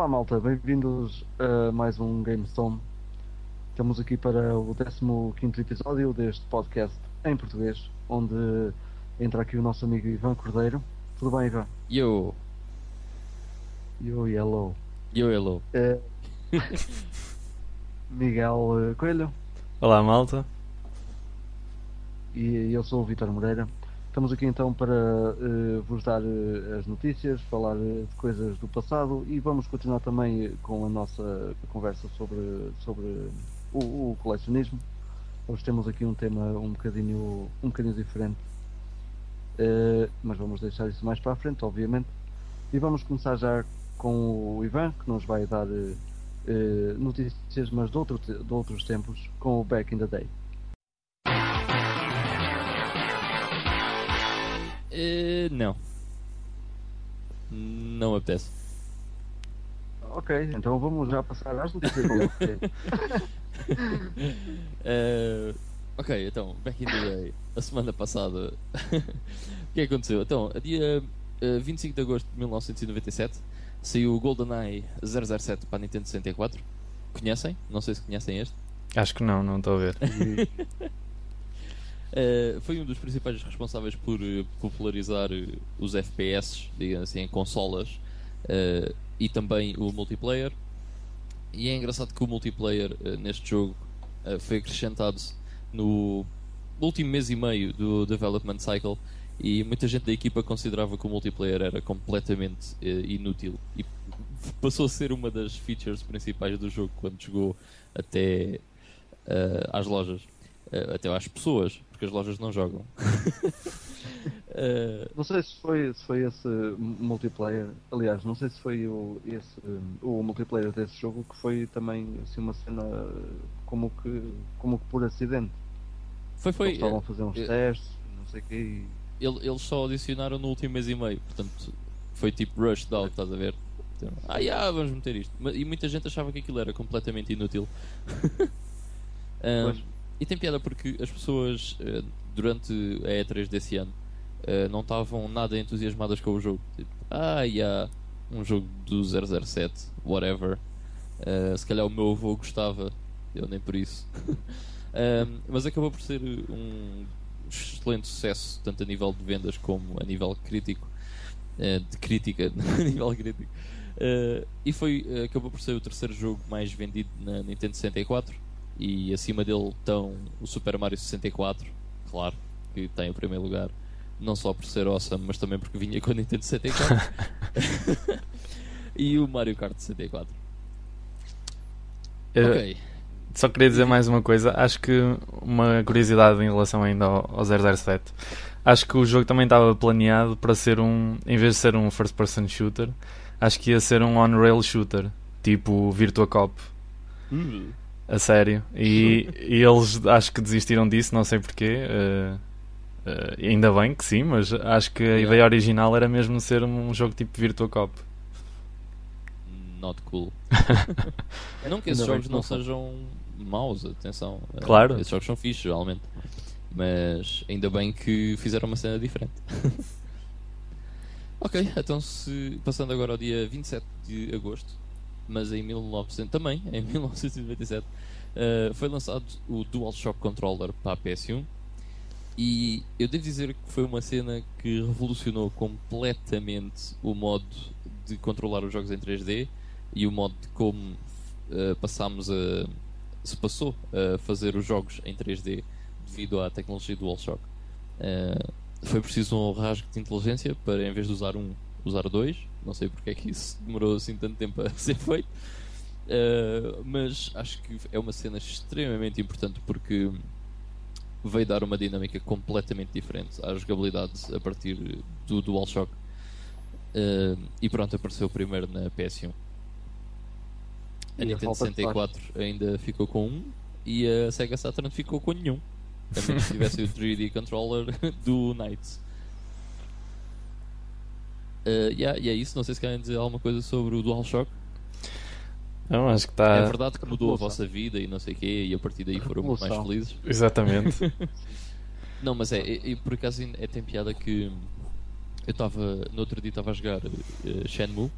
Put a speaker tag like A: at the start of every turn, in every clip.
A: Olá malta, bem-vindos a mais um GameStone. Estamos aqui para o 15 episódio deste podcast em português, onde entra aqui o nosso amigo Ivan Cordeiro. Tudo bem, Ivan?
B: Yo,
A: Yo, hello.
B: yo, hello.
A: Eh, Miguel eh, Coelho
C: Olá, malta.
A: e eu sou o Vitor Moreira. Estamos aqui então para eh, vos dar eh, as notícias, falar eh, de coisas do passado e vamos continuar também com a nossa conversa sobre, sobre o, o colecionismo. Hoje temos aqui um tema um bocadinho, um bocadinho diferente, mas vamos deixar isso mais para a frente, obviamente. E vamos começar já com o Ivan, que nos vai dar notícias, mas de, outro de outros tempos, com o Back in the Day.
B: Eh, não. Não apetece.
A: Ok, então vamos já passar às notícias. Ok.
B: Eh, ok, então, back in the day. A semana passada. o que é que aconteceu? Então, a dia eh, 25 de agosto de 1997 saiu o GoldenEye 007 para a Nintendo 64. Conhecem? Não sei se conhecem este.
C: Acho que não, não estou a ver.
B: Uh, foi um dos principais responsáveis por uh, popularizar uh, os FPS, digamos assim, em consolas uh, e também o multiplayer. E é engraçado que o multiplayer uh, neste jogo foi acrescentado no último mês e meio do development cycle e muita gente da equipa considerava que o multiplayer era completamente inútil e passou a ser uma das features principais do jogo quando chegou até às lojas, até às pessoas, porque as lojas não jogam. Uh,
A: Não sei se foi, se foi esse multiplayer, aliás, não sei se foi o, esse, o multiplayer desse jogo que foi também assim, uma cena como que, como que por acidente.
B: foi, foi.
A: Eles estavam a fazer uns
B: eh,
A: testes, não sei o quê. e-
B: ele- eles só adicionaram no último mês e meio, portanto foi tipo rushed out, estás a ver? Então, ah, yeah, vamos meter isto. E muita gente achava que aquilo era completamente inútil. Um. E tem piada porque as pessoas eh, durante a E3 desse ano eh, não estavam nada entusiasmadas com o jogo. Tipo, ah, yeah, um jogo do 007, whatever. Eh, se calhar o meu avô gostava, eu nem por isso. Mas acabou por ser um excelente sucesso, tanto a nível de vendas como a nível crítico, de crítica, a nível crítico. E foi, acabou por ser o terceiro jogo mais vendido na Nintendo 64 e acima dele estão o Super Mario 64, claro, que tem o primeiro lugar, não só por ser awesome, mas também porque vinha com a Nintendo 64 e o Mario Kart 64.
C: Eu
B: Ok.
C: Só queria dizer mais uma coisa. Acho que uma curiosidade em relação ainda ao, ao 007. Acho que o jogo também estava planeado para ser um, em vez de ser um first person shooter, acho que ia ser um on-rail shooter, tipo Virtua Cop. A sério. E, e eles acho que desistiram disso, não sei porquê. eh, eh, ainda bem que sim, mas acho que a
B: Yeah.
C: ideia original era mesmo ser um jogo tipo Virtua Cop.
B: Not cool. não que esses
A: Ainda
B: jogos não sejam maus, atenção. Eh,
C: Claro.
B: Esses jogos são fixos, realmente. Mas ainda bem que fizeram uma cena diferente. ok, então se passando agora ao dia 27 de agosto, mas em 1900 também, em 1997, eh, foi lançado o DualShock Controller para a PS1 e eu devo dizer que foi uma cena que revolucionou completamente o modo de controlar os jogos em 3D e o modo de como eh, passámos a se passou a fazer os jogos em 3D devido à tecnologia do DualShock. Eh, foi preciso um rasgo de inteligência para em vez de usar um, usar dois. Não sei porque é que isso demorou assim tanto tempo a ser feito. Eh, mas acho que é uma cena extremamente importante porque veio dar uma dinâmica completamente diferente à jogabilidade a partir do DualShock. Eh, e pronto, apareceu primeiro na PS1. A
A: E
B: Nintendo
A: falta de
B: 64 ainda ficou com um e a Sega Saturn ficou com nenhum. Menos que tivesse o 3D controller do Knights. Uh, yeah, e é isso, não sei se querem dizer alguma coisa sobre o DualShock.
C: Não, acho que está.
B: é verdade que mudou a vossa vida e não sei o quê, e a partir daí foram muito mais felizes.
C: Exatamente.
B: Não, mas é, e, e por acaso é, tem piada que eu estava, no outro dia estava a jogar eh, Shenmue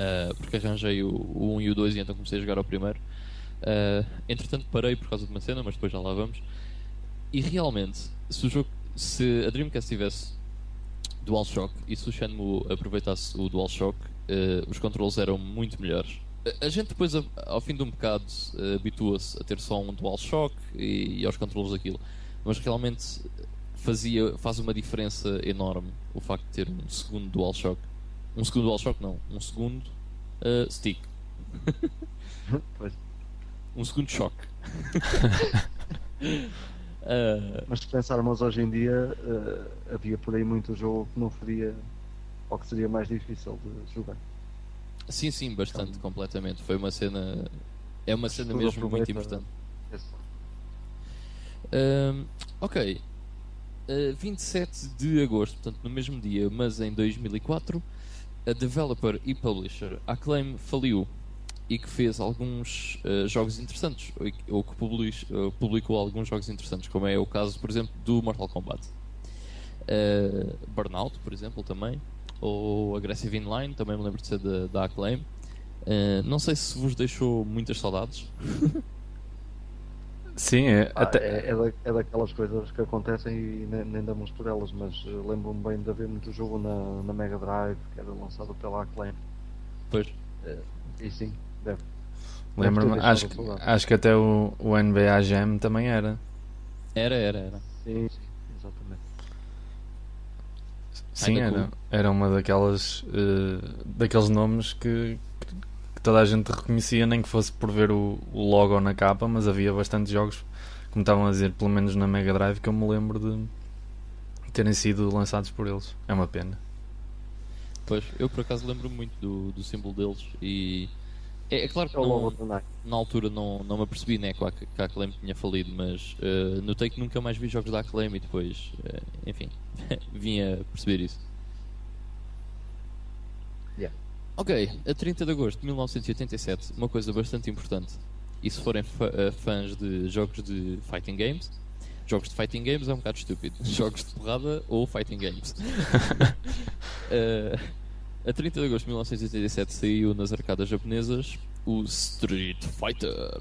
B: uh, porque arranjei o, o 1 e o 2 e então comecei a jogar ao primeiro. Uh, entretanto parei por causa de uma cena, mas depois já lá vamos. E realmente, se o jogo, se a Dreamcast tivesse DualShock e se o Shenmue aproveitasse o DualShock, uh, os controles eram muito melhores. A gente depois, ao fim de um bocado, uh, habitua-se a ter só um DualShock e, e aos controles daquilo. Mas realmente fazia, faz uma diferença enorme o facto de ter um segundo DualShock. Um segundo DualShock não, um segundo uh, stick. um segundo choque.
A: uh... Mas se pensarmos hoje em dia, uh, havia por aí muito jogo que não faria ou que seria mais difícil de jogar.
B: Sim, sim, bastante, então, completamente. Foi uma cena. É uma cena mesmo muito importante. Uh, ok. Uh, 27 de agosto, portanto no mesmo dia, mas em 2004, a developer e publisher Acclaim faliu e que fez alguns uh, jogos interessantes, ou, ou que uh, publicou alguns jogos interessantes, como é o caso, por exemplo, do Mortal Kombat. Uh, Burnout, por exemplo, também, ou Aggressive Inline, também me lembro de ser da, da Acclaim. não sei se vos deixou muitas saudades.
C: Sim, é,
A: ah, até... é, é, da, é, daquelas coisas que acontecem e nem, nem damos por elas, mas lembro-me bem de haver muito jogo na, na Mega Drive que era lançado pela Acclaim.
B: Pois.
A: e sim, Deve.
C: Lembro-me, acho, que, acho que até o, o NBA Jam também era.
B: Era, era, era.
A: Sim, sim, exatamente.
C: Sim, era, cool. era uma daquelas uh, daqueles nomes que, que, toda a gente reconhecia, nem que fosse por ver o, o logo na capa, mas havia bastantes jogos, como estavam a dizer, pelo menos na Mega Drive, que eu me lembro de terem sido lançados por eles. É uma pena.
B: Pois, eu por acaso lembro muito do, do símbolo deles e é, é claro que não, na altura não, não me apercebi né, que a, que a Acclaim tinha falido, mas uh, notei que nunca mais vi jogos da Acclaim e depois, uh, enfim, vim a perceber isso.
A: Yeah.
B: Ok, a 30 de agosto de 1987, uma coisa bastante importante. E se forem uh, fãs de jogos de fighting games, jogos de fighting games é um bocado estúpido. Jogos de porrada ou fighting games. A 30 de agosto de 1987 saiu nas arcadas japonesas o Street Fighter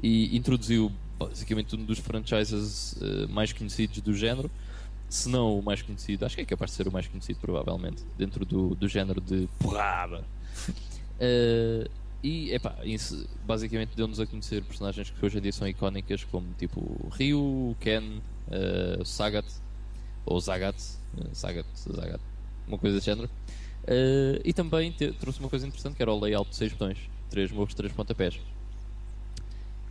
B: e introduziu basicamente um dos franchises uh, mais conhecidos do género, se não o mais conhecido, acho que é capaz de ser o mais conhecido provavelmente, dentro do, do género de porrada. Uh, e epá, isso basicamente deu-nos a conhecer personagens que hoje em dia são icónicas, como tipo Ryu, Ken, uh, Sagat, ou Zagat, Sagat, Zagat, uma coisa desse género. Uh, e também te, trouxe uma coisa interessante que era o layout de 6 botões, 3 morros, 3 pontapés.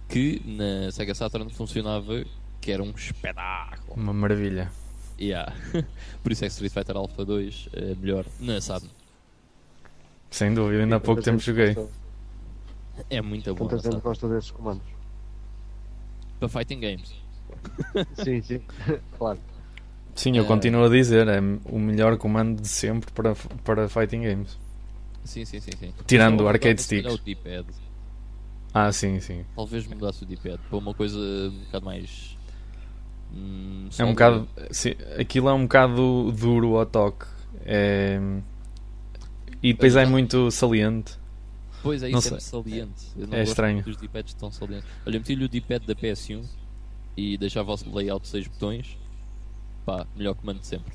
B: Que na Sega Saturn funcionava que era um espetáculo.
C: Uma maravilha.
B: Yeah. Por isso é que Street Fighter Alpha 2 é melhor na Saturn.
C: Sem dúvida, ainda há pouco tempo joguei.
B: É muito bom.
A: Muita gente gosta desses comandos.
B: Para fighting games.
A: sim, sim, claro.
C: Sim, eu uh, continuo a dizer, é o melhor comando de sempre para, para fighting games.
B: Sim, sim, sim. sim.
C: Tirando o arcade stick.
B: O
C: ah, sim, sim.
B: Talvez mudasse o D-pad para uma coisa um bocado mais.
C: Hum, é um bocado. Sim, aquilo é um bocado duro ao toque. É... E depois é muito saliente.
B: Pois é, isso é saliente.
C: é estranho.
B: Os D-pads tão salientes. Olha, meti-lhe o D-pad da PS1 e deixava o layout de 6 botões pá, melhor comando de sempre.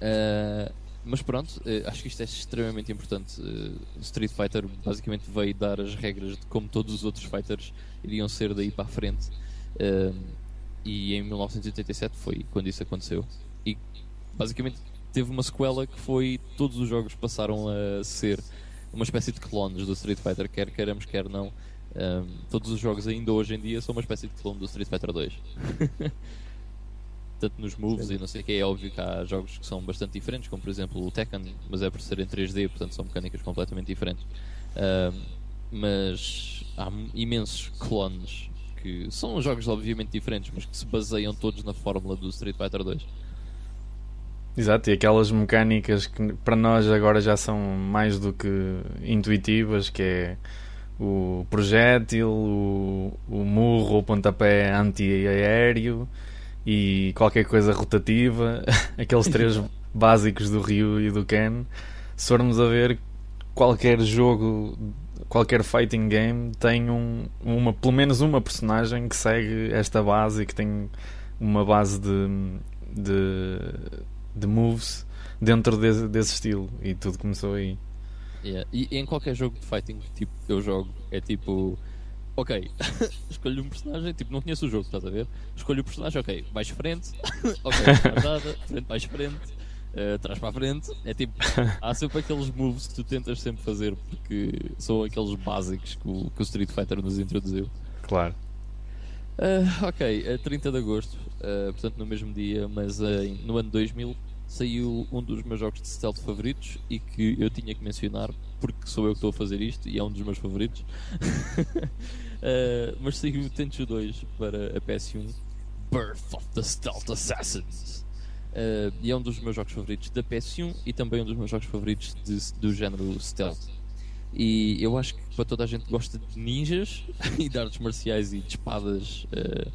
B: uh, mas pronto, uh, acho que isto é extremamente importante. Uh, Street Fighter basicamente veio dar as regras de como todos os outros fighters iriam ser daí para a frente. e em 1987 foi quando isso aconteceu. E basicamente teve uma sequela que foi todos os jogos passaram a ser uma espécie de clones do Street Fighter, quer queiramos, quer não. Um, todos os jogos ainda hoje em dia são uma espécie de clone do Street Fighter 2. Tanto nos moves Sim. e não sei o que, é óbvio que há jogos que são bastante diferentes, como por exemplo o Tekken, mas é por ser em 3D, portanto são mecânicas completamente diferentes. Um, mas há imensos clones que são jogos obviamente diferentes, mas que se baseiam todos na fórmula do Street Fighter 2.
C: Exato, e aquelas mecânicas que para nós agora já são mais do que intuitivas, que é o projétil, o, o murro, o pontapé anti-aéreo e qualquer coisa rotativa. Aqueles três básicos do Ryu e do Ken, se formos a ver qualquer jogo, qualquer fighting game tem um, uma, pelo menos uma personagem que segue esta base e que tem uma base de, de, de moves dentro desse, desse estilo e tudo começou aí.
B: Yeah. E em qualquer jogo de fighting que tipo, eu jogo, é tipo. Ok, escolho um personagem, tipo, não conheço o jogo, estás a ver? Escolho o personagem, ok, vais frente, ok, guardada, frente vais frente, uh, trás para a frente. É tipo, há sempre aqueles moves que tu tentas sempre fazer porque são aqueles básicos que o, que o Street Fighter nos introduziu.
C: Claro.
B: Uh, ok, a 30 de agosto, uh, portanto no mesmo dia, mas no ano 2000, saiu um dos meus jogos de stealth favoritos e que eu tinha que mencionar porque sou eu que estou a fazer isto e é um dos meus favoritos. uh, mas saiu o Tenchu 2 para a PS1 Birth of the Stealth Assassins. Uh, e é um dos meus jogos favoritos da PS1 e também um dos meus jogos favoritos de, do género stealth. E eu acho que para toda a gente que gosta de ninjas e de artes marciais e de espadas, uh,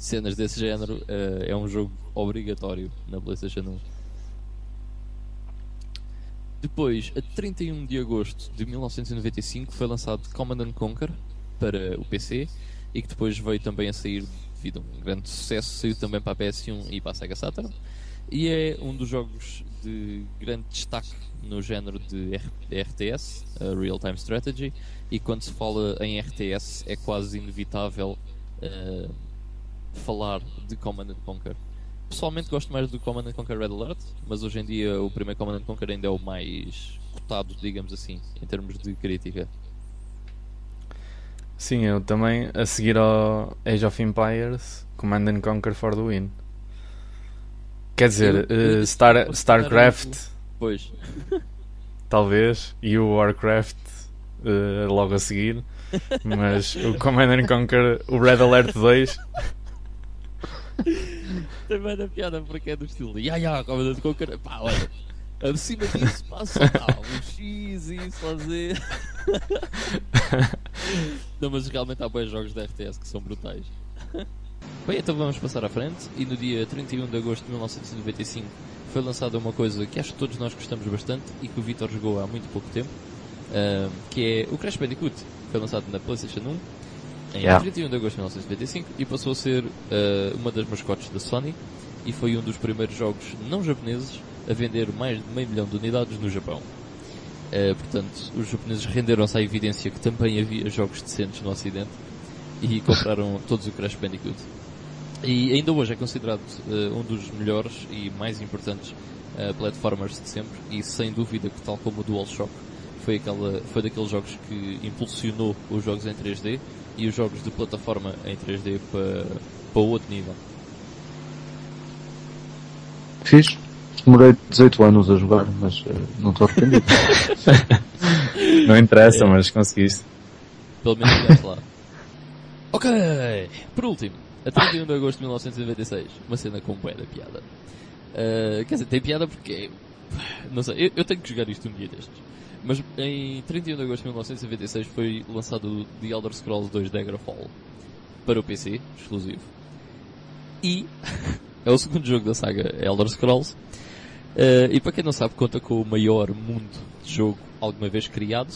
B: cenas desse género, uh, é um jogo obrigatório na PlayStation 1. Depois, a 31 de agosto de 1995, foi lançado Command Conquer para o PC e que depois veio também a sair devido a um grande sucesso, saiu também para a PS1 e para a Sega Saturn. E é um dos jogos de grande destaque no género de RTS, Real Time Strategy, e quando se fala em RTS é quase inevitável uh, falar de Command Conquer pessoalmente gosto mais do Command Conquer Red Alert, mas hoje em dia o primeiro Command Conquer ainda é o mais cotado, digamos assim, em termos de crítica.
C: Sim, eu também, a seguir ao Age of Empires, Command Conquer for the win. Quer dizer, eu, uh, Star, StarCraft.
B: Pois.
C: talvez, e o Warcraft uh, logo a seguir. Mas o Command Conquer, o Red Alert 2.
B: Também da piada porque é do estilo. Ya, ya, Comandante de Conquer. Pá, olha. Acima disso passa um X e isso fazer. Não, mas realmente há bons jogos da RTS que são brutais. Bem, então vamos passar à frente. E no dia 31 de agosto de 1995 foi lançada uma coisa que acho que todos nós gostamos bastante e que o Vitor jogou há muito pouco tempo, que é o Crash Bandicoot. Foi lançado na PlayStation 1 em yeah. 31 de agosto de 1995 e passou a ser uh, uma das mascotes da Sony e foi um dos primeiros jogos não japoneses a vender mais de meio milhão de unidades no Japão. Uh, portanto, os japoneses renderam-se à evidência que também havia jogos decentes no Ocidente e compraram todos o Crash Bandicoot. E ainda hoje é considerado uh, um dos melhores e mais importantes uh, platformers de sempre e sem dúvida que tal como o DualShock foi, aquela, foi daqueles jogos que impulsionou os jogos em 3D e os jogos de plataforma em 3D para, para outro nível.
A: Fiz. Demorei 18 anos a jogar, mas uh, não estou arrependido.
C: não interessa, é. mas conseguiste.
B: Pelo menos chegaste lá. Ok, por último, a 31 de agosto de 1996, uma cena com bué da piada. Uh, quer dizer, tem piada porque, não sei, eu, eu tenho que jogar isto um dia destes. Mas em 31 de agosto de 1996 foi lançado The Elder Scrolls 2 Daggerfall para o PC, exclusivo. E é o segundo jogo da saga Elder Scrolls. Uh, e para quem não sabe, conta com o maior mundo de jogo alguma vez criado.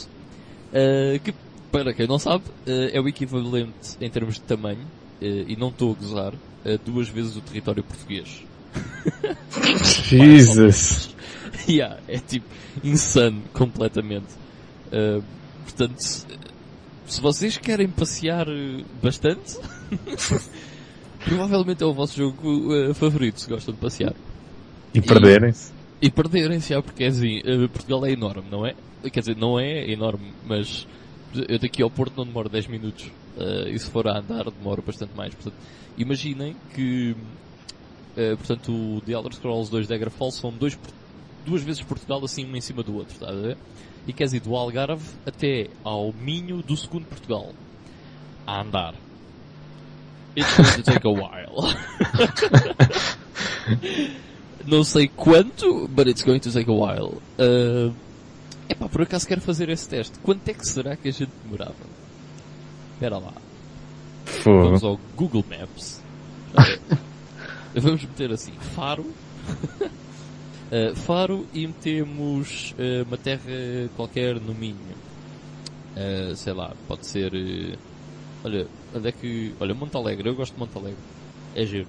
B: Uh, que, para quem não sabe, uh, é o equivalente em termos de tamanho, e não estou a gozar, a duas vezes o território português.
C: Jesus!
B: yeah, é tipo insano completamente. Uh, portanto, se vocês querem passear bastante, provavelmente é o vosso jogo uh, favorito se gostam de passear.
C: E, perderem-se.
B: E, perderem-se, porque é assim, uh, Portugal é enorme, não é? Quer dizer, não é enorme, mas eu daqui ao Porto não demoro 10 minutos. Uh, e se for a andar demoro bastante mais. Portanto, imaginem que uh, portanto, o The Elder Scrolls 2 Daggerfall são dois duas vezes Portugal assim um em cima do outro, está a ver? E quer dizer, do Algarve até ao Minho do segundo Portugal. A andar. It's going to take a while. Não sei quanto, but it's going to take a while. Uh, epá, por acaso quero fazer esse teste. Quanto é que será que a gente demorava? Espera lá.
C: Fogo.
B: Vamos ao Google Maps. Vamos meter assim, Faro. Uh, Faro e metemos uh, uma terra qualquer no Minho. Uh, sei lá, pode ser. olha, onde é que. Olha, Montalegre, eu gosto de Montalegre. É giro.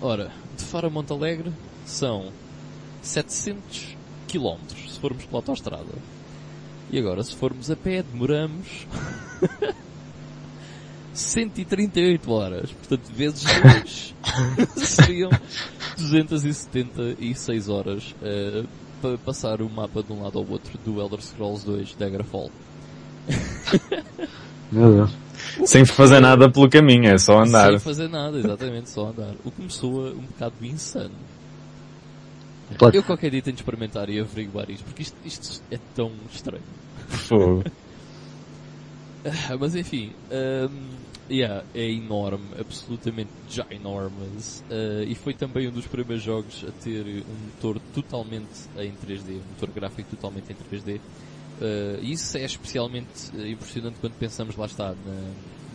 B: Ora, de Faro a Montalegre são 700 km se formos pela autostrada. E agora, se formos a pé, demoramos 138 horas. Portanto, vezes 2 seriam 276 horas uh, para passar o mapa de um lado ao outro do Elder Scrolls 2 Daggerfall.
A: Meu Deus.
C: Sem fazer nada pelo caminho, é só andar.
B: Sem fazer nada, exatamente, só andar. O que me soa um bocado insano.
A: Claro.
B: Eu qualquer dia tenho de experimentar e averiguar isto, porque isto, isto é tão estranho.
C: Fogo.
B: Mas enfim, um, yeah, é enorme, absolutamente ginormous. Uh, e foi também um dos primeiros jogos a ter um motor totalmente em 3D, um motor gráfico totalmente em 3D. Uh, isso é especialmente impressionante quando pensamos, lá está, na,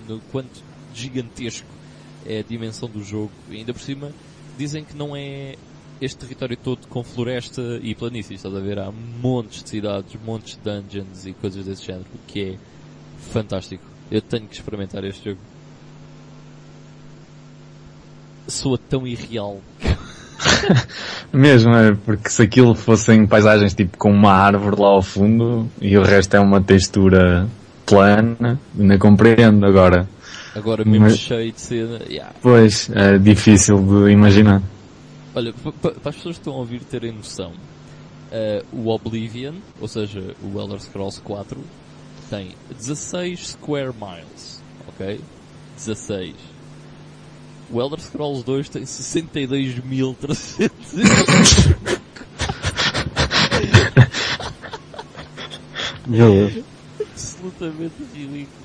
B: no quanto gigantesco é a dimensão do jogo. E ainda por cima, dizem que não é este território todo com floresta e planícies, estás a ver? Há montes de cidades, montes de dungeons e coisas desse género, o que é fantástico. Eu tenho que experimentar este jogo. Soa tão irreal.
C: Mesmo, é, porque se aquilo fossem paisagens tipo com uma árvore lá ao fundo e o resto é uma textura plana, ainda compreendo agora.
B: Agora mesmo Mas, cheio de cena. Yeah.
C: Pois, é difícil de imaginar.
B: Olha, para as pessoas que estão a ouvir terem noção, uh, o Oblivion, ou seja, o Elder Scrolls 4, tem 16 square miles, ok? 16. O Elder Scrolls 2 tem 62.300
A: Meu Deus.
B: Absolutamente ridículo.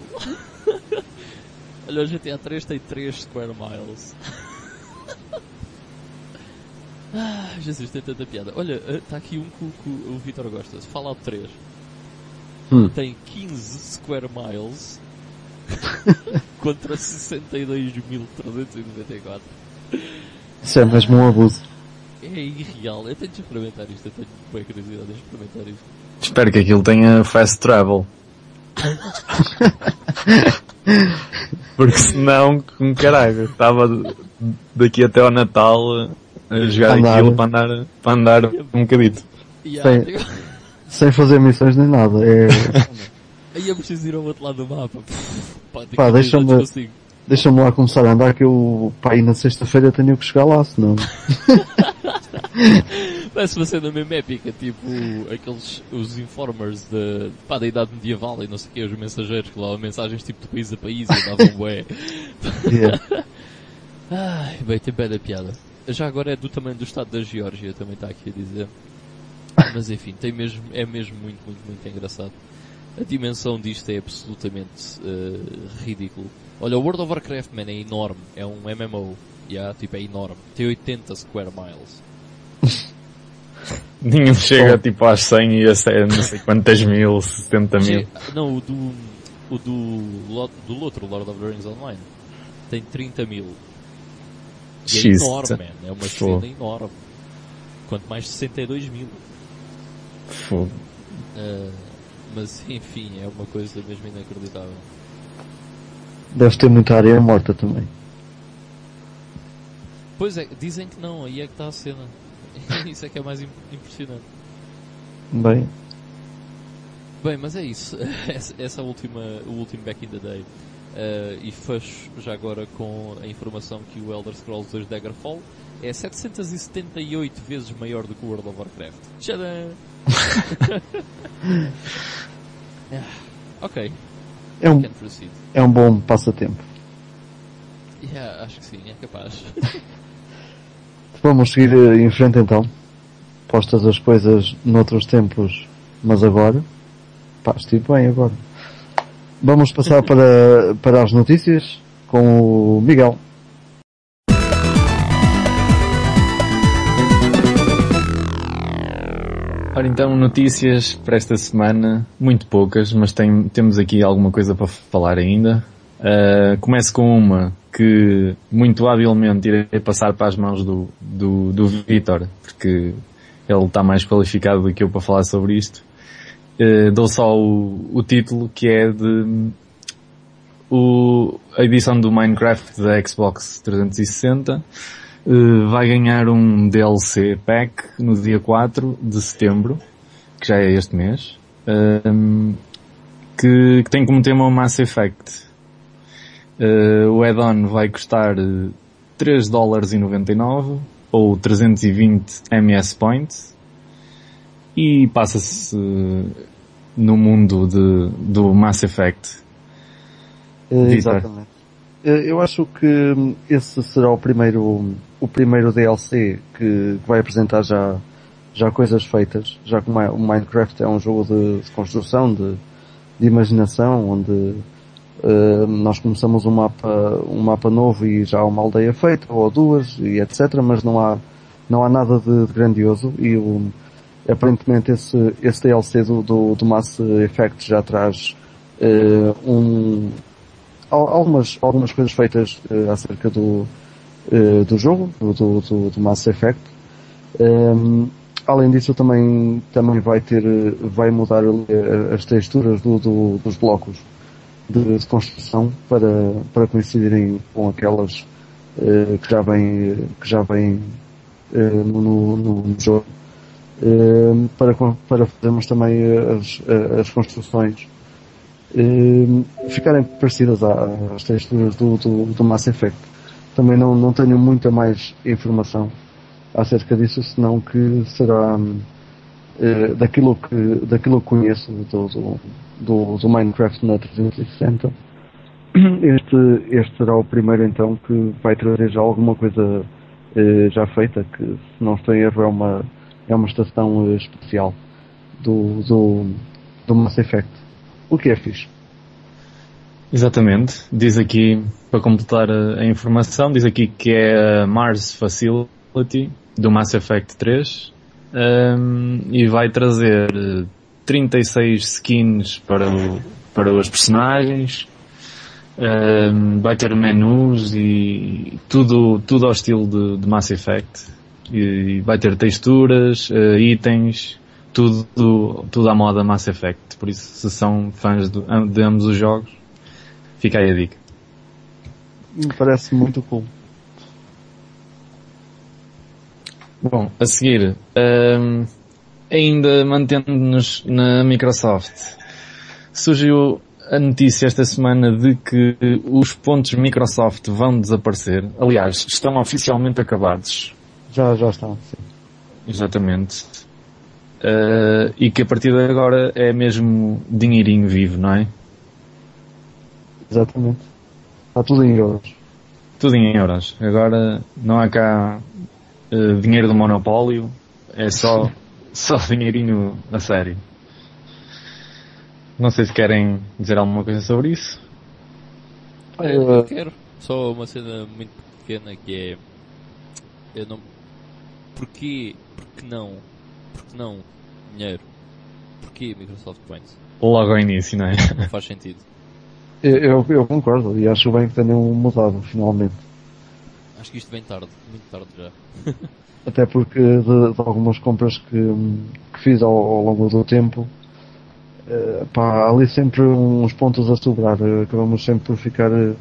B: Olha, o GTA 3 tem 3 square miles. Ah, Jesus, tem tanta piada. Olha, está eh, aqui um que, que o Vitor gosta. Fallout 3. Hum. Tem 15 square miles contra 62.394.
A: Isso é mesmo um abuso.
B: É irreal. Eu tenho de experimentar isto. Eu tenho bem curiosidade de experimentar isto.
C: Espero que aquilo tenha fast travel. Porque senão, com caralho, estava daqui até ao Natal a jogar andar. aquilo para andar, para andar um bocadito.
A: Yeah, sem, fazer missões nem nada. É...
B: Aí é preciso ir ao outro lado do mapa.
A: Pá, pá deixa-me deixa lá começar a andar que eu, pá, aí na sexta-feira tenho que chegar lá, senão...
B: Parece uma cena mesmo épica, tipo aqueles, os informers de, pá, da idade medieval e não sei o que, os mensageiros que levavam mensagens tipo de país a país e davam bué. Yeah. Ai, bem, tem bem da piada já agora é do tamanho do estado da Geórgia, também está aqui a dizer. Mas enfim, tem mesmo, é mesmo muito, muito, muito engraçado. A dimensão disto é absolutamente uh, ridículo. Olha, o World of Warcraft, man, é enorme. É um MMO. Yeah, tipo, é enorme. Tem 80 square miles.
C: Nenhum chega oh. tipo às 100 e a não sei quantas mil, 70 mil.
B: Não, o do, o do, do outro Lord of the Rings Online tem 30 mil. E é enorme, man. É uma cena enorme. Quanto mais 62 mil.
C: Fogo.
B: Uh, mas enfim, é uma coisa mesmo inacreditável.
A: Deve ter muita área morta também.
B: Pois é, dizem que não, aí é que está a cena. isso é que é mais impressionante.
A: Bem.
B: Bem, mas é isso. Essa, essa última, o último Back in the Day. Uh, e fecho já agora com a informação que o Elder Scrolls 2 Daggerfall é 778 vezes maior do que o World of Warcraft. Tchadã! Ah, ok.
A: É um, é um bom passatempo.
B: Yeah, acho que sim, é capaz.
A: Vamos seguir em frente então. Postas as coisas noutros tempos, mas agora. Pá, estive bem agora. Vamos passar para, para as notícias com o Miguel.
C: Ora então, notícias para esta semana, muito poucas, mas tem, temos aqui alguma coisa para falar ainda. Uh, começo com uma que muito habilmente irei passar para as mãos do, do, do Vitor, porque ele está mais qualificado do que eu para falar sobre isto. Uh, dou só o, o título que é de o, a edição do Minecraft da Xbox 360 uh, vai ganhar um DLC pack no dia 4 de setembro, que já é este mês, uh, que, que, tem como tema o Mass Effect. Uh, o add-on vai custar 3 dólares e 99 ou 320 MS Points e passa-se no mundo de, do Mass Effect.
A: Exatamente. Eu acho que esse será o primeiro, o primeiro DLC que, que vai apresentar já, já coisas feitas, já que o Minecraft é um jogo de, de construção, de, de, imaginação, onde uh, nós começamos um mapa, um mapa novo e já há uma aldeia feita, ou duas, e etc, mas não há, não há nada de, de grandioso. E o, aparentemente esse, esse DLC do, do, do Mass Effect já traz uh, um, algumas, algumas coisas feitas uh, acerca do, uh, do jogo, do, do, do Mass Effect. Um, ehm, além disso também, também vai ter, vai mudar as texturas do, do, dos blocos de, de, construção para, para coincidirem com aquelas que já vêm, que já vêm no, no, no jogo. Ehm, para, para fazermos também as, as construções ehm, ficarem parecidas às texturas do, do, do, Mass Effect. Também não, não tenho muita mais informação acerca disso, senão que será uh, daquilo, que, daquilo que conheço do, do, do, Minecraft na 360. Este, este será o primeiro então que vai trazer já alguma coisa uh, já feita, que se não estou em erro é uma é uma estação eh, especial do, do, do Mass Effect. O que é fixe.
C: Exatamente. Diz aqui, para completar a, a, informação, diz aqui que é a Mars Facility do Mass Effect 3 um, e vai trazer 36 skins para, o, para os personagens, um, vai ter menus e tudo, tudo ao estilo de, de Mass Effect e vai ter texturas, uh, itens, tudo, tudo à moda Mass Effect. Por isso, se são fãs de, de ambos os jogos, fica aí a dica.
A: Me parece muito cool.
C: Bom, a seguir, um, ehm, ainda mantendo-nos na Microsoft, surgiu a notícia esta semana de que os pontos Microsoft vão desaparecer. Aliás, estão oficialmente acabados.
A: Já, já está, sim.
C: Exatamente. Uh, e que a partir de agora é mesmo dinheirinho vivo, não é?
A: Exatamente. Está tudo em euros.
C: Tudo em euros. Agora não há cá uh, dinheiro do monopólio, é só, só dinheirinho a sério. Não sei se querem dizer alguma coisa sobre isso.
B: Eu quero. Só uma cena muito pequena que é. Eu não porquê, porque não, porque não dinheiro? Porquê Microsoft Points?
C: Logo ao início, não é?
B: Não faz sentido.
A: Eu, eu concordo e acho bem que tenham mudado finalmente.
B: Acho que isto vem tarde, muito tarde já.
A: Até porque de, de algumas compras que, que fiz ao, ao, longo do tempo, uh, pá, ali sempre uns pontos a sobrar. Acabamos sempre por ficar uh,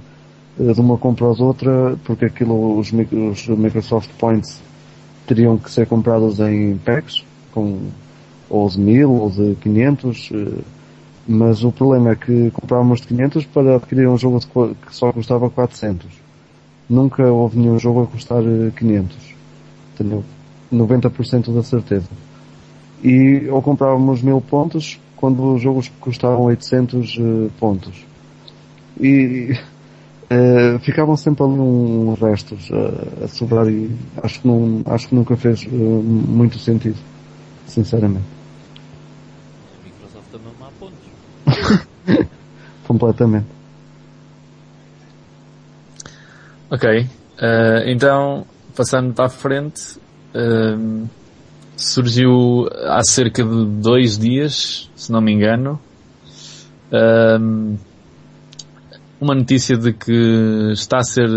A: de uma compra às outra, porque aquilo, os, os Microsoft Points teriam que ser comprados em packs, com ou de 1000 ou de 500, eh, mas o problema é que comprávamos de 500 para adquirir um jogo que só custava 400. Nunca houve nenhum jogo a custar 500. Eh, Tenho 90% da certeza. E ou comprávamos 1000 pontos quando os jogos custavam 800 eh, pontos. E Uh, ficavam sempre ali uns restos uh, a sobrar e acho que, não, acho que nunca fez uh, muito sentido, sinceramente.
B: A Microsoft também má pontos.
A: Completamente.
C: Ok, então passando para a frente, surgiu há cerca de dois dias, se não me engano, uma notícia de que está a ser,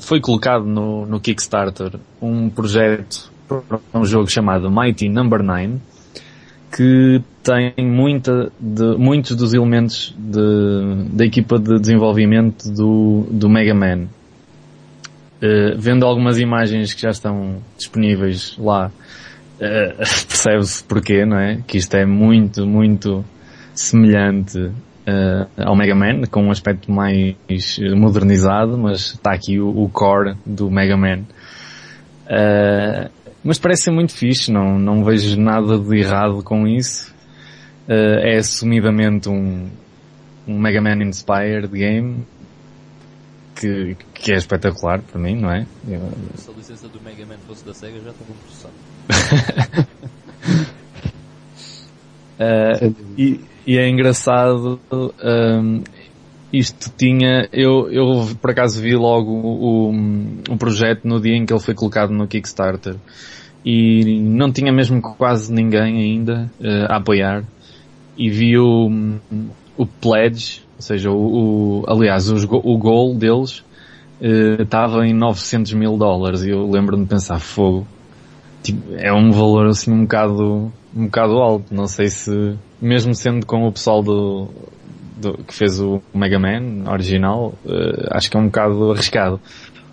C: foi colocado no, no Kickstarter um projeto para um jogo chamado Mighty Number 9, que tem muita de, muitos dos elementos de, da equipa de desenvolvimento do, do Mega Man. Uh, vendo algumas imagens que já estão disponíveis lá, uh, percebe-se porquê, não é? Que isto é muito, muito semelhante uh, ao Mega Man, com um aspecto mais modernizado, mas está aqui o, o core do Mega Man. Uh, mas parece ser muito fixe, não, não vejo nada de errado com isso. Uh, é assumidamente um, um Mega Man Inspired game que, que é espetacular para mim, não é?
B: Eu... Se a licença do Mega Man fosse da SEGA já estava processado.
C: uh, e, e, é engraçado, um, isto tinha, eu, eu por acaso vi logo o, o, projeto no dia em que ele foi colocado no Kickstarter. E não tinha mesmo quase ninguém ainda uh, a apoiar. E vi o, o pledge, ou seja, o, o aliás, os, o goal deles uh, estava em 900 mil dólares. E eu lembro-me de pensar, fogo, tipo, é um valor assim um bocado, um bocado alto, não sei se, mesmo sendo com o pessoal do, do, que fez o Mega Man original, uh, acho que é um bocado arriscado.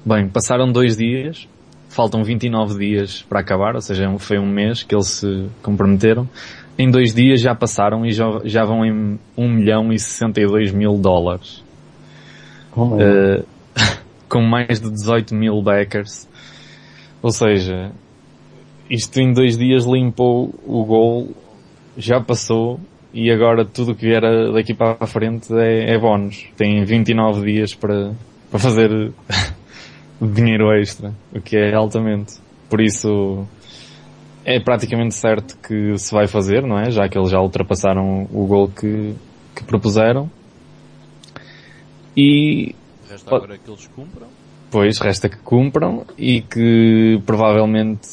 C: Bem, passaram dois dias, faltam 29 dias para acabar, ou seja, foi um mês que eles se comprometeram. Em dois dias já passaram e já, já vão em 1 milhão e 62 mil dólares. uh, com mais de 18 mil backers. Ou seja, isto em dois dias limpou o gol, já passou e agora tudo o que vier daqui para a frente é, é bónus. Tem 29 dias para, para fazer dinheiro extra, o que é altamente. Por isso é praticamente certo que se vai fazer, não é? Já que eles já ultrapassaram o gol que, que propuseram.
B: E resta agora que eles cumpram.
C: Pois, resta que cumpram e que provavelmente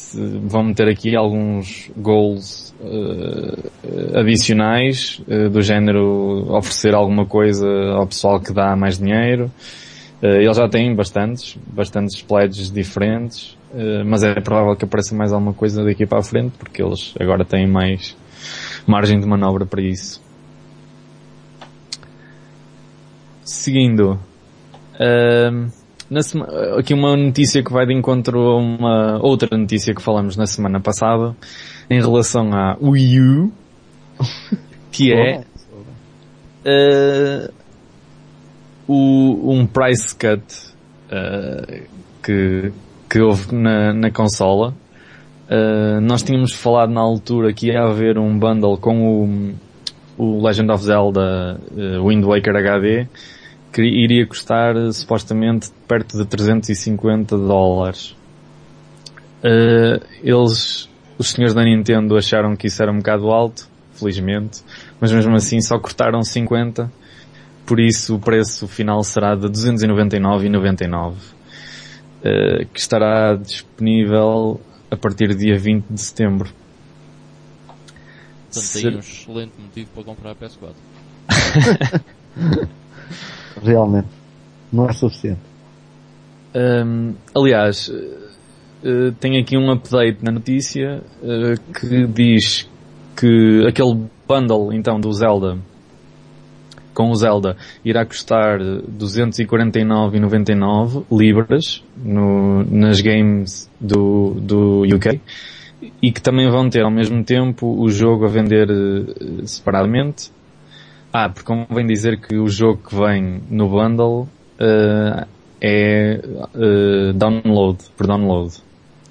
C: vão meter aqui alguns goals uh, adicionais uh, do género oferecer alguma coisa ao pessoal que dá mais dinheiro. Uh, eles já têm bastantes, bastantes pledges diferentes, mas é provável que apareça mais alguma coisa daqui para a frente porque eles agora têm mais margem de manobra para isso. Seguindo, Sema... aqui uma notícia que vai de encontro a uma outra notícia que falamos na semana passada em relação à Wii U, que é uh, o, um price cut uh, que, que houve na, na consola. Uh, nós tínhamos falado na altura que ia haver um bundle com o, o Legend of Zelda Wind Waker HD que iria custar supostamente perto de 350 dólares. Uh, eles, os senhores da Nintendo acharam que isso era um bocado alto, felizmente, mas mesmo assim só cortaram 50, por isso o preço final será de 299,99, uh, que estará disponível a partir do dia 20 de setembro.
B: Portanto, tem um excelente motivo para comprar a PS4.
A: realmente. Não é suficiente.
C: Um, aliás, uh, tem aqui um update na notícia uh, que diz que aquele bundle então do Zelda com o Zelda irá custar 249,99 libras no, nas games do, do UK e que também vão ter ao mesmo tempo o jogo a vender separadamente ah, porque convém dizer que o jogo que vem no bundle uh, é uh, download, por download.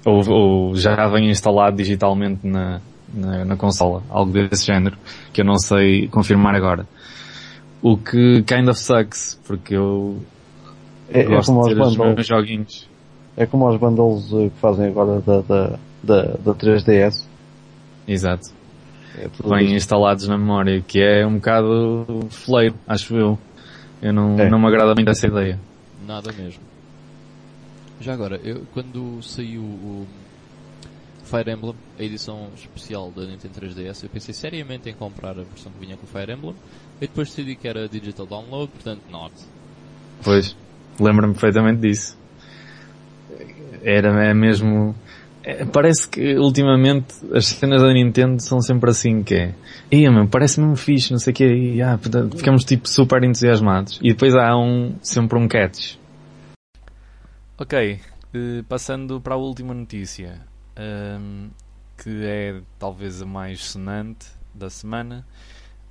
C: Ou, ou, já vem instalado digitalmente na, na, na, consola, algo desse género, que eu não sei confirmar agora. O que kind of sucks, porque eu
A: é, é gosto de ter
C: os meus joguinhos.
A: É como os bundles que fazem agora da, da, da, da 3DS.
C: Exato é bem instalados na memória, que é um bocado fleiro, acho eu. Eu não, é. não me agrada muito essa ideia.
B: Nada mesmo. Já agora, eu, quando saiu o, Fire Emblem, a edição especial da Nintendo 3DS. Eu pensei seriamente em comprar a versão que vinha com o Fire Emblem e depois decidi que era digital download, portanto, not.
C: Pois, lembro-me perfeitamente disso. Era é mesmo. É, parece que ultimamente as cenas da Nintendo são sempre assim que é. Ia, meu, parece mesmo fixe, não sei o quê, e ah, ficamos tipo super entusiasmados. E depois há um, sempre um catch. Ok, eh, passando para a última notícia, ahm, que é talvez a mais sonante da semana,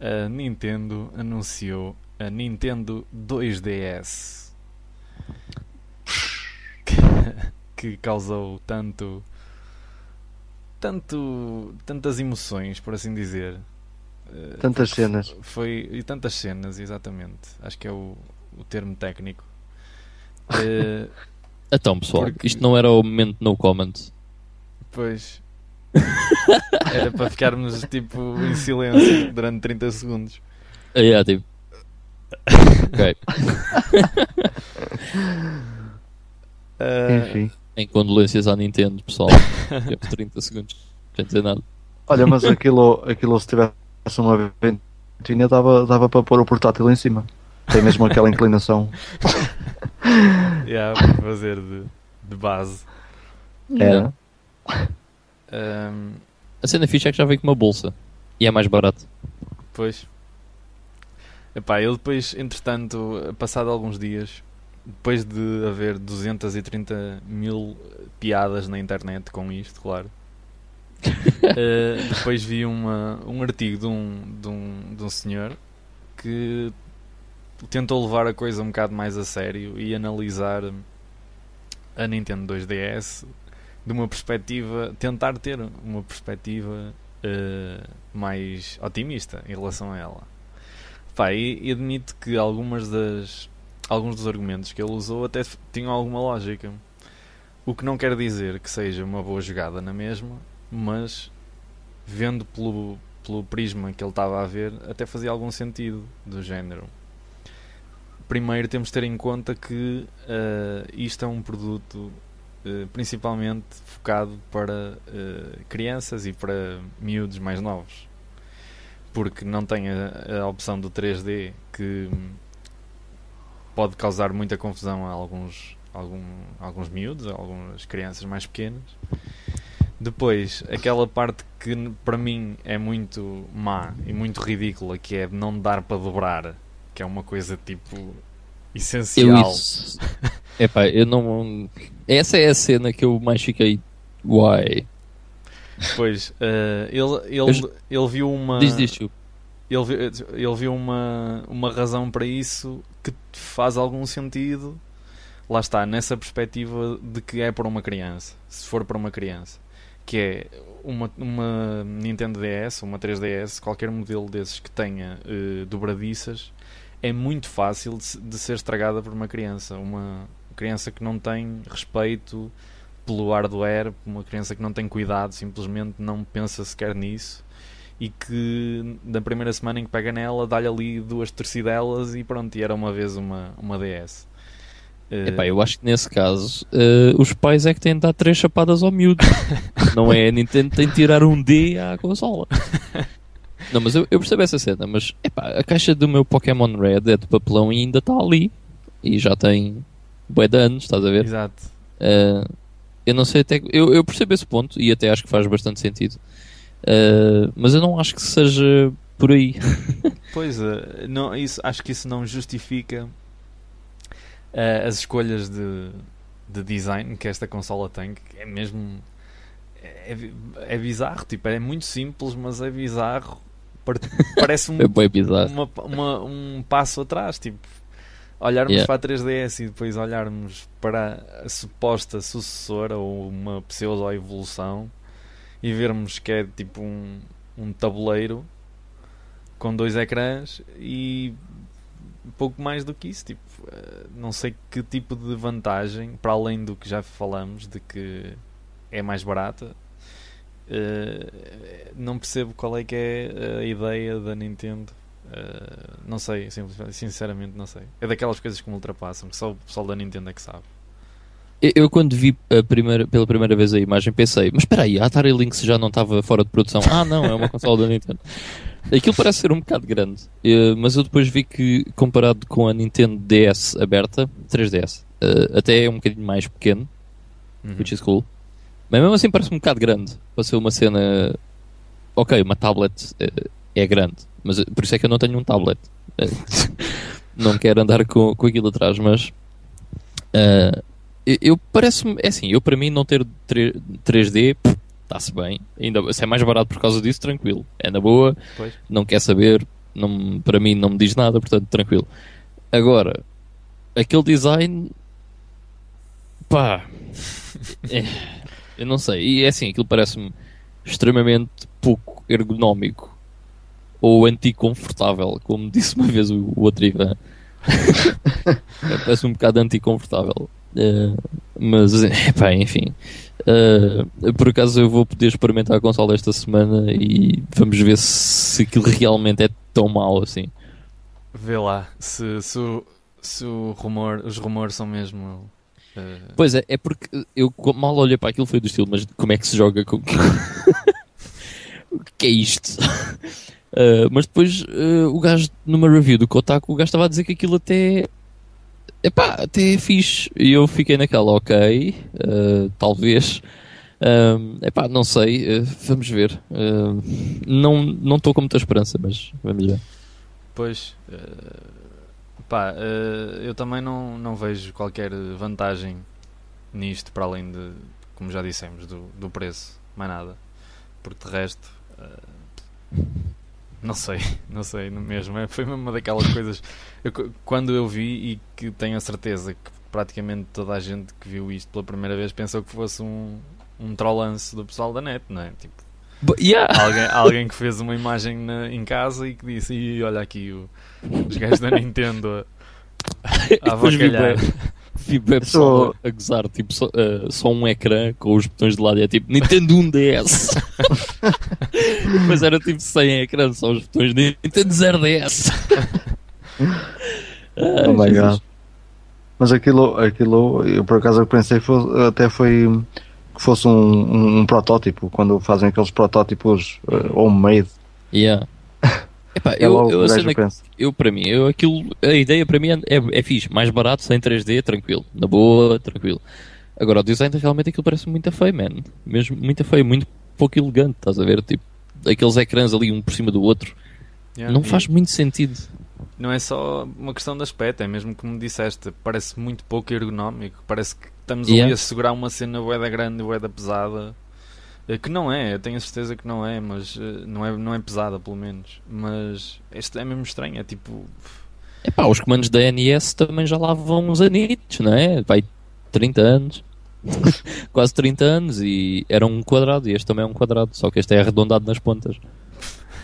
C: a Nintendo anunciou a Nintendo 2DS que, que causou tanto tanto tantas emoções por assim dizer Eh,
A: Tantas cenas.
C: foi e tantas cenas exatamente acho que é o, o termo técnico Eh,
B: Então, pessoal,
C: Porque-
B: isto não era o momento no comment.
C: pois era para ficarmos tipo em silêncio durante 30 segundos
B: Ah, yeah, tipo. ok.
C: Eh,
A: Enfim.
B: Em condolências à Nintendo, pessoal. Teve 30 segundos. Sem dizer nada.
A: Olha, mas aquilo, aquilo se tivesse uma ventoinha dava, dava para pôr o portátil em cima. Tem mesmo aquela inclinação.
C: yeah, para fazer de, de base
A: Era.
C: Ahm,
B: A cena fixa é que já vem com uma bolsa. E é mais barato.
C: Pois. Epá, eu depois, entretanto, passado alguns dias, depois de haver 230 mil piadas na internet com isto, claro, eh, depois vi uma, um artigo de um, de, um, de um senhor que tentou levar a coisa um bocado mais a sério e analisar a Nintendo 2DS de uma perspectiva, tentar ter uma perspectiva eh, mais otimista em relação a ela. Pá, e, e admito que algumas das alguns dos argumentos que ele usou até tinham alguma lógica. O que não quer dizer que seja uma boa jogada na mesma, mas vendo pelo, pelo prisma que ele estava a ver, até fazia algum sentido do género. Primeiro temos de ter em conta que eh, isto é um produto eh, principalmente focado para eh, crianças e para miúdos mais novos porque não tem a, a opção do 3D que pode causar muita confusão a alguns, algum, alguns miúdos, a algumas crianças mais pequenas. Depois, aquela parte que para mim é muito má e muito ridícula, que é não dar para dobrar, que é uma coisa tipo essencial.
B: isso. Epá, eu não. Essa é a cena que eu mais fiquei. Why?
C: Pois, eh, ele, ele, ele viu uma.
B: Diz disto.
C: ele, vi- ele viu uma, uma razão para isso que faz algum sentido. Lá está, nessa perspectiva de que é para uma criança, se for para uma criança, que é uma, uma Nintendo DS, uma 3DS, qualquer modelo desses que tenha eh, dobradiças, é muito fácil de, de ser estragada por uma criança. Uma criança que não tem respeito pelo hardware, uma criança que não tem cuidado, simplesmente não pensa sequer nisso e que na primeira semana em que pega nela dá-lhe ali duas tercidelas e pronto, e era uma vez uma, uma DS. Eh,
B: Epá, eu acho que nesse caso eh, os pais é que têm de dar três chapadas ao miúdo. não é a Nintendo tem de tirar um D à consola. Não, mas eu, eu percebo essa cena, mas epá, a caixa do meu Pokémon Red é de papelão e ainda está ali. E já tem bué de anos, estás a ver?
C: Exato.
B: Uh, eu não sei até. Eu, eu percebo esse ponto e até acho que faz bastante sentido. Uh, mas eu não acho que seja por aí.
C: Pois, eh, não, isso, acho que isso não justifica eh, as escolhas de, de design que esta consola tem, que é mesmo. É, é bizarro, tipo, é muito simples, mas é bizarro. Par- Parece um,
B: É bizarro.
C: uma, uma- um passo atrás, tipo, olharmos
B: Yeah.
C: para a 3DS e depois olharmos para a suposta sucessora ou uma pseudo-evolução e vermos que é tipo um, um tabuleiro com dois ecrãs e pouco mais do que isso, tipo, eh, não sei que tipo de vantagem, para além do que já falamos, de que é mais barata, eh, não percebo qual é que é a ideia da Nintendo. Eh, não sei, sinceramente não sei. É daquelas coisas que me ultrapassam, que só o pessoal da Nintendo é que sabe.
B: Eu, quando vi primeira, pela primeira vez a imagem pensei, mas espera aí, a Atari Lynx já não estava fora de produção. Ah não, é uma consola da Nintendo. Aquilo parece ser um bocado grande, eh, mas eu depois vi que comparado com a Nintendo DS aberta, 3DS, eh, até é um bocadinho mais pequeno,
C: Uhum.
B: which is cool. Mas mesmo assim parece um bocado grande para ser uma cena. Ok, uma tablet eh, é grande, mas por isso é que eu não tenho um tablet. Não quero andar com, com aquilo atrás, mas. eh, eu- parece-me. É assim, eu para mim não ter 3, 3D está-se bem. Ainda, se é mais barato por causa disso, tranquilo. É na boa,
C: Pois.
B: não quer saber, não, para mim não me diz nada, portanto, tranquilo. Agora, aquele design. pá. é, eu não sei. E é assim, aquilo parece-me extremamente pouco ergonómico ou anticonfortável, como disse uma vez o, o outro Ivan. Parece um bocado anticonfortável. Eh, mas, epá, enfim. Eh, por acaso eu vou poder experimentar a consola esta semana e vamos ver se aquilo realmente é tão mau assim.
C: Vê lá se, se, se o rumor, os rumores são mesmo. eh,
B: Pois é, é porque eu mal olhei para aquilo foi do estilo, mas como é que se joga com. o que é isto? Uh, mas depois uh, o gajo numa review do Kotaku, o gajo estava a dizer que aquilo até. Epá, até fixe. E eu fiquei naquela, ok, uh, talvez. Um, epá, não sei, uh, vamos ver. Uh, não estou com muita esperança, mas vamos ver.
C: Pois, eh, pá, eu também não, não vejo qualquer vantagem nisto, para além de, como já dissemos, do, do preço, mais nada. Porque de resto, não sei, não sei mesmo. é- Foi mesmo uma daquelas coisas. eu quando eu vi e que tenho a certeza que praticamente toda a gente que viu isto pela primeira vez pensou que fosse um, um trollance do pessoal da net, não é? Tipo,
B: yeah.
C: alguém, alguém que fez uma imagem na- em casa e que disse: "Ih, olha aqui o- os gajos da Nintendo a, a avacalhar.
B: Vi bué pessoal a, a gozar, tipo, só, eh, só um ecrã com os botões de lado e é tipo Nintendo 1DS. Mas era tipo sem ecrã, só os botões de Nintendo 0DS. Ai,
A: Oh my
B: Jesus.
A: god. Mas aquilo, aquilo eu por acaso eu pensei fosse, até foi que fosse um, um, um protótipo, quando fazem aqueles protótipos eh, homemade.
B: Yeah. Epá,
A: É
B: eu,
A: logo
B: eu, que-
A: pensa.
B: eu, para mim, eu, aquilo, a ideia para mim é, é, é fixe, mais barato, sem 3D, tranquilo, na boa, tranquilo. Agora, o design realmente aquilo parece muito feio, man. Mesmo muito feio, muito pouco elegante, estás a ver? Tipo, aqueles ecrãs ali um por cima do outro,
C: Yeah,
B: não faz muito sentido.
C: Não é só uma questão de aspecto, é mesmo como disseste, parece muito pouco ergonómico. Parece que estamos ali
B: Yeah.
C: a segurar uma cena boeda grande, boeda pesada. Eh, Que não é, eu tenho a certeza que não é, mas eh, não é, não é pesada pelo menos. Mas este é mesmo estranho, é tipo.
B: Epá, os comandos da NES também já lá vão uns anitos, não é? Vai 30 anos. Quase 30 anos e era um quadrado e este também é um quadrado, só que este é arredondado nas pontas.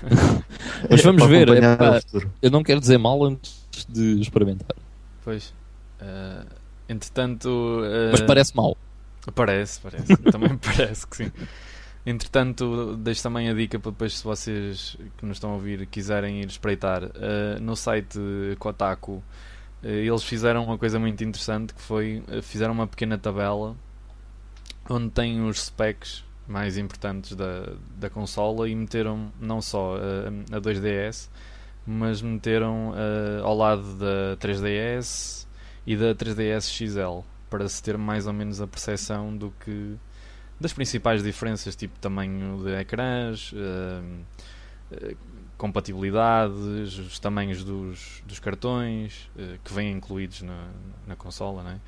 B: Mas vamos
A: Para
B: ver, epá, eu não quero dizer mal antes de experimentar,
C: Pois. eh, entretanto. eh,
B: mas parece mal.
C: Parece, parece. Também parece que sim. Entretanto, deixo também a dica para depois, se vocês que nos estão a ouvir quiserem ir espreitar, eh, no site Kotaku, eh, eles fizeram uma coisa muito interessante que foi, eh, fizeram uma pequena tabela onde tem os specs mais importantes da, da consola e meteram não só a 2DS, mas meteram ao lado da 3DS e da 3DS XL para se ter mais ou menos a percepção do que das principais diferenças, tipo tamanho de ecrãs, eh, compatibilidades, os tamanhos dos, dos cartões eh, que vêm incluídos na, na consola, não é?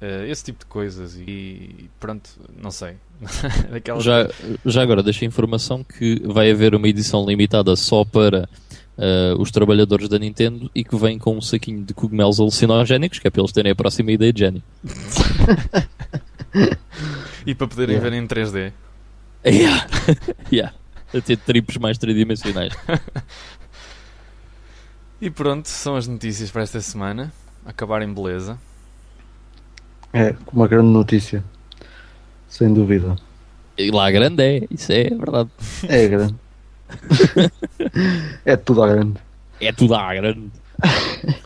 C: Eh, esse tipo de coisas e pronto, não sei.
B: Já, já agora, deixa a informação que vai haver uma edição limitada só para eh, os trabalhadores da Nintendo e que vem com um saquinho de cogumelos alucinogénicos, que é para eles terem a próxima ideia de gênio.
C: E para poderem
A: Yeah.
C: ver em 3D.
B: Yeah. yeah. A ter tripos mais tridimensionais.
C: E pronto, são as notícias para esta semana. Acabar em beleza.
A: É uma grande notícia. Sem dúvida.
B: E lá grande é, isso é verdade.
A: É grande. é tudo à grande.
B: É tudo à grande.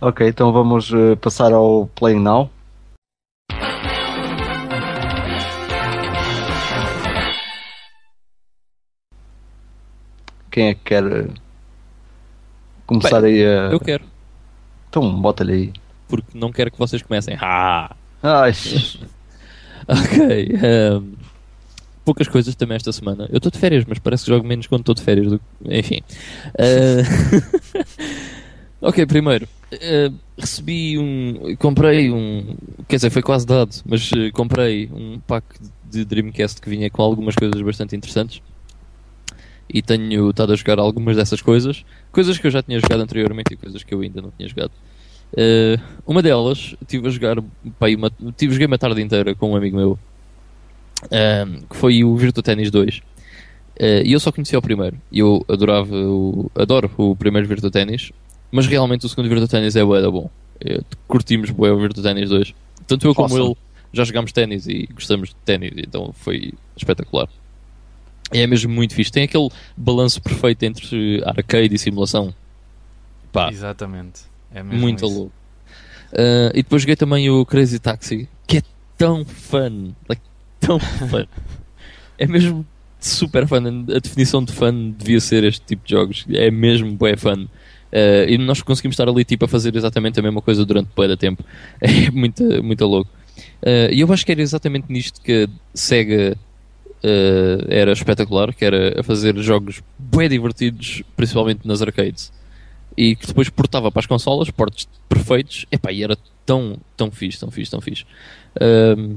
A: ok, então vamos eh, passar ao Play Now. Quem é que quer eh, começar Bem, aí a.
B: Eu quero.
A: Então, bota-lhe aí.
B: Porque não quero que vocês comecem. Ah!
A: Ai.
B: ok. Um, poucas coisas também esta semana. Eu estou de férias, mas parece que jogo menos quando estou de férias. Do... Enfim. Eh, ok, primeiro. eh, recebi um. Comprei um. Quer dizer, foi quase dado, mas eh, comprei um pack de Dreamcast que vinha com algumas coisas bastante interessantes. E tenho estado a jogar algumas dessas coisas. Coisas que eu já tinha jogado anteriormente e coisas que eu ainda não tinha jogado. Uma delas, estive a jogar. Pá, uma, tive, joguei uma tarde inteira com um amigo meu Que foi o Virtua Tennis 2. Eh, E eu só conhecia o primeiro. Eu adorava o, adoro o primeiro Virtua Tennis, mas realmente o segundo Virtua Tennis é bué bom. Eh, curtimos bué o Virtua Tennis 2. Tanto eu como ele já jogámos ténis e gostamos de ténis, então foi espetacular. É mesmo muito fixe. Tem aquele balanço perfeito entre arcade e simulação. Pá,
C: Exatamente. É mesmo
B: muito
C: isso.
B: louco. Ah, e depois joguei também o Crazy Taxi, que é tão fun. Like, tão fun. é mesmo super fun. A definição de fun devia ser este tipo de jogos. É mesmo bué fun. Ah, e nós conseguimos estar ali tipo, a fazer exatamente a mesma coisa durante bué da tempo. É muito, muito louco. Ah, E eu acho que era exatamente nisto que a SEGA ah, era espetacular, que era a fazer jogos bué divertidos, principalmente nas arcades e que depois portava para as consolas, portes perfeitos, epá, e era tão, tão fixe, tão fixe, tão fixe. Ahm,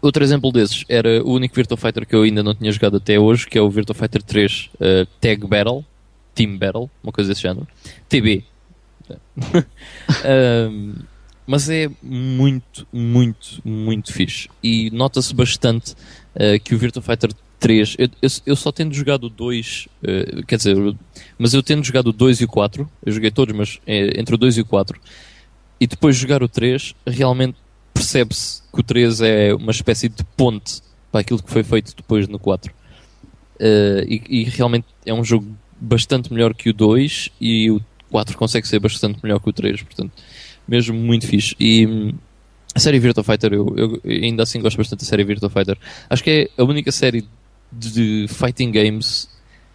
B: outro exemplo desses era o único Virtua Fighter que eu ainda não tinha jogado até hoje, que é o Virtua Fighter 3 uh, Tag Battle, Team Battle, uma coisa desse género. TB. Ahm, mas é muito, muito, muito fixe. E nota-se bastante uh, que o Virtua Fighter 3, eu, eu, eu só tendo jogado o 2, uh, quer dizer, mas eu tendo jogado o 2 e o 4, eu joguei todos, mas é, entre o 2 e o 4, e depois jogar o 3, realmente percebe-se que o 3 é uma espécie de ponte para aquilo que foi feito depois no 4. Uh, e, e realmente é um jogo bastante melhor que o 2 e o 4 consegue ser bastante melhor que o 3, portanto, mesmo muito fixe. E a série Virtua Fighter, eu, eu ainda assim gosto bastante da série Virtua Fighter. Acho que é a única série de fighting games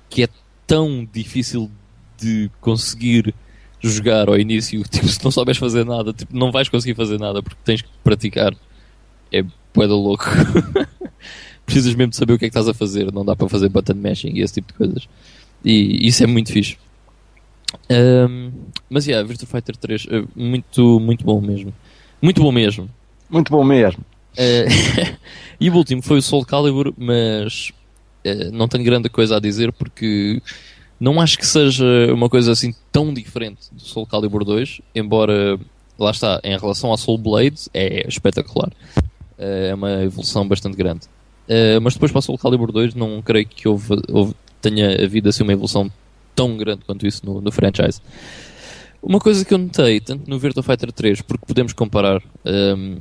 B: que é tão difícil de conseguir jogar ao início. Tipo, se não souberes fazer nada, tipo, não vais conseguir fazer nada porque tens que praticar. É bué da louco. Precisas mesmo de saber o que é que estás a fazer. Não dá para fazer button mashing e esse tipo de coisas. E isso é muito fixe. Um, mas, yeah, Virtua Fighter 3, uh, muito, muito bom mesmo. Muito bom mesmo.
A: muito bom mesmo.
B: Uh, e o último foi o Soul Calibur, mas uh, não tenho grande coisa a dizer porque não acho que seja uma coisa assim tão diferente do Soul Calibur 2, embora lá está, em relação ao Soul Blade é espetacular. Uh, é uma evolução bastante grande. Uh, mas depois para o Soul Calibur 2 não creio que houve, houve, tenha havido assim uma evolução tão grande quanto isso no, no franchise. Uma coisa que eu notei, tanto no Virtua Fighter 3, porque podemos comparar um,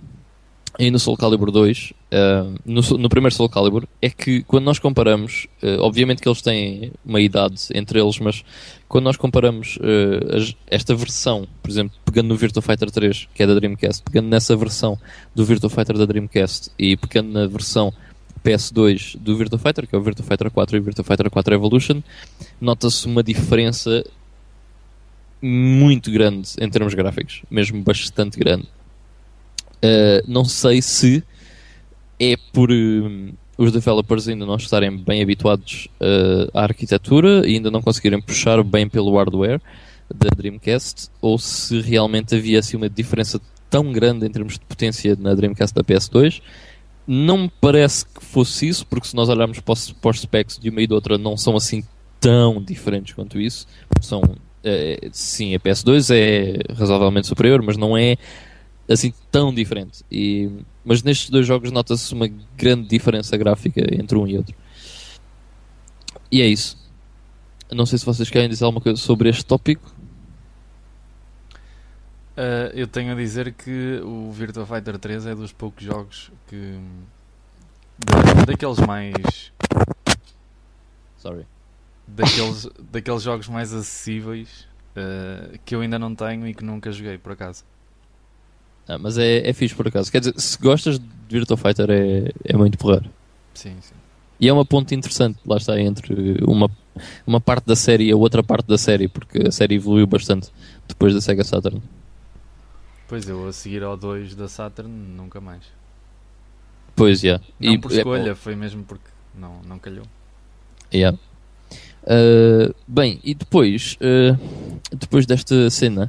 B: e no Soul Calibur 2, uh, no, no, primeiro Soul Calibur, é que quando nós comparamos, uh, obviamente que eles têm uma idade entre eles, mas quando nós comparamos uh, as, esta versão, por exemplo, pegando no Virtua Fighter 3, que é da Dreamcast, pegando nessa versão do Virtua Fighter da Dreamcast e pegando na versão PS2 do Virtua Fighter, que é o Virtua Fighter 4 e o Virtua Fighter 4 Evolution, nota-se uma diferença muito grande em termos gráficos, mesmo bastante grande. Uh, não sei se é por uh, os developers ainda não estarem bem habituados uh, à arquitetura e ainda não conseguirem puxar bem pelo hardware da Dreamcast ou se realmente havia assim uma diferença tão grande em termos de potência na Dreamcast da PS2 não me parece que fosse isso, porque se nós olharmos para os, para os specs de uma e de outra, não são assim tão diferentes quanto isso. São, sim, a PS2 é razoavelmente superior, mas não é assim tão diferente. E, mas nestes dois jogos nota-se uma grande diferença gráfica entre um e outro. E é isso. Não sei se vocês querem dizer alguma coisa sobre este tópico.
C: Uh, eu tenho a dizer que o Virtua Fighter 3 é dos poucos jogos que. Da, daqueles mais.
B: Sorry.
C: Daqueles, daqueles jogos mais acessíveis uh, que eu ainda não tenho e que nunca joguei, por acaso.
B: Ah, mas é, é fixe por acaso. Quer dizer, se gostas de Virtua Fighter, é, é muito porreiro.
C: Sim, sim.
B: E é uma ponte interessante, lá está, entre uma, uma parte da série e a outra parte da série, porque a série evoluiu bastante depois da Sega Saturn.
C: Pois eu, a seguir ao 2 da Saturn, nunca mais.
B: Pois, já.
C: Não
B: E-
C: por
B: é,
C: escolha, foi mesmo porque não, não calhou.
B: Yeah. Uh, bem, e depois, uh, depois desta cena,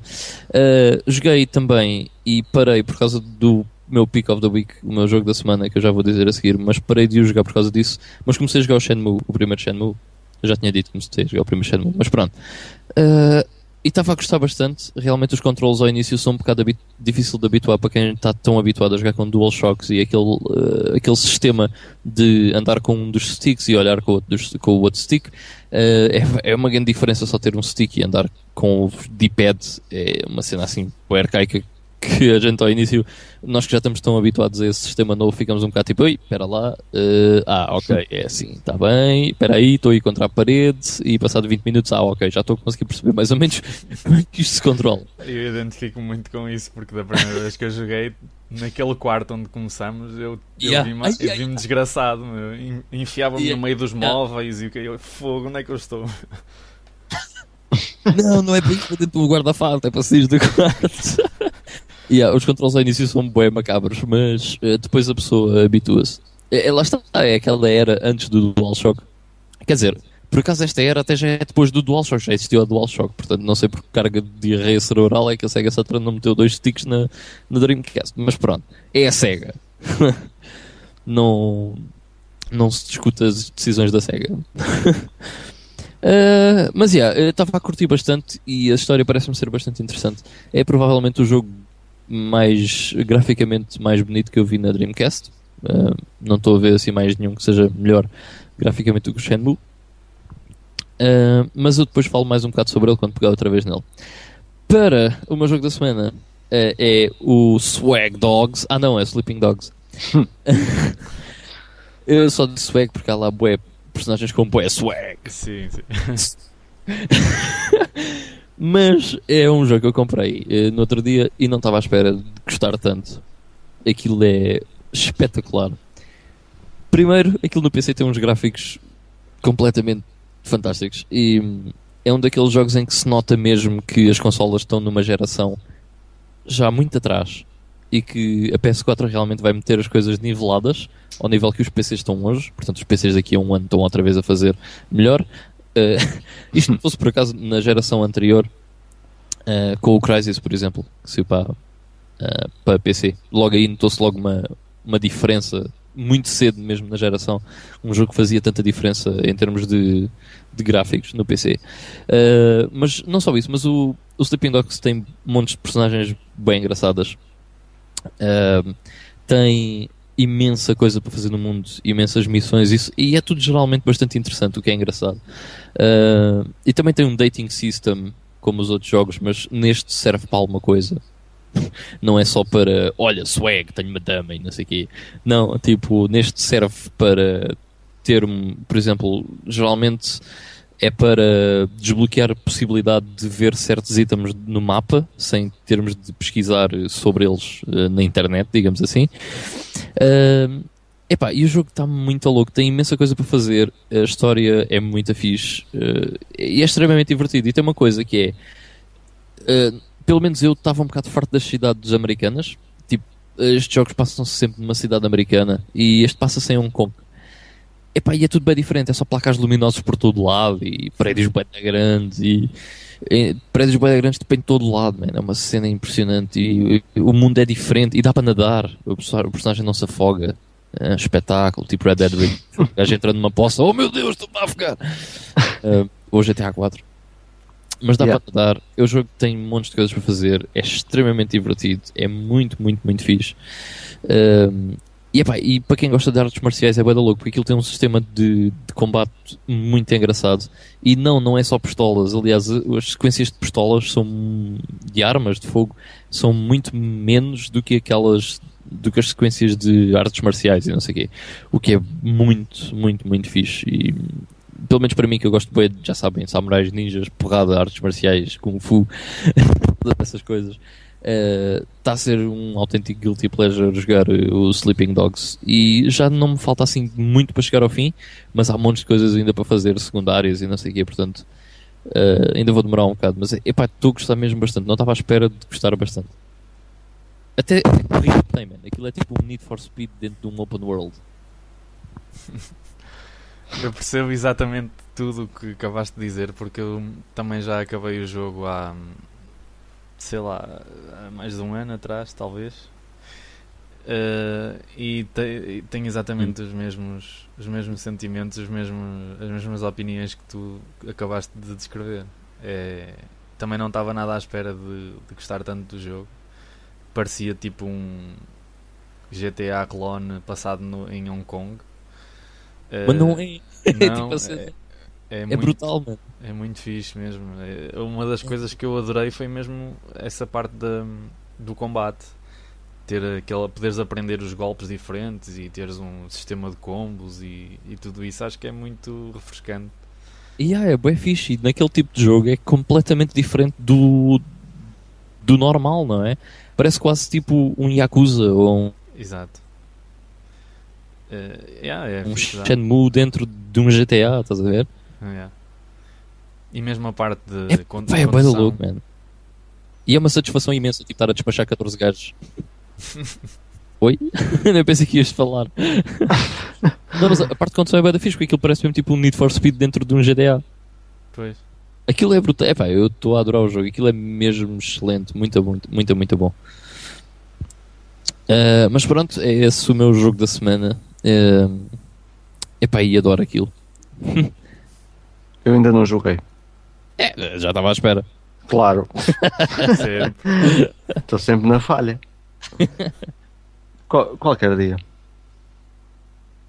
B: uh, joguei também e parei por causa do meu pick of the week, o meu jogo da semana, que eu já vou dizer a seguir, mas parei de o jogar por causa disso. Mas comecei a jogar o Shenmue, o primeiro Shenmue. Eu já tinha dito que comecei a jogar o primeiro Shenmue, mas pronto. E estava a gostar bastante. Realmente os controles ao início são um bocado difícil de habituar para quem está tão habituado a jogar com DualShocks e aquele, aquele sistema de andar com um dos sticks e olhar com o outro, com o outro stick. Uh, é, é uma grande diferença só ter um stick e andar com o D-pad. É uma cena assim, bem arcaica que a gente ao início, nós que já estamos tão habituados a esse sistema novo, ficamos um bocado tipo, oi, espera lá, uh, ah, ok, é assim, está bem, espera aí, estou aí contra a parede e passado 20 minutos, ah, ok, já estou a conseguir perceber mais ou menos como é que isto se controla.
C: Eu identifico muito com isso porque da primeira vez que eu joguei, naquele quarto onde começamos, eu,
B: Yeah.
C: eu vi-me desgraçado. meu. En- Enfiava-me
B: Yeah.
C: no meio dos
B: Yeah.
C: móveis e o que eu, fogo, onde é que eu estou?
B: Não, não é para ir para dentro do guarda-fato, é para sair do quarto. yeah, os controles ao início são bem macabros, mas eh, depois a pessoa habitua-se. É, é, lá está, é aquela era antes do DualShock. Quer dizer, por acaso esta era até já é depois do DualShock, já existiu a DualShock, portanto não sei por que carga de diarreia cerebral é que a Sega Saturn não meteu dois sticks na, na Dreamcast, mas pronto, é a Sega. não, não se discute as decisões da Sega. Uh, mas yeah, estava a curtir bastante e a história parece-me ser bastante interessante. É provavelmente o jogo mais graficamente mais bonito que eu vi na Dreamcast. Uh, não estou a ver assim mais nenhum que seja melhor graficamente do que o Shenmue. Uh, mas eu depois falo mais um bocado sobre ele quando pegar outra vez nele. Para o meu jogo da semana uh, é o Swag Dogs. Ah não, é Sleeping Dogs. eu só disse Swag porque há lá bué personagens com bué swag.
C: Sim, sim.
B: Mas é um jogo que eu comprei eh, no outro dia e não estava à espera de gostar tanto. Aquilo é espetacular. Primeiro, aquilo no PC tem uns gráficos completamente fantásticos e hum, é um daqueles jogos em que se nota mesmo que as consolas estão numa geração já muito atrás e que a PS4 realmente vai meter as coisas niveladas ao nível que os PCs estão hoje. Portanto, os PCs daqui a um ano estão outra vez a fazer melhor. Uh, isto não fosse por acaso na geração anterior, uh, com o Crysis, por exemplo, que saiu para, uh, para PC. Logo aí notou-se logo uma, uma diferença muito cedo mesmo na geração. Um jogo que fazia tanta diferença em termos de, de gráficos no PC. Uh, mas não só isso, mas o, o Sleeping Dogs tem montes de personagens bem engraçadas. Uh, tem imensa coisa para fazer no mundo, imensas missões, isso, e é tudo geralmente bastante interessante, o que é engraçado. Uh, e também tem um dating system, como os outros jogos, mas neste serve para alguma coisa. Não é só para, olha, swag, tenho uma dama e não sei o quê. Não, tipo, neste serve para ter, por exemplo, geralmente é para desbloquear a possibilidade de ver certos itens no mapa, sem termos de pesquisar sobre eles uh, na internet, digamos assim. Uh, epá, e o jogo está muito louco, tem imensa coisa para fazer, a história é muito fixe uh, e é extremamente divertido. E tem uma coisa que é, pelo menos eu estava um bocado farto das cidades americanas, tipo, estes jogos passam-se sempre numa cidade americana e este passa-se em Hong Kong. Epá, e é tudo bem diferente, é só placas luminosos por todo lado e prédios bem grandes e, e prédios bem grandes tipo, em todo lado, man. é uma cena impressionante e, e, o mundo é diferente e dá para nadar, o, o personagem não se afoga. É um espetáculo, tipo Red Dead Redemption. A gente entra numa poça, oh meu Deus, estou-me a afogar. Uh, hoje até há 4. Mas dá yeah. para nadar. O jogo tem montes de coisas para fazer. É extremamente divertido. É muito, muito, muito fixe. Uh, e, epá, e para quem gosta de artes marciais é bem da louco, porque aquilo tem um sistema de, de, combate muito engraçado. E não, não é só pistolas. Aliás, as sequências de pistolas são de armas de fogo são muito menos do que aquelas do que as sequências de artes marciais e não sei o quê. O que é muito, muito, muito fixe. E pelo menos para mim, que eu gosto bem, já sabem, samurais, ninjas, porrada, artes marciais, kung fu, todas essas coisas. Está a ser um autêntico guilty pleasure jogar uh, o Sleeping Dogs e já não me falta assim muito para chegar ao fim, mas há montes de coisas ainda para fazer, secundárias e não sei o quê, portanto uh, ainda vou demorar um bocado. Mas epá, estou a gostar mesmo bastante, não estava à espera de gostar bastante. Até corrida tem, man. Aquilo é tipo um Need for Speed dentro de um open world.
C: Eu percebo exatamente tudo o que acabaste de dizer, porque eu também já acabei o jogo há, sei lá, há mais de um ano atrás, talvez. Uh, e te, tenho exatamente os, mesmos, os mesmos sentimentos, os mesmos, as mesmas opiniões que tu acabaste de descrever. É, também não estava nada à espera de, de gostar tanto do jogo. Parecia tipo um GTA clone passado no, em Hong Kong.
B: Mas não é. Não, tipo é, é, é muito, brutal, mano.
C: É muito fixe mesmo. É, uma das coisas que eu adorei foi mesmo essa parte da, do combate. Ter aquela, poderes aprender os golpes diferentes e teres um sistema de combos e, e tudo isso. Acho que é muito refrescante.
B: E yeah, é bem fixe. E naquele tipo de jogo é completamente diferente do, do normal, não é? Parece quase tipo um Yakuza ou um.
C: Exato. Uh, yeah, é
B: um Shenmue dentro de um GTA, estás a ver?
C: Yeah. E mesmo a parte de
B: é, é bem louco. E é uma satisfação imensa tipo, estar a despachar 14 gajos. Oi? Nem pensei que ias falar. não, mas a parte de condução é bem da fixe, porque aquilo parece mesmo tipo um Need for Speed dentro de um GTA.
C: Pois.
B: Aquilo é brutal. Epá, eu estou a adorar o jogo. Aquilo é mesmo excelente. Muito, muito, muito, muito bom. Uh, mas pronto, é esse o meu jogo da semana. Uh, epá, e adoro aquilo.
A: Eu ainda não joguei.
B: É, já estava à espera.
A: Claro. Estou sempre na falha. Qual, qualquer dia.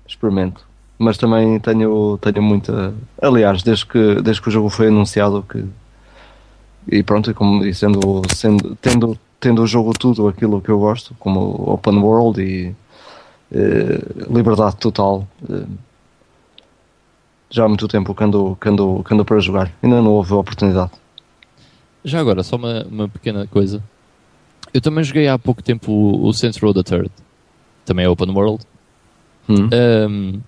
A: Experimento. Mas também tenho, tenho muita. Aliás, desde que, desde que o jogo foi anunciado que. E pronto, como e sendo, sendo, tendo, tendo o jogo tudo aquilo que eu gosto, como open world e liberdade total. Eh, já há muito tempo que ando, que, ando, que ando para jogar. Ainda não houve oportunidade.
B: Já agora, só uma, uma pequena coisa. Eu também joguei há pouco tempo o, o Saints Row the Third. Também é open world. Hum. Um,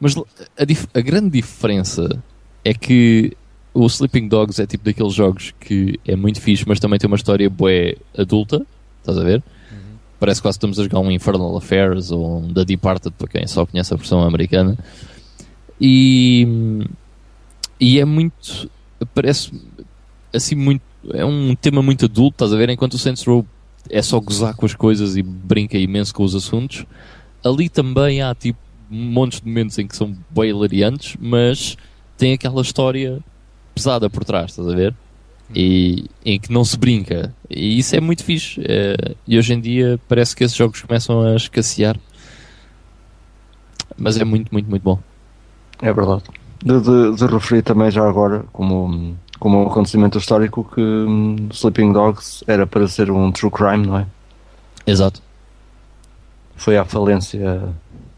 B: mas a, a, grande diferença é que o Sleeping Dogs é tipo daqueles jogos que é muito fixe, mas também tem uma história boé adulta. Estás a ver? Parece que quase estamos a jogar um Infernal Affairs ou um The Departed, para quem só conhece a versão americana. E, e é muito. Parece assim muito. É um tema muito adulto, estás a ver? Enquanto o Saints Row é só gozar com as coisas e brinca imenso com os assuntos. Ali também há tipo montes de momentos em que são bem hilariantes, mas tem aquela história pesada por trás, estás a ver? E em que não se brinca. E isso é muito fixe. É, e hoje em dia parece que esses jogos começam a escassear. Mas é muito, muito, muito bom.
A: É verdade. De, de, de referir também já agora, como, como um acontecimento histórico, que um, Sleeping Dogs era para ser um true crime, não é?
B: Exato.
A: Foi à falência.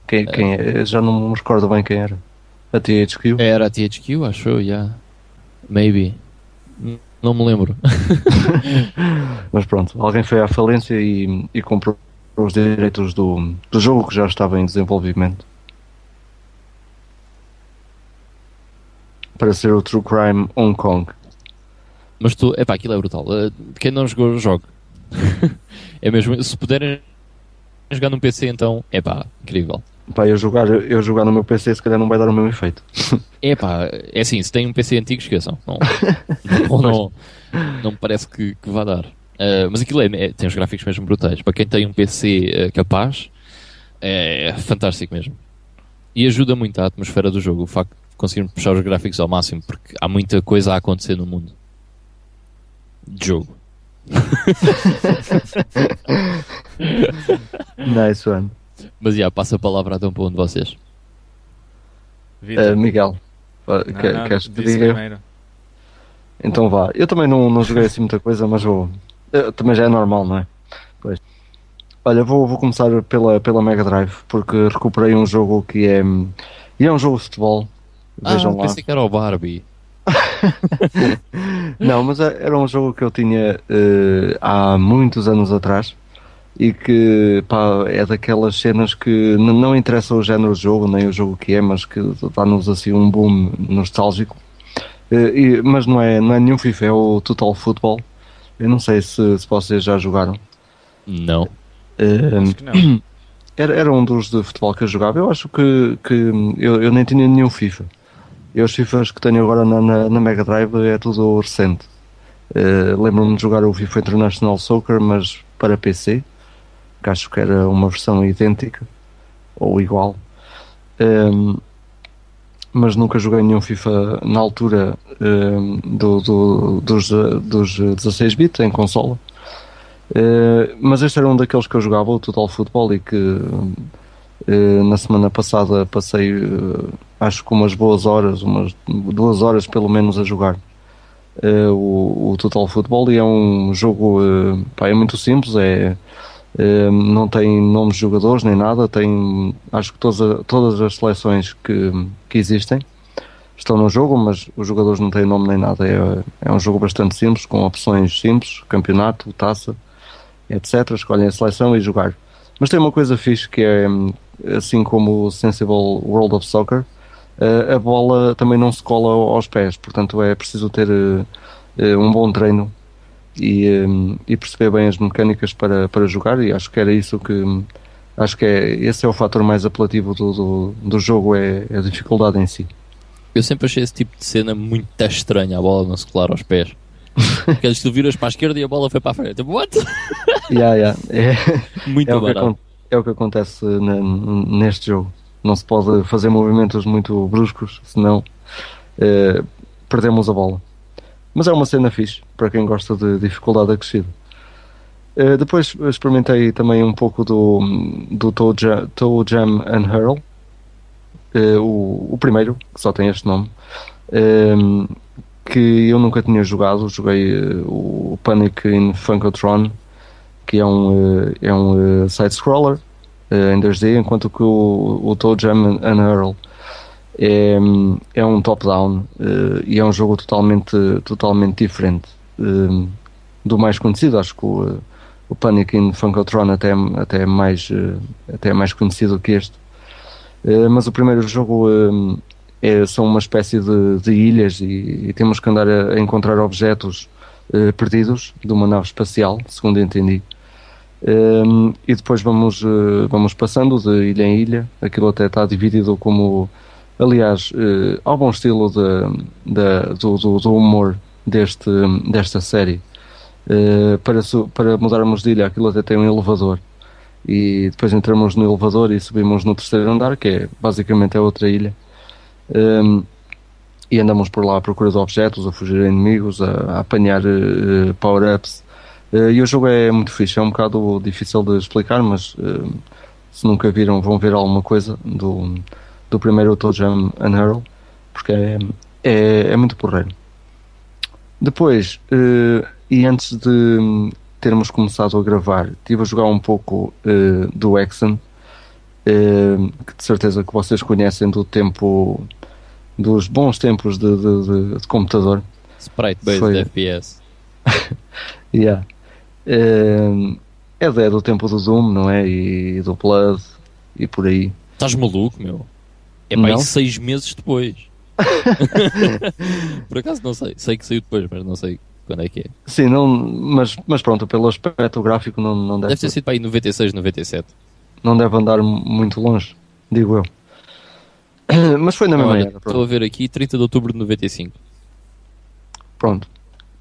A: Quem, quem é? Já não me recordo bem quem era. A THQ?
B: Era a THQ, acho eu, já. Yeah. Maybe. Não me lembro.
A: Mas pronto, alguém foi à falência e, e comprou os direitos do, do jogo que já estava em desenvolvimento. Para ser o True Crime Hong Kong.
B: Mas tu, epá, aquilo é brutal. Eh, quem não jogou, joga. é mesmo, se puderem jogar num PC, então, epá, incrível.
A: Pá, eu jogar, eu jogar no meu PC se calhar não vai dar o mesmo efeito.
B: É pá, é assim, se tem um PC antigo, esqueçam. Não, não, não, não me parece que, que vá dar. Uh, mas aquilo é, é, tem os gráficos mesmo brutais. Para quem tem um PC uh, ah, capaz, é fantástico mesmo. E ajuda muito a atmosfera do jogo, o facto de conseguirmos puxar os gráficos ao máximo, porque há muita coisa a acontecer no mundo de jogo.
A: nice one.
B: Mas já, passa a palavra então para um de vocês.
A: Uh, Miguel, não, quer, não, queres que diga? Então vá. Eu também não, não joguei assim muita coisa, mas vou. Eu, também já é normal, não é? Pois. Olha, vou, vou começar pela, pela Mega Drive, porque recuperei um jogo que é. E é um jogo de futebol.
B: Vejam ah, lá. pensei que era o Barbie.
A: não, mas é, era um jogo que eu tinha uh, há muitos anos atrás e que pá, é daquelas cenas que não interessa o género do jogo, nem o jogo que é, mas que dá-nos assim um boom nostálgico. Uh, e, mas não é, não é nenhum FIFA, é o Total Football. Eu não sei se, se vocês já jogaram.
B: Não.
A: Uh,
C: Acho que não.
A: Era, era um dos de futebol que eu jogava. Eu acho que, que eu, eu nem tinha nenhum FIFA. E os FIFAs que tenho agora na, na, na Mega Drive é tudo recente. Uh, Lembro-me de jogar o FIFA International Soccer, mas para PC, que acho que era uma versão idêntica ou igual. Um, mas nunca joguei nenhum FIFA na altura um, do, do, dos, dos 16 bits em consola. Uh, mas este era um daqueles que eu jogava, o Total Football, e que uh, na semana passada passei, uh, acho que umas boas horas, umas duas horas pelo menos a jogar o, o, Total Football. E é um jogo, pá, é muito simples, é, não tem nomes de jogadores nem nada, tem acho que todas, todas as seleções que, que existem estão no jogo, mas os jogadores não têm nome nem nada. É, é um jogo bastante simples, com opções simples, campeonato, taça etc. Escolhem a seleção e jogar. Mas tem uma coisa fixe que é, assim como o Sensible World of Soccer, a bola também não se cola aos pés, portanto é preciso ter um bom treino e, e perceber bem as mecânicas para, para jogar e acho que era isso que acho que é, esse é o fator mais apelativo do, do, do jogo, é, é a dificuldade em si.
B: Eu sempre achei esse tipo de cena muito estranha, a bola não se colar aos pés. Porque tu viras para a esquerda e a bola foi para a frente. Tipo, what?
A: Yeah, yeah. É,
B: muito
A: é, o que, é o que acontece na, neste jogo. Não se pode fazer movimentos muito bruscos, senão eh, perdemos a bola. Mas é uma cena fixe para quem gosta de dificuldade acrescida. Eh, depois experimentei também um pouco do, do Toe Jam, Toe Jam and Hurl, eh, o, o primeiro, que só tem este nome que eu nunca tinha jogado. Joguei uh, o Panic in Funkotron, que é um, uh, é um uh, side-scroller em 2D, enquanto que o, o Toe Jam and Hurl é, é um top-down e é um jogo totalmente, totalmente diferente do mais conhecido. Acho que o, o Panic in Funkotron até, até, é mais, até é mais conhecido que este. mas o primeiro jogo é, são uma espécie de, de ilhas e, e, temos que andar a, a encontrar objetos eh, perdidos de uma nave espacial, segundo entendi. Um, e depois vamos, uh, vamos passando de ilha em ilha. Aquilo até está dividido como, aliás, uh, ao bom estilo de, de, do, do, do, humor deste, desta série. Uh, para, para mudarmos de ilha, aquilo até tem um elevador. E depois entramos no elevador e subimos no terceiro andar, que é basicamente é outra ilha. Um, e andamos por lá à procura de objetos, a fugir a inimigos, a, a apanhar uh, power-ups. Uh, e o jogo é muito fixe, é um bocado difícil de explicar, mas uh, se nunca viram, vão ver alguma coisa do, do primeiro Toe Jam and Hurl, porque é, é, é muito porreiro. Depois, e antes de termos começado a gravar, estive a jogar um pouco do Exxon que de certeza que vocês conhecem do tempo dos bons tempos de, de, de, de computador.
B: Sprite based Foi... FPS.
A: yeah. é, é do tempo do Zoom, não é? E, do Blood e por aí.
B: Estás maluco, meu? É aí seis meses depois. por acaso não sei. Sei que saiu depois, mas não sei quando é que é.
A: Sim, não, mas, mas pronto, pelo aspecto gráfico não, não deve
B: Deve ter sido para aí 96, 97
A: não deve andar muito longe, digo eu. Mas foi na mesma
B: Olha, Estou a ver aqui, 30 de outubro de 95.
A: Pronto.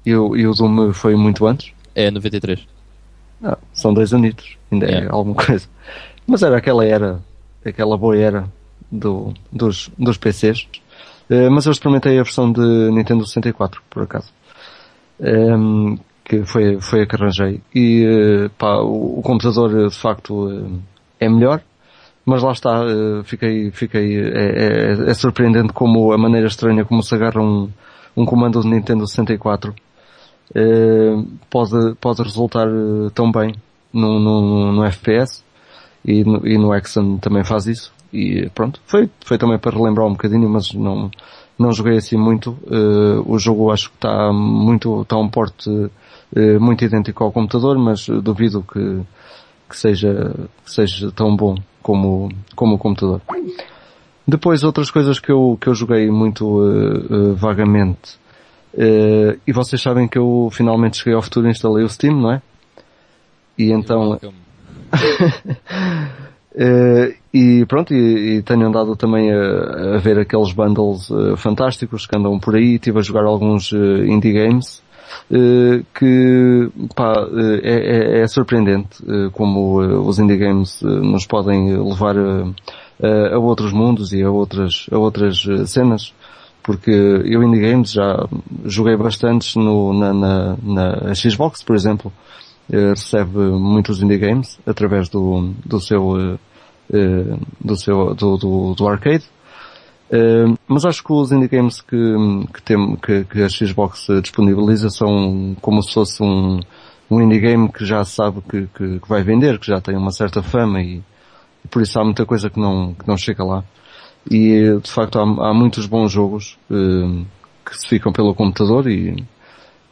A: E o, e o Doom foi muito antes?
B: É, 93.
A: Ah, são dois anitos, ainda é. é alguma coisa. Mas era aquela era, aquela boa era do, dos, dos PCs. Uh, eh, mas eu experimentei a versão de Nintendo 64, por acaso. Um, ehm, que foi, foi a que arranjei. E uh, pá, o, o, computador de facto é melhor, mas lá está, eh, fiquei, fiquei, é, é, é, surpreendente como a maneira estranha como se agarra um, um comando do Nintendo 64 é, pode, pode resultar eh, tão bem no, no, no FPS e no, e no Exxon também faz isso e pronto, foi, foi também para relembrar um bocadinho, mas não, não joguei assim muito. Uh, o jogo acho que está muito, está um porte uh, muito idêntico ao computador, mas duvido que, que seja, que seja tão bom como, como o computador. Depois outras coisas que eu, que eu joguei muito uh, vagamente. e vocês sabem que eu finalmente cheguei ao futuro e instalei o Steam, não é? E então... Uh, e pronto, e, e, tenho andado também a, a ver aqueles bundles uh, fantásticos que andam por aí, estive a jogar alguns uh, indie games, que pá, é, é, é, surpreendente como os indie games nos podem levar a, a, outros mundos e a outras, a outras cenas, porque eu indie games já joguei bastantes no, na, na, na Xbox, por exemplo, recebe muitos indie games através do, do seu eh, do seu do, do, do arcade. Mas acho que os indie games que, que, tem, que, que a Xbox disponibiliza são como se fosse um, um indie game que já sabe que, que, que, vai vender, que já tem uma certa fama e, e, por isso há muita coisa que não, que não chega lá. E de facto há, há muitos bons jogos uh, que se ficam pelo computador e,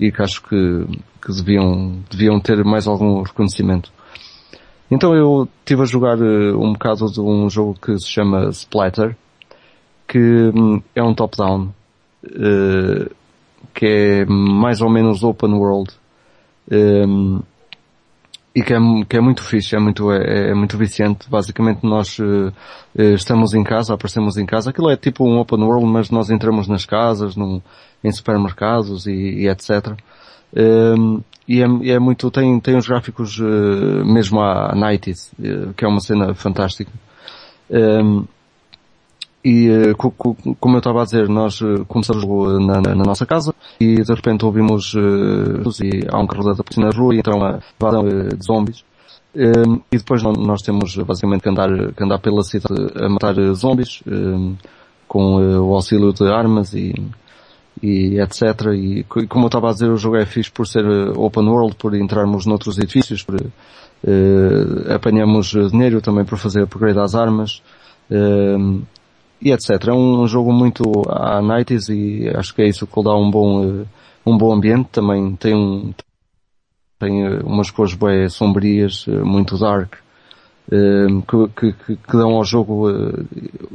A: e que acho que, que deviam, deviam ter mais algum reconhecimento. Então eu estive a jogar uh, um bocado de um jogo que se chama Splatter, que um, é um top-down, uh, que é mais ou menos open world, um, e que é, que é muito fixe, é muito, é, é muito viciante. Basicamente nós uh, estamos em casa, aparecemos em casa. Aquilo é tipo um open world, mas nós entramos nas casas, num, em supermercados e, e etc. Um, e é, é, muito, tem, tem uns gráficos uh, mesmo à 90s, uh, eh, que é uma cena fantástica. Um, e uh, co co como eu estava a dizer, nós começamos na, na, na, nossa casa e de repente ouvimos e há um carro da polícia na rua e então uma invasão de zombies. Um, e depois nós temos basicamente que andar, que andar pela cidade a matar zombies um, com o auxílio de armas e e etc. E como eu estava a dizer, o jogo é fixe por ser eh, open world, por entrarmos noutros edifícios, por uh, apanhamos dinheiro também para fazer upgrade às armas, uh, e etc. É um, jogo muito à 90s e acho que é isso que lhe dá um bom, um bom ambiente. Também tem um, tem umas cores bem sombrias, muito dark, que, que, que, dão ao jogo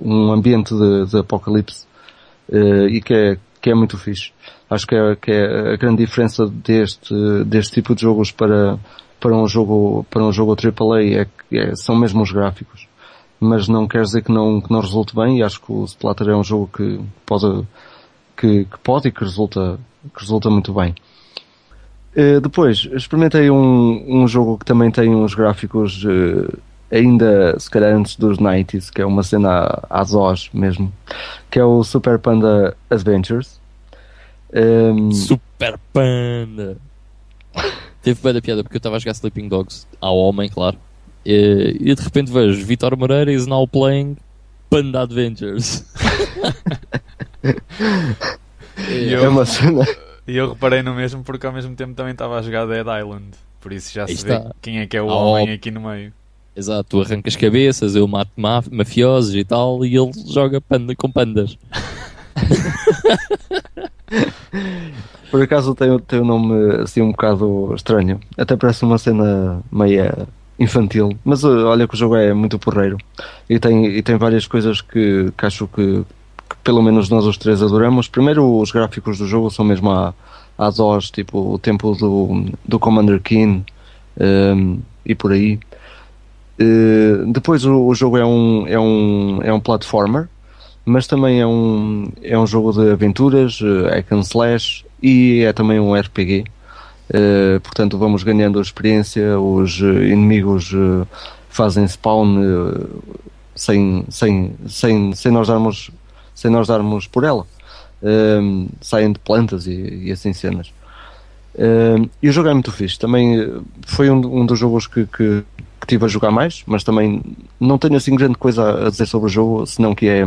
A: um ambiente de, de apocalipse. e que é, que é muito fixe. Acho que é, que é a grande diferença deste, deste tipo de jogos para, para um jogo, para um jogo AAA é que é, são mesmo os gráficos. Mas não quer dizer que não, que não resulte bem e acho que o Splatter é um jogo que pode, que, que pode e que resulta, que resulta muito bem. Uh, depois, experimentei um, um jogo que também tem uns gráficos uh, ainda, se calhar antes dos 90s, que é uma cena às Oz mesmo, que é o Super Panda Adventures.
B: Um... Super Panda! Teve bem da piada porque eu estava a jogar Sleeping Dogs ao homem, claro. E, e de repente vejo Vitor Moreira is now playing Panda Adventures.
C: e eu, é uma cena. E eu reparei no mesmo porque ao mesmo tempo também estava a jogar Dead Island. Por isso já se vê quem é que é o homem aqui no meio.
B: Exato, tu arrancas cabeças, eu mato mafiosos e tal, e ele joga panda com pandas.
A: Por acaso tem, tem um nome assim um bocado estranho. Até parece uma cena meia infantil. Mas uh, olha que o jogo é muito porreiro. E tem, e tem várias coisas que, que acho que, que, pelo menos nós os três adoramos. Primeiro, os gráficos do jogo são mesmo à, às OS, tipo o tempo do, do Commander Keen um, e por aí. Uh, depois o, o, jogo é um, é um, é um platformer, mas também é um, é um jogo de aventuras, uh, hack and slash, e é também um RPG. Uh, eh, portanto, vamos ganhando experiência, os inimigos uh, fazem spawn sem, sem, sem, sem, nós darmos, sem nós darmos por ela. saem de plantas e, e assim cenas. e o jogo é muito fixe. Também foi um, um dos jogos que, que que tive a jogar mais, mas também não tenho assim grande coisa a dizer sobre o jogo, senão que é,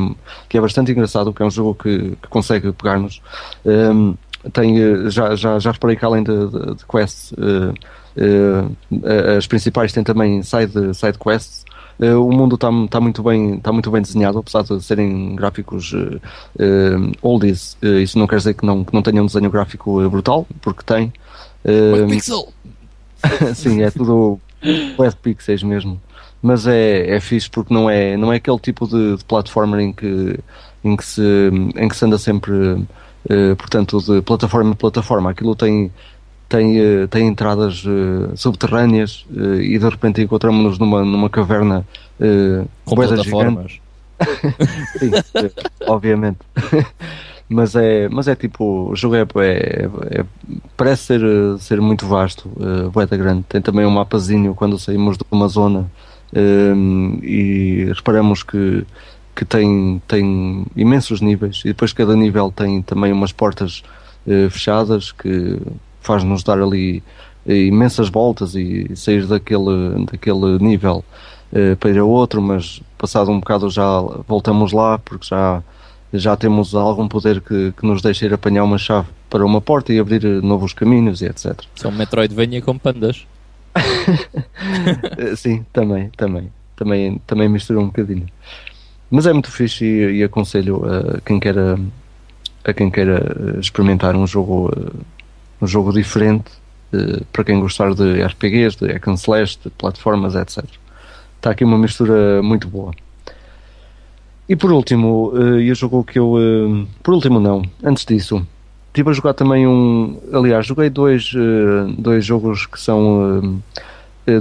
A: que é bastante engraçado, que é um jogo que, que consegue pegar-nos. Um, tem, eh, já, já, já reparei que além de, de, de quests, uh, uh, as principais têm também side, side quests, Uh, o mundo está tá muito, bem, tá muito bem desenhado, apesar de serem gráficos oldies. isso não quer dizer que não, que não tenha um desenho gráfico brutal, porque tem.
B: Uh, pixel!
A: sim, é tudo web pixels mesmo. Mas é, é fixe porque não é, não é aquele tipo de, de platformer em que, em, que se, em que se anda sempre, portanto, de plataforma em plataforma. Aquilo tem tem, uh, tem entradas uh, subterrâneas uh, e de repente encontramos-nos numa, numa caverna uh,
B: com plataformas.
A: Sim, obviamente. mas é, mas é tipo, o jogo é, é, é parece ser, ser muito vasto, uh, grande. Tem também um mapazinho quando saímos de uma zona e reparamos que que tem, tem imensos níveis e depois cada nível tem também umas portas fechadas que faz-nos dar ali eh, imensas voltas e sair daquele, daquele nível uh, para outro, mas passado um bocado já voltamos lá porque já, já temos algum poder que, que nos deixa ir apanhar uma chave para uma porta e abrir eh, novos caminhos e etc.
B: São Metroidvania com pandas.
A: Sim, também, também. Também, também mistura um bocadinho. Mas é muito fixe e, e aconselho a quem queira a quem queira experimentar um jogo um jogo diferente para quem gostar de RPGs, de hack and slash, de plataformas, etc. Está aqui uma mistura muito boa. E por último, e o jogo que eu. Uh, por último, não, antes disso, estive a jogar também um. Aliás, joguei dois, uh, dois jogos que são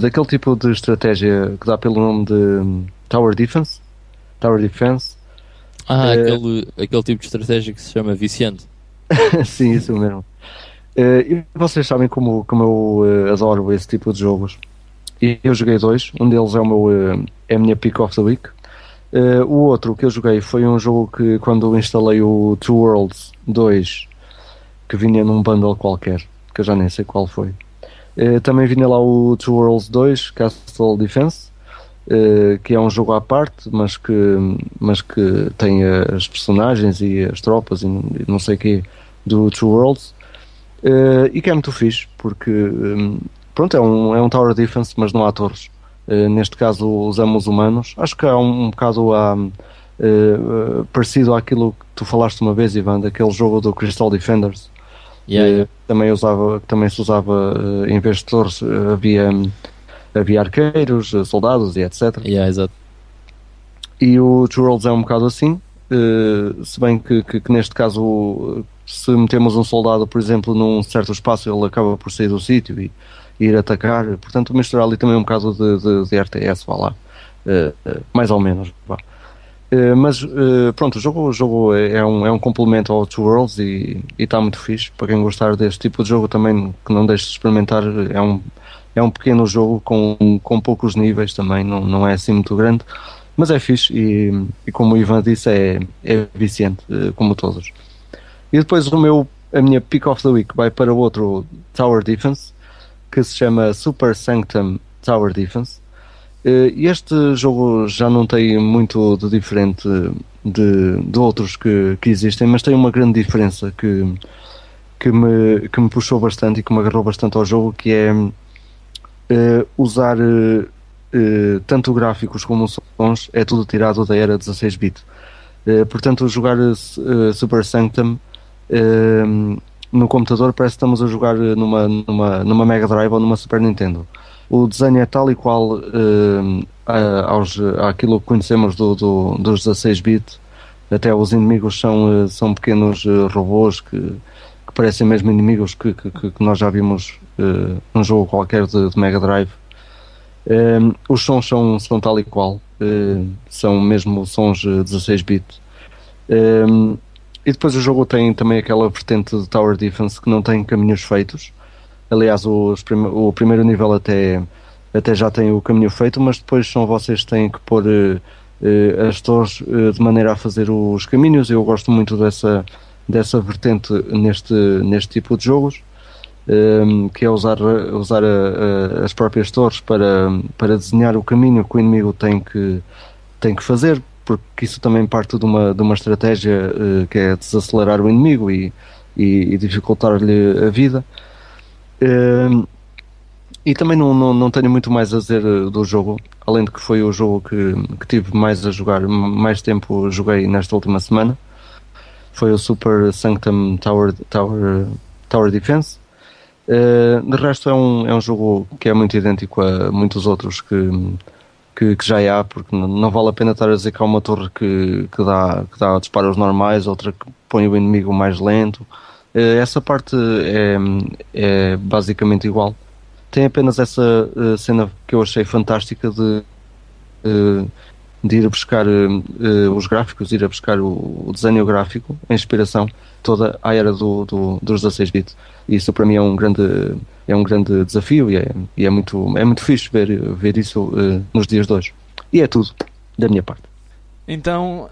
A: daquele tipo de estratégia que dá pelo nome de Tower Defense. Tower Defense.
B: Ah, aquele, aquele tipo de estratégia que se chama viciante.
A: Sim, isso mesmo. E vocês sabem como, como eu adoro esse tipo de jogos. E eu joguei dois. Um deles é, o meu, é a minha Pick of the Week. O outro que eu joguei foi um jogo que, quando instalei o Two Worlds 2, que vinha num bundle qualquer, que eu já nem sei qual foi. também vinha lá o Two Worlds 2, Castle Defense, que é um jogo à parte, mas que, mas que tem as personagens e as tropas e não sei o que do Two Worlds. Uh, e que é muito fixe, porque um, pronto, é um, é um Tower Defense, mas não há torres. Uh, neste caso usamos humanos. Acho que há um, um bocado uh, parecido àquilo que tu falaste uma vez, Ivan, daquele jogo do Crystal Defenders.
B: Yeah, yeah.
A: também, usava, também se usava, em vez de torres, havia, havia arqueiros, soldados e etc.
B: Yeah, exato.
A: E o Two Worlds é um bocado assim, se bem que, que, que neste caso se metemos um soldado, por exemplo, num certo espaço, ele acaba por sair do sítio e, ir atacar. Portanto, misturar ali também um bocado de, de, de RTS, vá lá. Uh, uh, mais ou menos, vá. Uh, mas pronto, o jogo, o jogo é, é, um, é um complemento ao Two Worlds e está muito fixe. Para quem gostar deste tipo de jogo também, que não deixe de experimentar, é um, é um pequeno jogo com, com poucos níveis também, não, não é assim muito grande, mas é fixe e, e como o Ivan disse, é, é viciante, como todos. E depois o meu, a minha pick of the week vai para o outro Tower Defense, que se chama Super Sanctum Tower Defense. Eh, este jogo já não tem muito de diferente de, de outros que, que existem, mas tem uma grande diferença que, que, me, que me puxou bastante e que me agarrou bastante ao jogo, que é uh, usar uh, tanto gráficos como sons, é tudo tirado da era 16-bit. portanto, jogar Super Sanctum no computador parece que estamos a jogar numa, numa, numa Mega Drive ou numa Super Nintendo. O desenho é tal e qual uh, aos, àquilo que conhecemos do, do, dos 16 bits. Até os inimigos são, uh, são pequenos uh, robôs que, que, parecem mesmo inimigos que, que, que nós já vimos uh, num jogo qualquer de, de Mega Drive. Os sons são, são tal e qual, são mesmo sons 16 bits. E depois o jogo tem também aquela vertente de Tower Defense que não tem caminhos feitos. Aliás, o primeiro nível até, até já tem o caminho feito, mas depois são vocês que têm que pôr uh, as torres uh, de maneira a fazer os caminhos. Eu gosto muito dessa, dessa vertente neste, neste tipo de jogos, um, ehm, que é usar, usar a, a, as próprias torres para, para desenhar o caminho que o inimigo tem que, tem que fazer porque isso também parte de uma, de uma estratégia uh, que é desacelerar o inimigo e, e, e dificultar-lhe a vida. Uh, E também não, não, não tenho muito mais a dizer eh, do jogo, além de que foi o jogo que, que tive mais a jogar, mais tempo joguei nesta última semana. Foi o Super Sanctum Tower, Tower, Tower Defense. Uh, de resto é um, é um jogo que é muito idêntico a muitos outros que, que, que, já há, porque não vale a pena estar a dizer que há uma torre que, que, dá, que dá disparos normais, outra que põe o inimigo mais lento. Uh, essa parte é, é basicamente igual tem apenas essa uh, cena que eu achei fantástica de, uh, de ir a buscar uh, os gráficos, ir a buscar o, o, desenho gráfico, a inspiração toda à era do, do, dos 16 bits. Isso para mim é um grande, é um grande desafio e é, e é, muito, é muito fixe ver, ver isso nos dias de hoje. E é tudo da minha parte.
C: Então,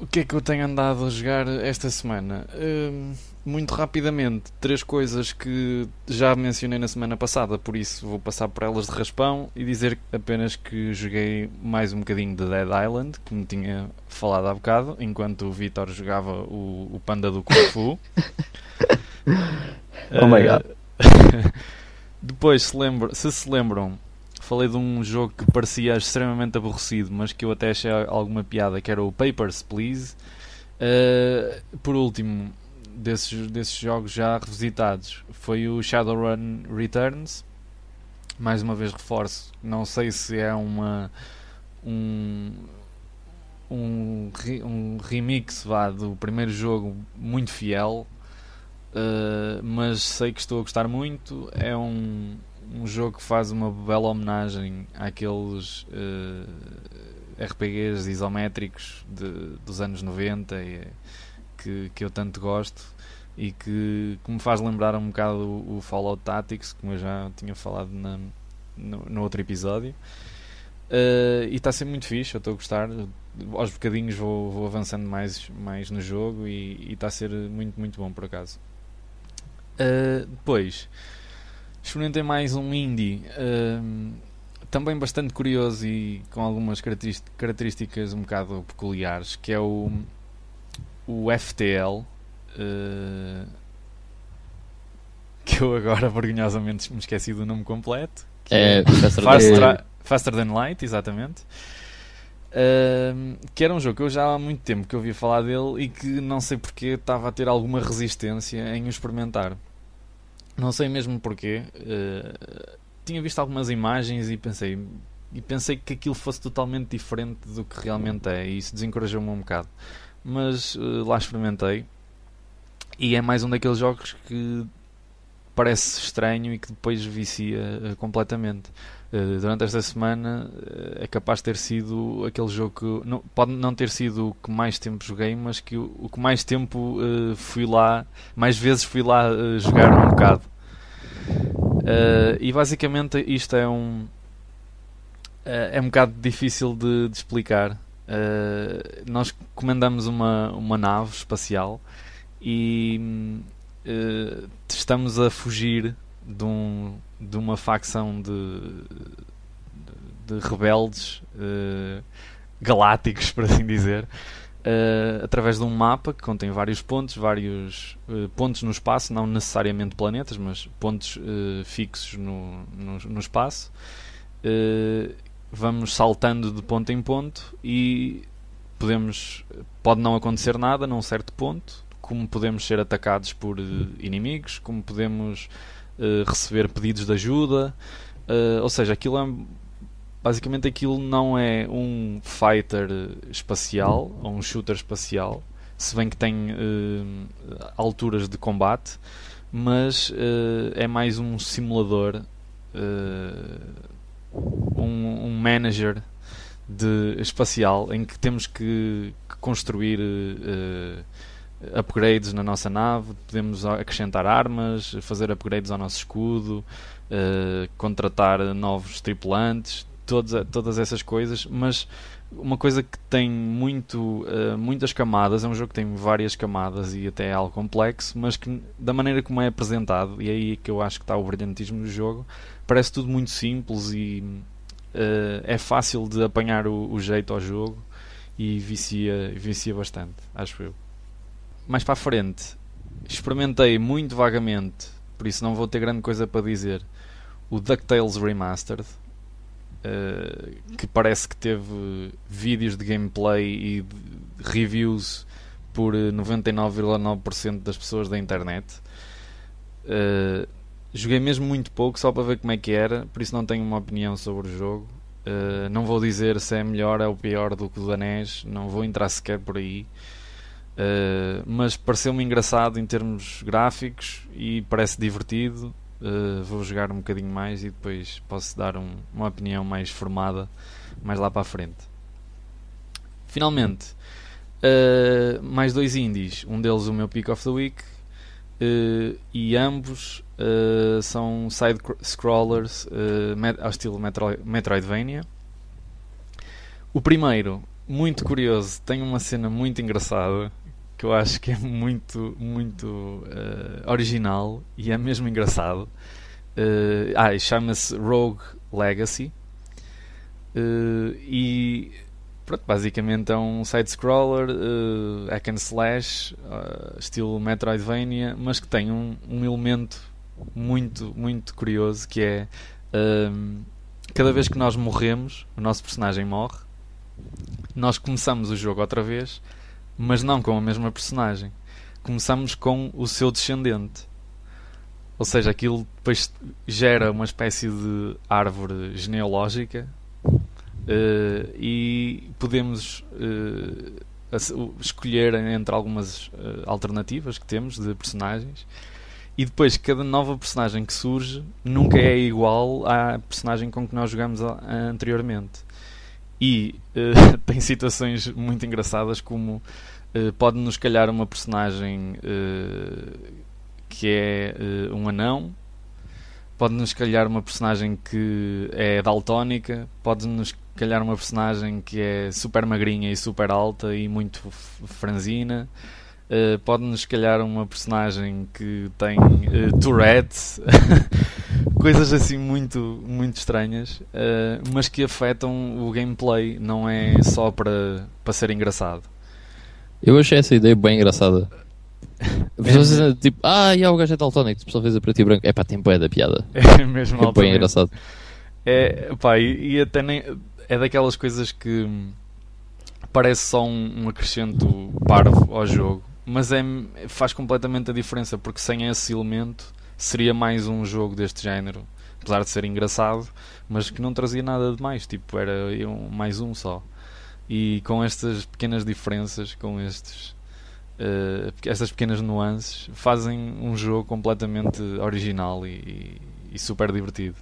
C: o que é que eu tenho andado a jogar esta semana? Muito rapidamente, três coisas que já mencionei na semana passada, por isso vou passar por elas de raspão e dizer apenas que joguei mais um bocadinho de Dead Island, como tinha falado há bocado, enquanto o Vitor jogava o, o Panda do Kung Fu.
A: oh my god.
C: Depois, se, lembra, se se lembram, falei de um jogo que parecia extremamente aborrecido, mas que eu até achei alguma piada, que era o Papers, Please. Uh, por último, desses, desses jogos já revisitados foi o Shadowrun Returns. Mais uma vez reforço, não sei se é uma um, um, um remix vá, do primeiro jogo muito fiel, uh, mas sei que estou a gostar muito. É um, um jogo que faz uma bela homenagem àqueles uh, RPGs isométricos de, dos anos 90 e, que, que eu tanto gosto e que, que me faz lembrar um bocado o, o Fallout Tactics, como eu já tinha falado na, no, no outro episódio. Uh, e está a ser muito fixe, eu estou a gostar. Aos bocadinhos vou, vou avançando mais, mais no jogo e está a ser muito, muito bom por acaso. Uh, depois, experimentei mais um indie, uh, também bastante curioso e com algumas características um bocado peculiares, que é o o FTL, uh, eh, que eu agora vergonhosamente me esqueci do nome completo.
B: É, é
C: Faster, Faster, Than Light, exatamente. Uh, que era um jogo que eu já há muito tempo que eu ouvia falar dele e que não sei porque estava a ter alguma resistência em o experimentar. Não sei mesmo porquê. Uh, tinha visto algumas imagens e pensei e pensei que aquilo fosse totalmente diferente do que realmente é e isso desencorajou-me um bocado mas uh, lá experimentei e é mais um daqueles jogos que parece estranho e que depois vicia uh, completamente. Uh, durante esta semana é capaz de ter sido aquele jogo que pode não ter sido o que mais tempo joguei, mas que o, o que mais tempo fui lá, mais vezes fui lá jogar um bocado. e basicamente isto é um é um bocado difícil de, de explicar Uh, nós comandamos uma, uma nave espacial e uh, estamos a fugir de, um, de uma facção de, de, de rebeldes uh, galácticos, por assim dizer, através de um mapa que contém vários pontos, vários pontos no espaço, não necessariamente planetas, mas pontos fixos no, no, no espaço vamos saltando de ponto em ponto e podemos pode não acontecer nada num certo ponto, como podemos ser atacados por uh, inimigos, como podemos uh, receber pedidos de ajuda, uh, ou seja, aquilo é basicamente aquilo não é um fighter espacial ou um shooter espacial, se bem que tem alturas de combate, mas é mais um simulador um, um manager de espacial em que temos que, que construir uh, upgrades na nossa nave, podemos acrescentar armas, fazer upgrades ao nosso escudo, uh, contratar novos tripulantes, todas, todas essas coisas, mas uma coisa que tem muito, uh, muitas camadas, é um jogo que tem várias camadas e até é algo complexo, mas que da maneira como é apresentado, e é aí que eu acho que está o brilhantismo do jogo, parece tudo muito simples e uh, é fácil de apanhar o, o, jeito ao jogo e vicia, vicia bastante, acho eu. Mais para a frente, experimentei muito vagamente, por isso não vou ter grande coisa para dizer, o DuckTales Remastered, uh, que parece que teve vídeos de gameplay e de reviews por 99,9% das pessoas da internet. Uh, joguei mesmo muito pouco só para ver como é que era, por isso não tenho uma opinião sobre o jogo. Uh, não vou dizer se é melhor ou pior do que o danês, não vou entrar sequer por aí. Uh, mas pareceu-me engraçado em termos gráficos e parece divertido. Uh, vou jogar um bocadinho mais e depois posso dar um, uma opinião mais formada mais lá para a frente. Finalmente, mais dois indies. Um deles o meu Pick of the Week e ambos Uh, são side-scrollers uh, ao estilo Metro Metroidvania. O primeiro, muito curioso, tem uma cena muito engraçada que eu acho que é muito, muito uh, original e é mesmo engraçado. Uh, ah, chama-se Rogue Legacy. e pronto, basicamente é um side-scroller, uh, hack and slash, estilo Metroidvania, mas que tem um, um elemento muito, muito curioso que é um, cada vez que nós morremos, o nosso personagem morre, nós começamos o jogo outra vez, mas não com a mesma personagem. Começamos com o seu descendente. Ou seja, aquilo depois gera uma espécie de árvore genealógica uh, e podemos uh, escolher entre algumas uh, alternativas que temos de personagens. E depois cada nova personagem que surge nunca é igual à personagem com que nós jogamos anteriormente. E tem situações muito engraçadas como pode-nos calhar uma personagem que é um anão, pode-nos calhar uma personagem que é daltónica, pode-nos calhar uma personagem que é super magrinha e super alta e muito franzina. Uh, Pode-nos calhar uma personagem que tem uh, Tourette, coisas assim muito, muito estranhas, uh, mas que afetam o gameplay, não é só para, para ser engraçado.
B: Eu achei essa ideia bem engraçada. Pessoas é, tipo, ah, e o gajo é daltónico, a pessoa fez a preto e branco. É pá, tem boé da piada.
C: É mesmo
B: é bem engraçado.
C: É, pá, e, e até nem, é daquelas coisas que parece só um, um acrescento parvo ao jogo mas é, faz completamente a diferença porque sem esse elemento seria mais um jogo deste género, apesar de ser engraçado, mas que não trazia nada de mais, tipo, era um, mais um só. E com estas pequenas diferenças, com estes uh, estas pequenas nuances, fazem um jogo completamente original e, e super divertido.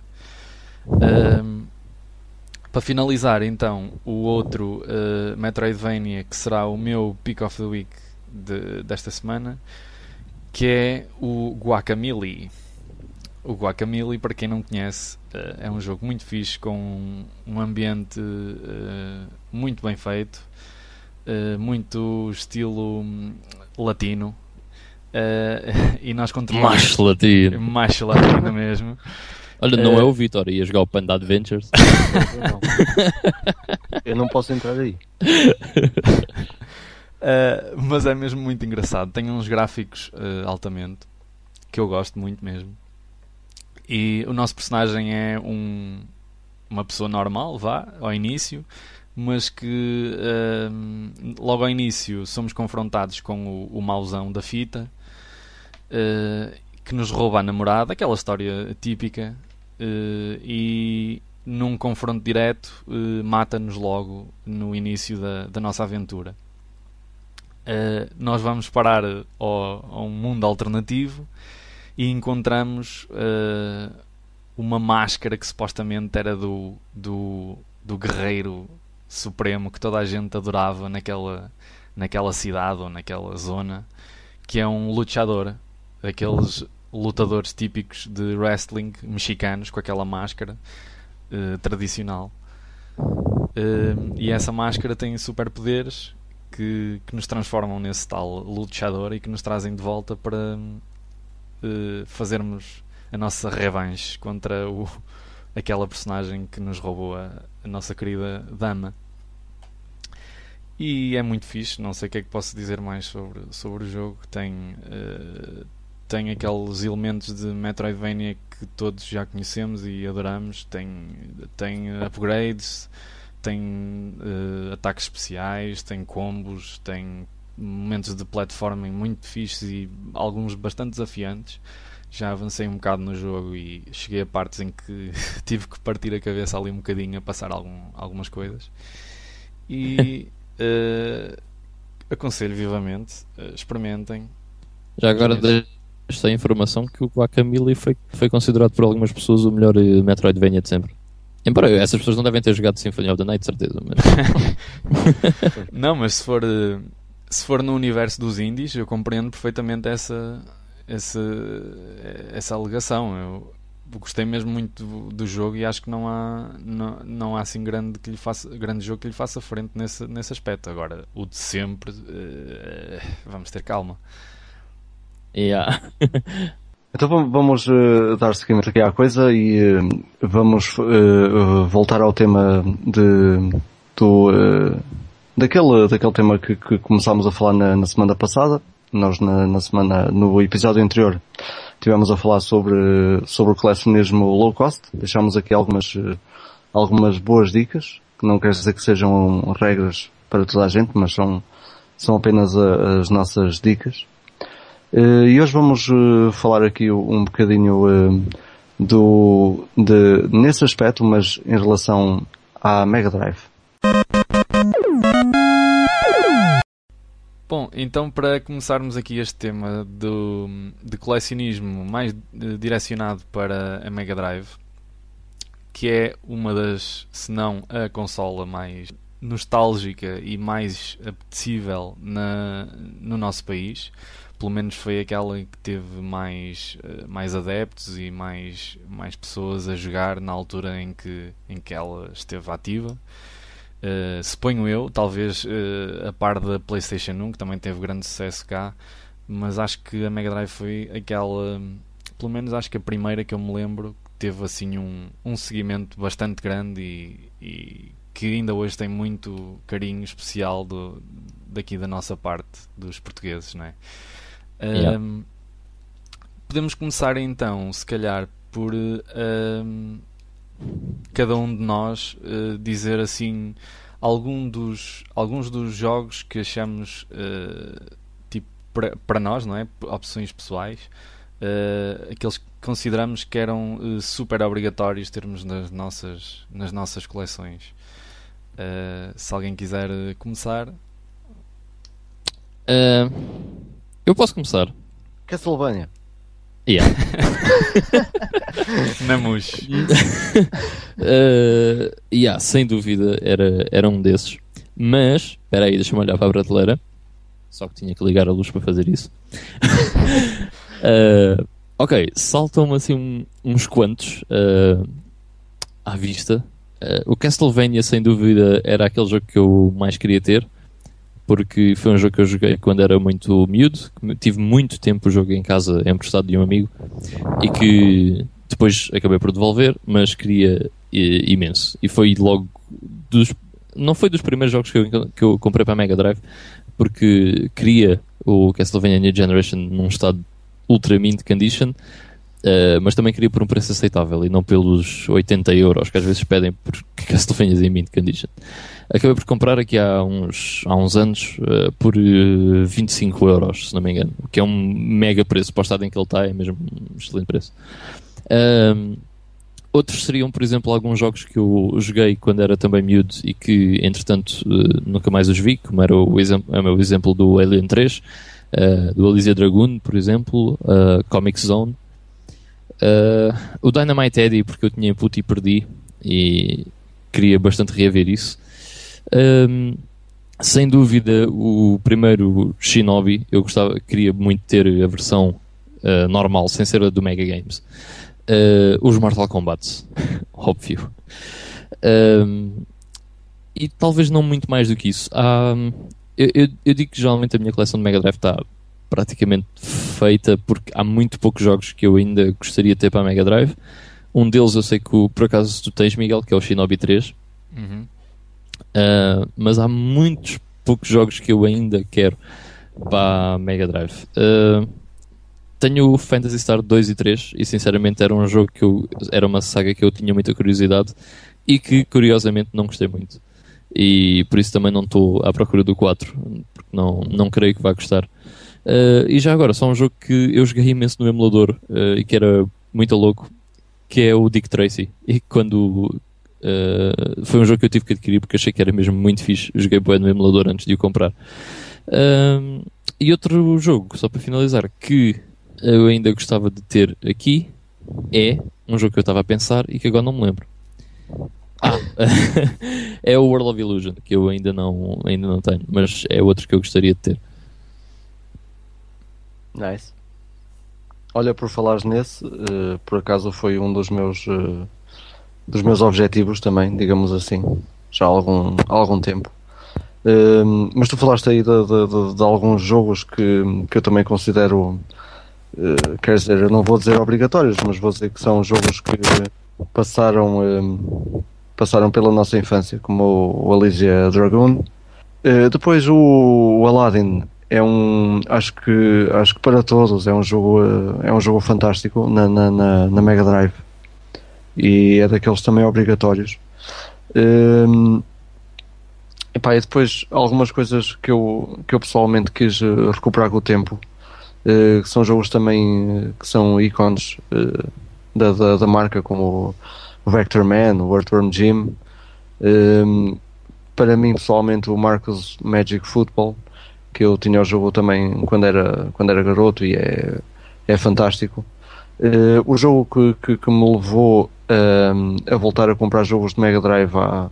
C: Para finalizar, então, o outro uh, Metroidvania que será o meu Pick of the Week de, desta semana, que é o Guacamole. O Guacamole, para quem não conhece, eh, é um jogo muito fixe, com um ambiente uh, muito bem feito, uh, muito estilo hum, latino. Uh, e nós controlamos.
B: Macho latino.
C: Macho latino mesmo.
B: Olha, não é o Vitor, ia jogar o Panda Adventures.
A: Eu não posso entrar aí.
C: Uh, mas é mesmo muito engraçado. Tem uns gráficos uh, altamente que eu gosto muito mesmo. E o nosso personagem é um, uma pessoa normal, vá, ao início, mas que uh, logo ao início somos confrontados com o, o mauzão da fita que nos rouba a namorada, aquela história típica, e num confronto direto mata-nos logo no início da, da nossa aventura. Uh, nós vamos parar ao, a um mundo alternativo e encontramos uma máscara que supostamente era do, do, do guerreiro supremo que toda a gente adorava naquela, naquela cidade ou naquela zona, que é um lutador, aqueles lutadores típicos de wrestling mexicanos com aquela máscara uh, tradicional. Uh, e essa máscara tem superpoderes que, que nos transformam nesse tal luchador e que nos trazem de volta para uh, fazermos a nossa revanche contra o, aquela personagem que nos roubou a, a, nossa querida dama. E é muito fixe, não sei o que é que posso dizer mais sobre, sobre o jogo. Tem uh, tem aqueles elementos de Metroidvania que todos já conhecemos e adoramos. Tem, tem upgrades, tem uh, ataques especiais, tem combos, tem momentos de platforming muito fixes e alguns bastante desafiantes. Já avancei um bocado no jogo e cheguei a partes em que tive que partir a cabeça ali um bocadinho a passar algum, algumas coisas. E uh, aconselho vivamente, uh, experimentem.
B: Já agora deixo a informação que o Guacamole foi, foi considerado por algumas pessoas o melhor Metroidvania de sempre. Embora essas pessoas não devem ter jogado Symphony of the Night, certeza.
C: Mas... não, mas se for, se for no universo dos indies, eu compreendo perfeitamente essa, essa, essa alegação. Eu gostei mesmo muito do, do, jogo e acho que não há, não, não há assim grande, que lhe faça, grande jogo que lhe faça frente nesse, nesse aspecto. Agora, o de sempre, vamos ter calma.
B: Yeah.
A: Então vamos uh, dar seguimento aqui à coisa e uh, vamos uh, voltar ao tema de, do, daquele, daquele tema que, que começámos a falar na, na semana passada. Nós na, na, semana, no episódio anterior, tivemos a falar sobre, sobre o colecionismo low cost. Deixámos aqui algumas, algumas boas dicas, que não quer dizer que sejam regras para toda a gente, mas são, são apenas a, as nossas dicas. Uh, e hoje vamos uh, falar aqui um bocadinho uh, do, de, nesse aspecto, mas em relação à Mega Drive.
C: Bom, então para começarmos aqui este tema do, de colecionismo mais direcionado para a Mega Drive, que é uma das, se não a consola mais nostálgica e mais apetecível na, no nosso país, pelo menos foi aquela que teve mais, uh, mais adeptos e mais, mais pessoas a jogar na altura em que, em que ela esteve ativa. Uh, suponho eu, talvez uh, a par da PlayStation 1, que também teve grande sucesso cá, mas acho que a Mega Drive foi aquela, pelo menos acho que a primeira que eu me lembro, que teve assim um, um seguimento bastante grande e, e que ainda hoje tem muito carinho especial do, daqui da nossa parte, dos portugueses, não é? Yeah. Um, podemos começar então, se calhar, por um, cada um de nós uh, dizer assim algum dos, alguns dos jogos que achamos uh, tipo para nós, não é? Opções pessoais, uh, aqueles que consideramos que eram super obrigatórios termos nas nossas, nas nossas coleções. se alguém quiser começar.
B: Eu posso começar.
A: Castlevania.
B: Yeah.
C: Namus.
B: uh, yeah, sem dúvida era, era um desses. Mas, espera aí, deixa-me olhar para a prateleira. Só que tinha que ligar a luz para fazer isso. uh, ok, saltam-me assim um, uns quantos uh, à vista. Uh, o Castlevania, sem dúvida, era aquele jogo que eu mais queria ter porque foi um jogo que eu joguei quando era muito miúdo, tive muito tempo o jogo em casa emprestado de um amigo e que depois acabei por devolver, mas queria imenso. E foi logo dos. Não foi dos primeiros jogos que eu, que eu comprei para a Mega Drive, porque queria o Castlevania New Generation num estado ultra mint condition, uh, mas também queria por um preço aceitável e não pelos 80 euros que às vezes pedem por Castlevania em mint condition acabei por comprar aqui há uns, há uns anos uh, por uh, eh, 25 euros, se não me engano, o que é um mega preço para o estado em que ele está, é mesmo um excelente preço. Outros seriam, por exemplo, alguns jogos que eu joguei quando era também miúdo e que, entretanto, nunca mais os vi, como era o, é o meu exemplo do Alien 3, do Elysia Dragoon, por exemplo, Comic Zone. O Dynamite Eddie, porque eu tinha input e perdi, e queria bastante reaver isso. Um, sem dúvida, o primeiro Shinobi, eu gostava, queria muito ter a versão uh, normal, sem ser a do Mega Games. Uh, os Mortal Kombat, óbvio. Um, e talvez não muito mais do que isso. eu, eu, eu, digo que geralmente a minha coleção de Mega Drive está praticamente feita porque há muito poucos jogos que eu ainda gostaria de ter para a Mega Drive. Um deles eu sei que por acaso tu tens, Miguel, que é o Shinobi 3. Uhum. Uh, mas há muitos poucos jogos que eu ainda quero para a Mega Drive. Uh, tenho o Fantasy Star 2 e 3 e sinceramente era um jogo que eu, era uma saga que eu tinha muita curiosidade e que curiosamente não gostei muito. E por isso também não estou à procura do 4, porque não, não creio que vá gostar. Uh, e já agora, só um jogo que eu joguei imenso no emulador uh, e que era muito louco, que é o Dick Tracy. E quando uh, foi um jogo que eu tive que adquirir porque achei que era mesmo muito fixe. joguei bem no emulador antes de o comprar. e outro jogo, só para finalizar, que eu ainda gostava de ter aqui é um jogo que eu estava a pensar e que agora não me lembro. Ah, é o World of Illusion, que eu ainda não, ainda não tenho, mas é outro que eu gostaria de ter.
A: Nice. Olha, por falares nesse, uh, por acaso foi um dos meus uh, dos meus objetivos também, digamos assim, já há algum, há algum tempo. Uh, mas tu falaste aí de, de, de, de, alguns jogos que, que eu também considero, quer dizer, eu não vou dizer obrigatórios, mas vou dizer que são jogos que passaram passaram pela nossa infância, como o Elysia Dragoon. Depois o, o, Aladdin é um, acho que acho que para todos é um jogo uh, é um jogo fantástico na, na, na, na, Mega Drive e é daqueles também obrigatórios. Uh, epá, e depois algumas coisas que eu, que eu pessoalmente quis eh, recuperar com o tempo, que são jogos também que são ícones da, da, da marca, como o Vector Man, o Earthworm Jim. Um, para mim, pessoalmente, o Marcos Magic Football, que eu tinha o jogo também quando era, quando era garoto e é, é fantástico. Uh, o jogo que, que, que me levou um, a voltar a comprar jogos de Mega Drive há,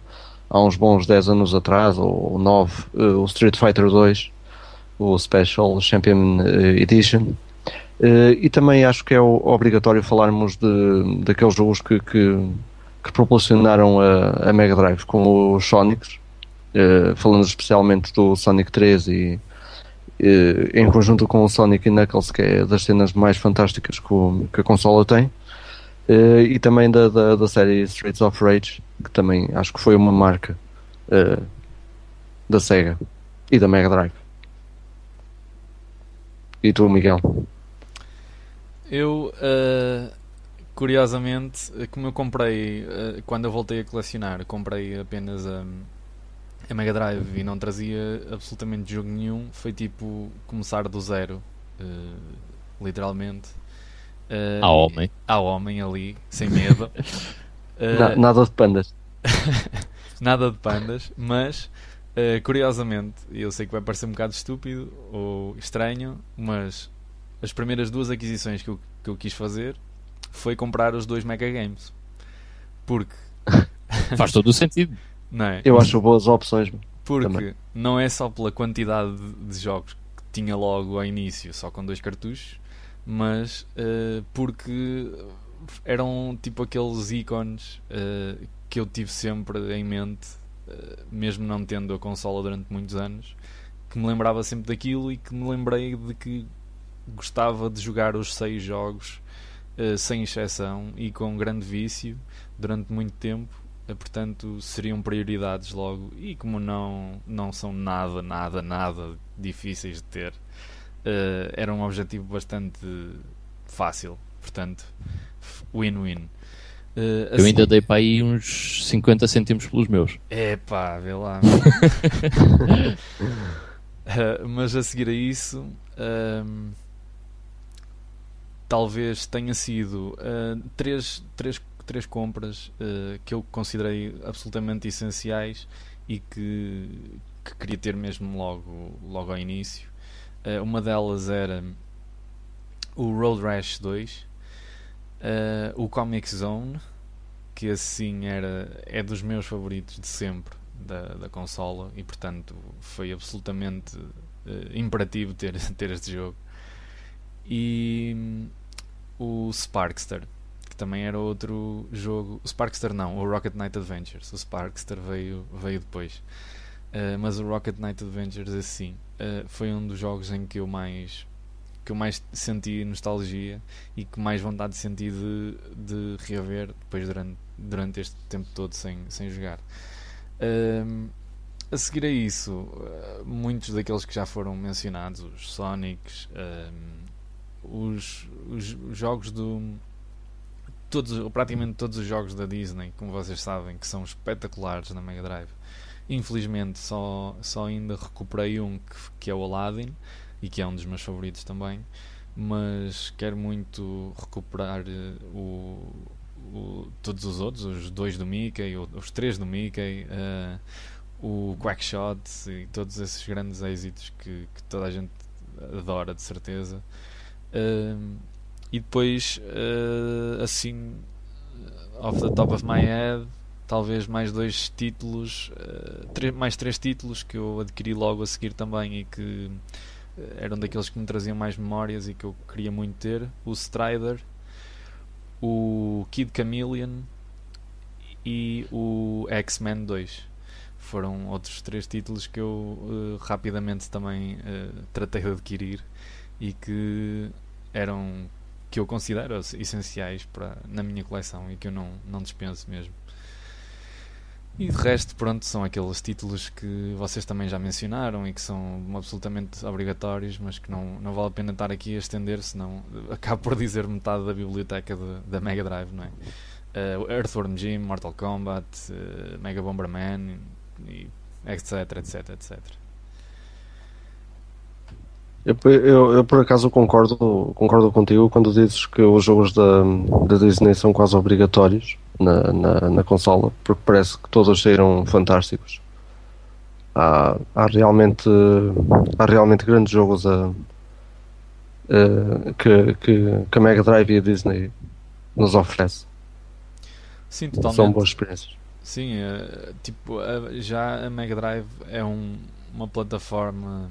A: há uns bons 10 anos atrás, ou 9, uh, o Street Fighter 2, o Special Champion uh, Edition. Uh, e também acho que é obrigatório falarmos de, daqueles jogos que, que, que proporcionaram a, a, Mega Drive, como os Sonics, uh, falando especialmente do Sonic 3 e uh, em conjunto com o Sonic e Knuckles, que é das cenas mais fantásticas que, o, que a consola tem, e também da, da, da, série Streets of Rage, que também acho que foi uma marca da Sega e da Mega Drive. E tu, Miguel?
C: Eu, uh, curiosamente, como eu comprei, uh, quando eu voltei a colecionar, comprei apenas a, a Mega Drive e não trazia absolutamente jogo nenhum, foi tipo começar do zero, uh, literalmente.
B: Uh, há homem.
C: Há homem ali, sem medo.
A: nada de pandas.
C: nada de pandas, mas Uh, curiosamente, eu sei que vai parecer um bocado estúpido ou estranho, mas as primeiras duas aquisições que eu, que eu quis fazer foi comprar os dois Mega Games. Porque.
B: Faz todo o sentido.
C: Não é?
A: Eu acho boas opções.
C: Porque também. não é só pela quantidade de jogos que tinha logo ao início, só com dois cartuchos, mas uh, porque eram tipo aqueles ícones uh, que eu tive sempre em mente, uh, mesmo não tendo a consola durante muitos anos, que me lembrava sempre daquilo e que me lembrei de que gostava de jogar os seis jogos sem exceção e com grande vício durante muito tempo. Uh, portanto, seriam prioridades logo. E como não, não são nada, nada, nada difíceis de ter, uh, era um objetivo bastante fácil. Portanto, win-win.
B: Uh, assim, eu ainda dei para aí uns 50 cêntimos pelos meus.
C: É pá, vê lá. uh, mas a seguir a isso, uh, talvez tenha sido uh, três, três, três compras uh, que eu considerei absolutamente essenciais e que, que queria ter mesmo logo, logo ao início. Uh, uma delas era o Road Rash 2, o Comic Zone, que assim era, é dos meus favoritos de sempre da, da consola e portanto foi absolutamente imperativo ter, ter este jogo. E o Sparkster, também era outro jogo. O Sparkster não, o Rocket Knight Adventures. O Sparkster veio, veio depois. Uh, mas o Rocket Knight Adventures, assim, uh, foi um dos jogos em que eu mais que eu mais senti nostalgia e que mais vontade senti de, de reaver depois durante, durante este tempo todo sem, sem jogar. Uh, a seguir a isso, muitos daqueles que já foram mencionados, os Sonics, os, os, jogos do. Todos, praticamente todos os jogos da Disney, como vocês sabem, que são espetaculares na Mega Drive. Infelizmente, só, só ainda recuperei um que, que é o Aladdin e que é um dos meus favoritos também. Mas quero muito recuperar eh, o, o, todos os outros, os dois do Mickey, os três do Mickey, uh, o Quackshot e todos esses grandes êxitos que, que toda a gente adora, de certeza. Uh, e depois, uh, assim, off the top of my head, talvez mais dois títulos, uh, mais três títulos que eu adquiri logo a seguir também e que eram daqueles que me traziam mais memórias e que eu queria muito ter: o Strider, o Kid Chameleon e o X-Men 2 foram outros três títulos que eu uh, rapidamente também uh, tratei de adquirir e que eram que eu considero essenciais para, na minha coleção e que eu não, não dispenso mesmo. E de resto, pronto, são aqueles títulos que vocês também já mencionaram e que são absolutamente obrigatórios, mas que não, não vale a pena estar aqui a estender, senão acabo por dizer metade da biblioteca de, da Mega Drive, não é? Uh, Earthworm Jim, Mortal Kombat, uh, Mega Bomberman, e etc, etc, etc.
D: Eu, eu, eu, por acaso concordo, concordo contigo quando dizes que os jogos da, da Disney são quase obrigatórios na, na, na consola, porque parece que todos saíram fantásticos. Há, há, realmente, há realmente grandes jogos a, a, que, que, que a Mega Drive e a Disney nos oferece.
C: Sim, totalmente.
D: São boas experiências.
C: Sim, é, tipo, já a Mega Drive é um, uma plataforma,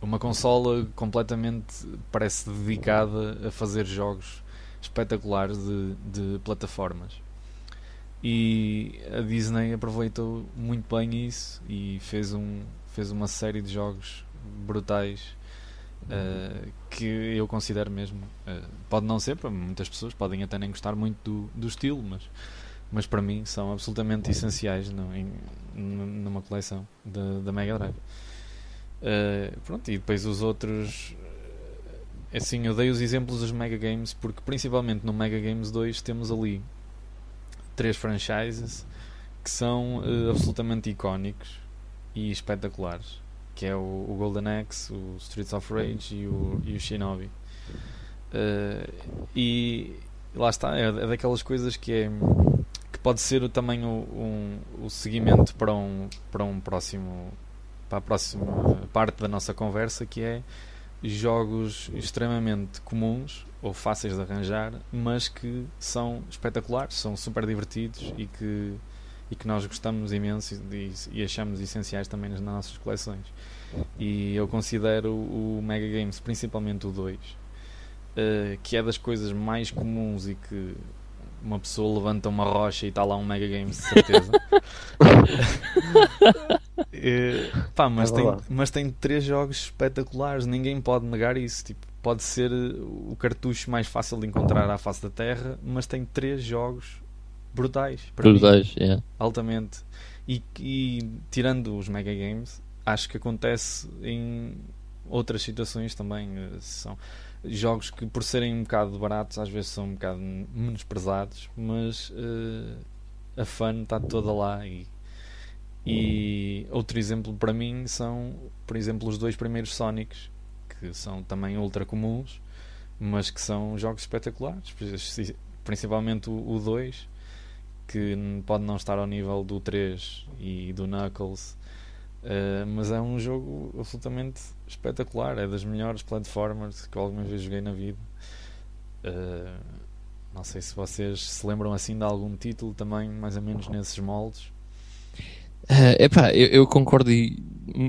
C: uma consola completamente parece dedicada a fazer jogos espetaculares de, de plataformas. E a Disney aproveitou muito bem isso e fez, um, fez uma série de jogos brutais uh, que eu considero mesmo. Uh, pode não ser para muitas pessoas, podem até nem gostar muito do, do estilo, mas mas para mim são absolutamente essenciais no, em, numa coleção da Mega Drive. Uh, pronto, e depois os outros. Eh, assim, eu dei os exemplos dos Mega Games porque, principalmente no Mega Games 2, temos ali três franchises que são uh, absolutamente icónicos e espetaculares: que é o, o, Golden Axe, o Streets of Rage e o, e o Shinobi. Uh, e lá está, é, é daquelas coisas que é que pode ser também o, um, o seguimento para um, para um próximo para a próxima parte da nossa conversa que é jogos extremamente comuns ou fáceis de arranjar mas que são espetaculares, são super divertidos e que, e que nós gostamos imenso e, e achamos essenciais também nas nossas coleções. E eu considero o Mega Games, principalmente o 2 uh, eh, que é das coisas mais comuns e que uma pessoa levanta uma rocha e está lá um Mega Games, de certeza. e, pá, mas, é tem, mas tem três jogos espetaculares, ninguém pode negar isso. Tipo, pode ser o cartucho mais fácil de encontrar à face da Terra, mas tem três jogos brutais.
B: brutais, mim, yeah.
C: altamente. E, e tirando os Mega Games, acho que acontece em outras situações também. Eh, são jogos que por serem um bocado baratos às vezes são um bocado menosprezados, mas uh, a fun está toda lá e, e outro exemplo para mim são, por exemplo, os dois primeiros Sonics, que são também ultra comuns, mas que são jogos espetaculares, principalmente o 2, que pode não estar ao nível do 3 e do Knuckles, Uh, mas é um jogo absolutamente espetacular. É das melhores platformers que alguma vez joguei na vida. Uh, não sei se vocês se lembram assim de algum título também, mais ou menos nesses moldes.
B: Uh, epá, eu, eu concordo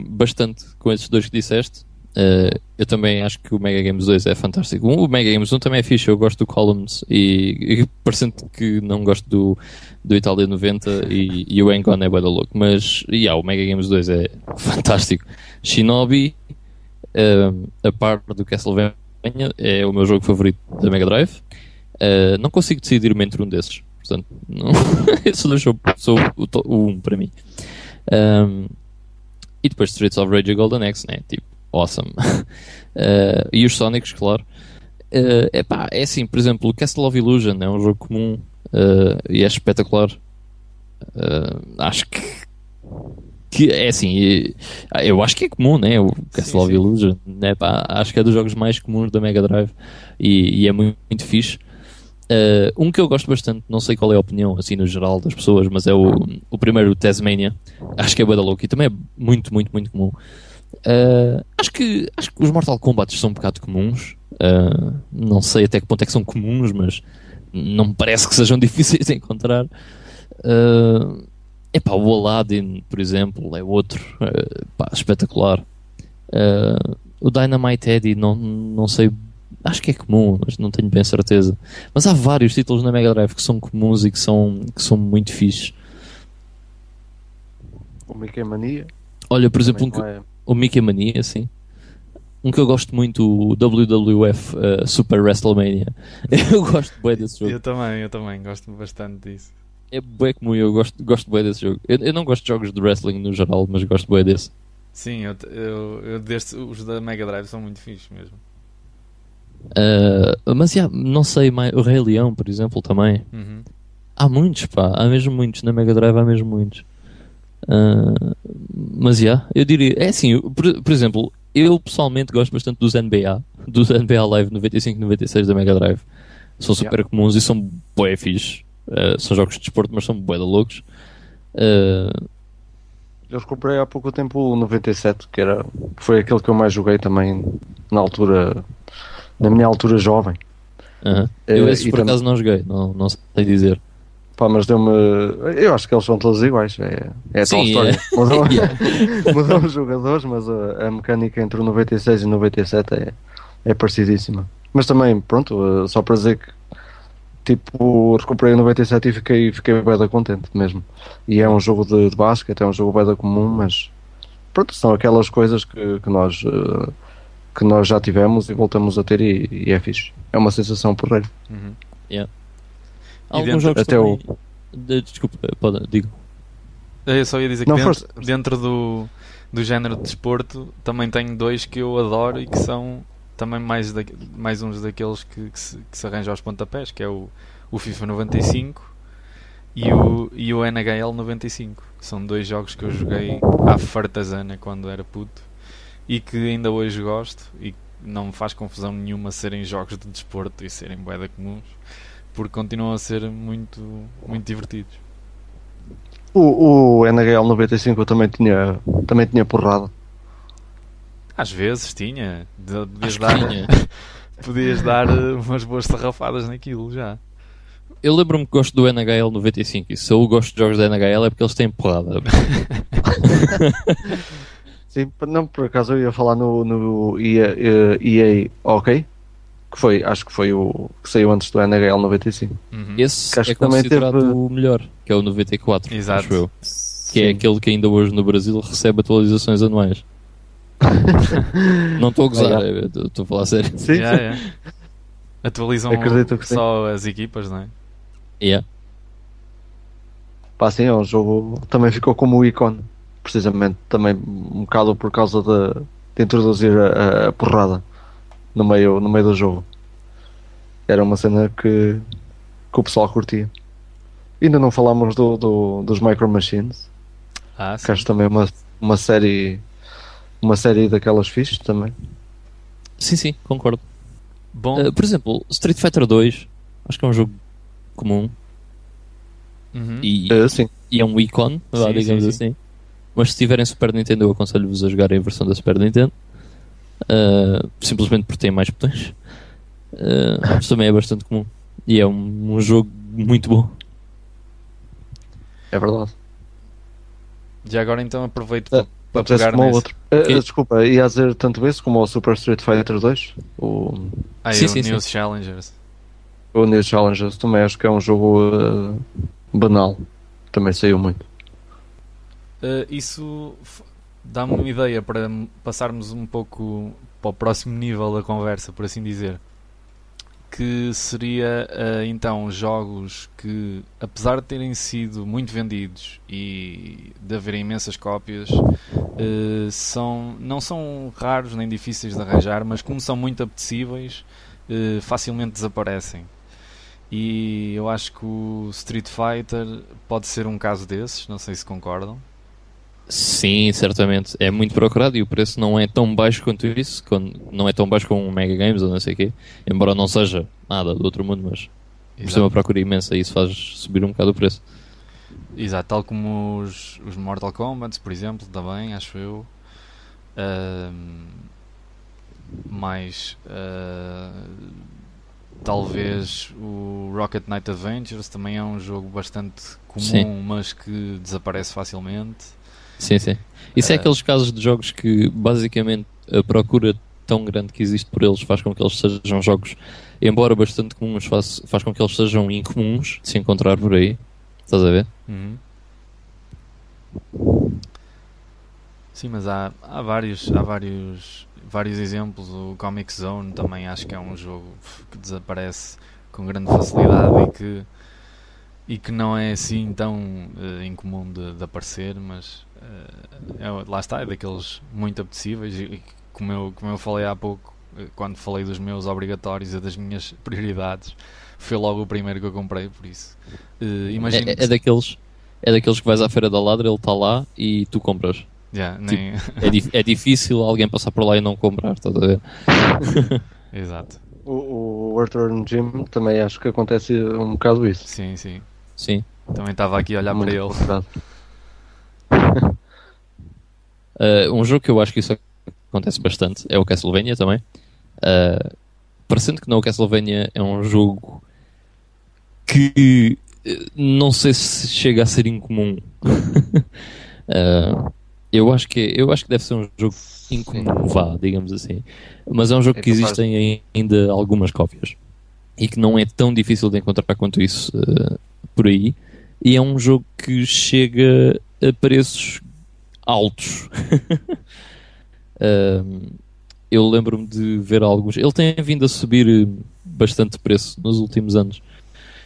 B: bastante com esses dois que disseste. Uh, eu também acho que o Mega Games 2 é fantástico. O Mega Games 1 também é fixe, eu gosto do Columns e, e parecendo que não gosto do, do Itália 90 e, e o Engon é bada louco. Mas yeah, o Mega Games 2 é fantástico. Shinobi, uh, a par do Castlevania, é o meu jogo favorito da Mega Drive. Uh, não consigo decidir-me entre um desses. Portanto, não... esse dois sou o, o, um para mim. Um, e depois Streets of Rage e Golden Axe, né? Tipo, awesome. uh, e os Sonics, claro. Uh, epá, é assim, por exemplo, o Castle of Illusion é um jogo comum uh, e é espetacular. Acho que, que é assim, eu acho que é comum, né? O Castle sim, of. Illusion, né? Pá, acho que é dos jogos mais comuns da Mega Drive e, e é muito, muito fixe. Uh, um que eu gosto bastante, não sei qual é a opinião, assim, no geral das pessoas, mas é o, o primeiro, o Tasmania. Acho que é da louco e também é muito, muito, muito comum. Uh, acho, que, acho que os Mortal Kombat são um bocado comuns. Uh, não sei até que ponto é que são comuns, mas não me parece que sejam difíceis de encontrar. Uh, epá, o Aladdin, por exemplo, é outro uh, pá, espetacular. O Dynamite Eddie, não, não sei acho que é comum, mas não tenho bem certeza. Mas há vários títulos na Mega Drive que são comuns e que são, que são muito fixes.
A: O Mickey Mania?
B: Olha, por exemplo, um que, é... o Mickey Mania, sim. Um que eu gosto muito, o WWF uh, Super WrestleMania. eu gosto bem desse jogo.
C: Eu também, eu também gosto bastante disso.
B: É bem comum, eu gosto, gosto bem desse jogo. Eu, eu não gosto de jogos de wrestling no geral, mas gosto bem desse.
C: Sim, eu, eu, eu deste, os da Mega Drive são muito fixos mesmo.
B: Uh, mas yeah, não sei, mais, o Rei Leão, por exemplo, também.
C: Uhum.
B: Há muitos, pá, há mesmo muitos. Na Mega Drive há mesmo muitos. Uh, mas já, yeah, eu diria, é assim, por, por, exemplo, eu pessoalmente gosto bastante dos NBA, dos NBA Live 95 e 96 da Mega Drive. São super yeah. comuns e são bué fixe. Uh, são jogos de desporto, mas são bué da loucos. Uh,
A: eu comprei há pouco tempo o 97, que era, foi aquele que eu mais joguei também na altura na minha altura jovem.
B: Uhum. Eu esses por acaso não joguei, não, não sei dizer.
A: Pá, mas deu-me. Eu acho que eles são todos iguais. É, é tal história. É. Mudou, mudou os jogadores, mas a, a, mecânica entre o 96 e o 97 é, é parecidíssima. Mas também, pronto, só para dizer que tipo, recuperei o 97 e fiquei, fiquei bem contente mesmo. E é um jogo de, de basquete, é um jogo bem comum, mas pronto, são aquelas coisas que, que nós. Uh, que nós já tivemos e voltamos a ter e, e é fixe. É uma sensação porreira.
B: Uhum. Yeah. Alguns jogos até também... o... De, desculpa, pode, digo.
C: Eu só ia dizer que Não, dentro, dentro, do, do género de desporto também tenho dois que eu adoro e que são também mais, da, mais uns daqueles que, que, se, que se arranja aos pontapés, que é o, o FIFA 95 e o, e o NHL 95. São dois jogos que eu joguei à fartazana quando era puto e que ainda hoje gosto e não me faz confusão nenhuma serem jogos de desporto e serem boeda comuns porque continuam a ser muito, muito divertidos.
A: O, o NHL 95 também tinha, também tinha porrada.
C: Às vezes tinha. Podias dar, tinha. podias dar eh, umas boas sarrafadas naquilo já.
B: Eu lembro-me que gosto do NHL 95 e se eu gosto de jogos da NHL é porque eles têm porrada.
A: Sim, não, por acaso eu ia falar no, no EA, EA OK, que foi, acho que foi o que saiu antes do NHL 95.
B: Uhum. Esse que acho é que considerado teve... o melhor, que é o 94, Exato. acho eu. Que é aquele que ainda hoje no Brasil recebe atualizações anuais. não estou a gozar, estou a falar a sério.
C: Sim, yeah, sim. Yeah. Atualizam só as equipas, não é?
B: Yeah.
A: Pá, sim, é um jogo também ficou como o ícone precisamente também um bocado por causa de, de introduzir a, a, porrada no meio, no meio do jogo. Era uma cena que, que o pessoal curtia. Ainda não falámos do, do, dos Micro Machines.
C: Ah,
A: que acho também uma, uma série uma série daquelas fichas também.
B: Sim, sim, concordo. Bom. Uh, por exemplo, Street Fighter 2 acho que é um jogo comum.
C: Uhum.
B: E, uh, sim. e é um ícone, digamos sim, sim. assim. Mas se tiverem Super Nintendo, eu aconselho-vos a jogar a versão da Super Nintendo. Uh, simplesmente porque tem mais botões. Uh, mas também é bastante comum. E é um, um jogo muito bom.
A: É verdade.
C: Já agora então aproveito para, para pegar
A: nesse... outro. Uh, desculpa, ia dizer tanto esse como o Super Street Fighter 2? O...
C: Ah, sim, o sim, News sim. Challengers.
A: O News Challengers também acho que é um jogo uh, banal. Também saiu muito.
C: Uh, isso dá-me uma ideia para passarmos um pouco para o próximo nível da conversa, por assim dizer. Que seria uh, então jogos que, apesar de terem sido muito vendidos e de haverem imensas cópias, uh, são, não são raros nem difíceis de arranjar, mas como são muito apetecíveis, uh, facilmente desaparecem. E eu acho que o Street Fighter pode ser um caso desses, não sei se concordam.
B: Sim, certamente. É muito procurado e o preço não é tão baixo quanto isso. Não é tão baixo como um Mega Games ou não sei o quê. Embora não seja nada do outro mundo, mas por ser uma procura imensa e isso faz subir um bocado o preço.
C: Exato, tal como os, os Mortal Kombat, por exemplo, também, acho eu. Uh, mais. Uh, talvez o Rocket Knight Adventures também é um jogo bastante comum, sim. mas que desaparece facilmente.
B: Sim, sim. Isso é ah. aqueles casos de jogos que basicamente a procura tão grande que existe por eles faz com que eles sejam jogos, embora bastante comuns, faz, faz com que eles sejam incomuns de se encontrar por aí. Estás a ver?
C: Uhum. Sim, mas há, há vários, há vários, vários exemplos. O Comic Zone também acho que é um jogo que desaparece com grande facilidade e que, e que não é assim tão uh, incomum de, de, aparecer, mas é, lá está, é daqueles muito apetecíveis e, como eu, como eu falei há pouco, eh, quando falei dos meus obrigatórios e das minhas prioridades, foi logo o primeiro que eu comprei, por isso.
B: Uh, é, é, daqueles, é daqueles que vais à Feira da Ladra, ele está lá e tu compras.
C: Yeah, tipo, nem...
B: é, é difícil alguém passar por lá e não comprar, estás a ver?
C: Exato.
D: O, o Earthworm Jim também acho que acontece um bocado isso.
C: Sim, sim.
B: Sim.
C: Também estava aqui a olhar Muito
B: para ele. uh, um jogo que eu acho que isso acontece bastante é o Castlevania também. Uh, parecendo que não, o Castlevania é um jogo que eh, não sei se chega a ser incomum. uh, eu acho que eu acho que deve ser um jogo incomum, vá, digamos assim. Mas é um jogo é que existem ainda algumas cópias e que não é tão difícil de encontrar quanto isso uh, por aí. E é um jogo que chega a preços altos. uh, eu lembro-me de ver alguns. Ele tem vindo a subir bastante preço nos últimos anos.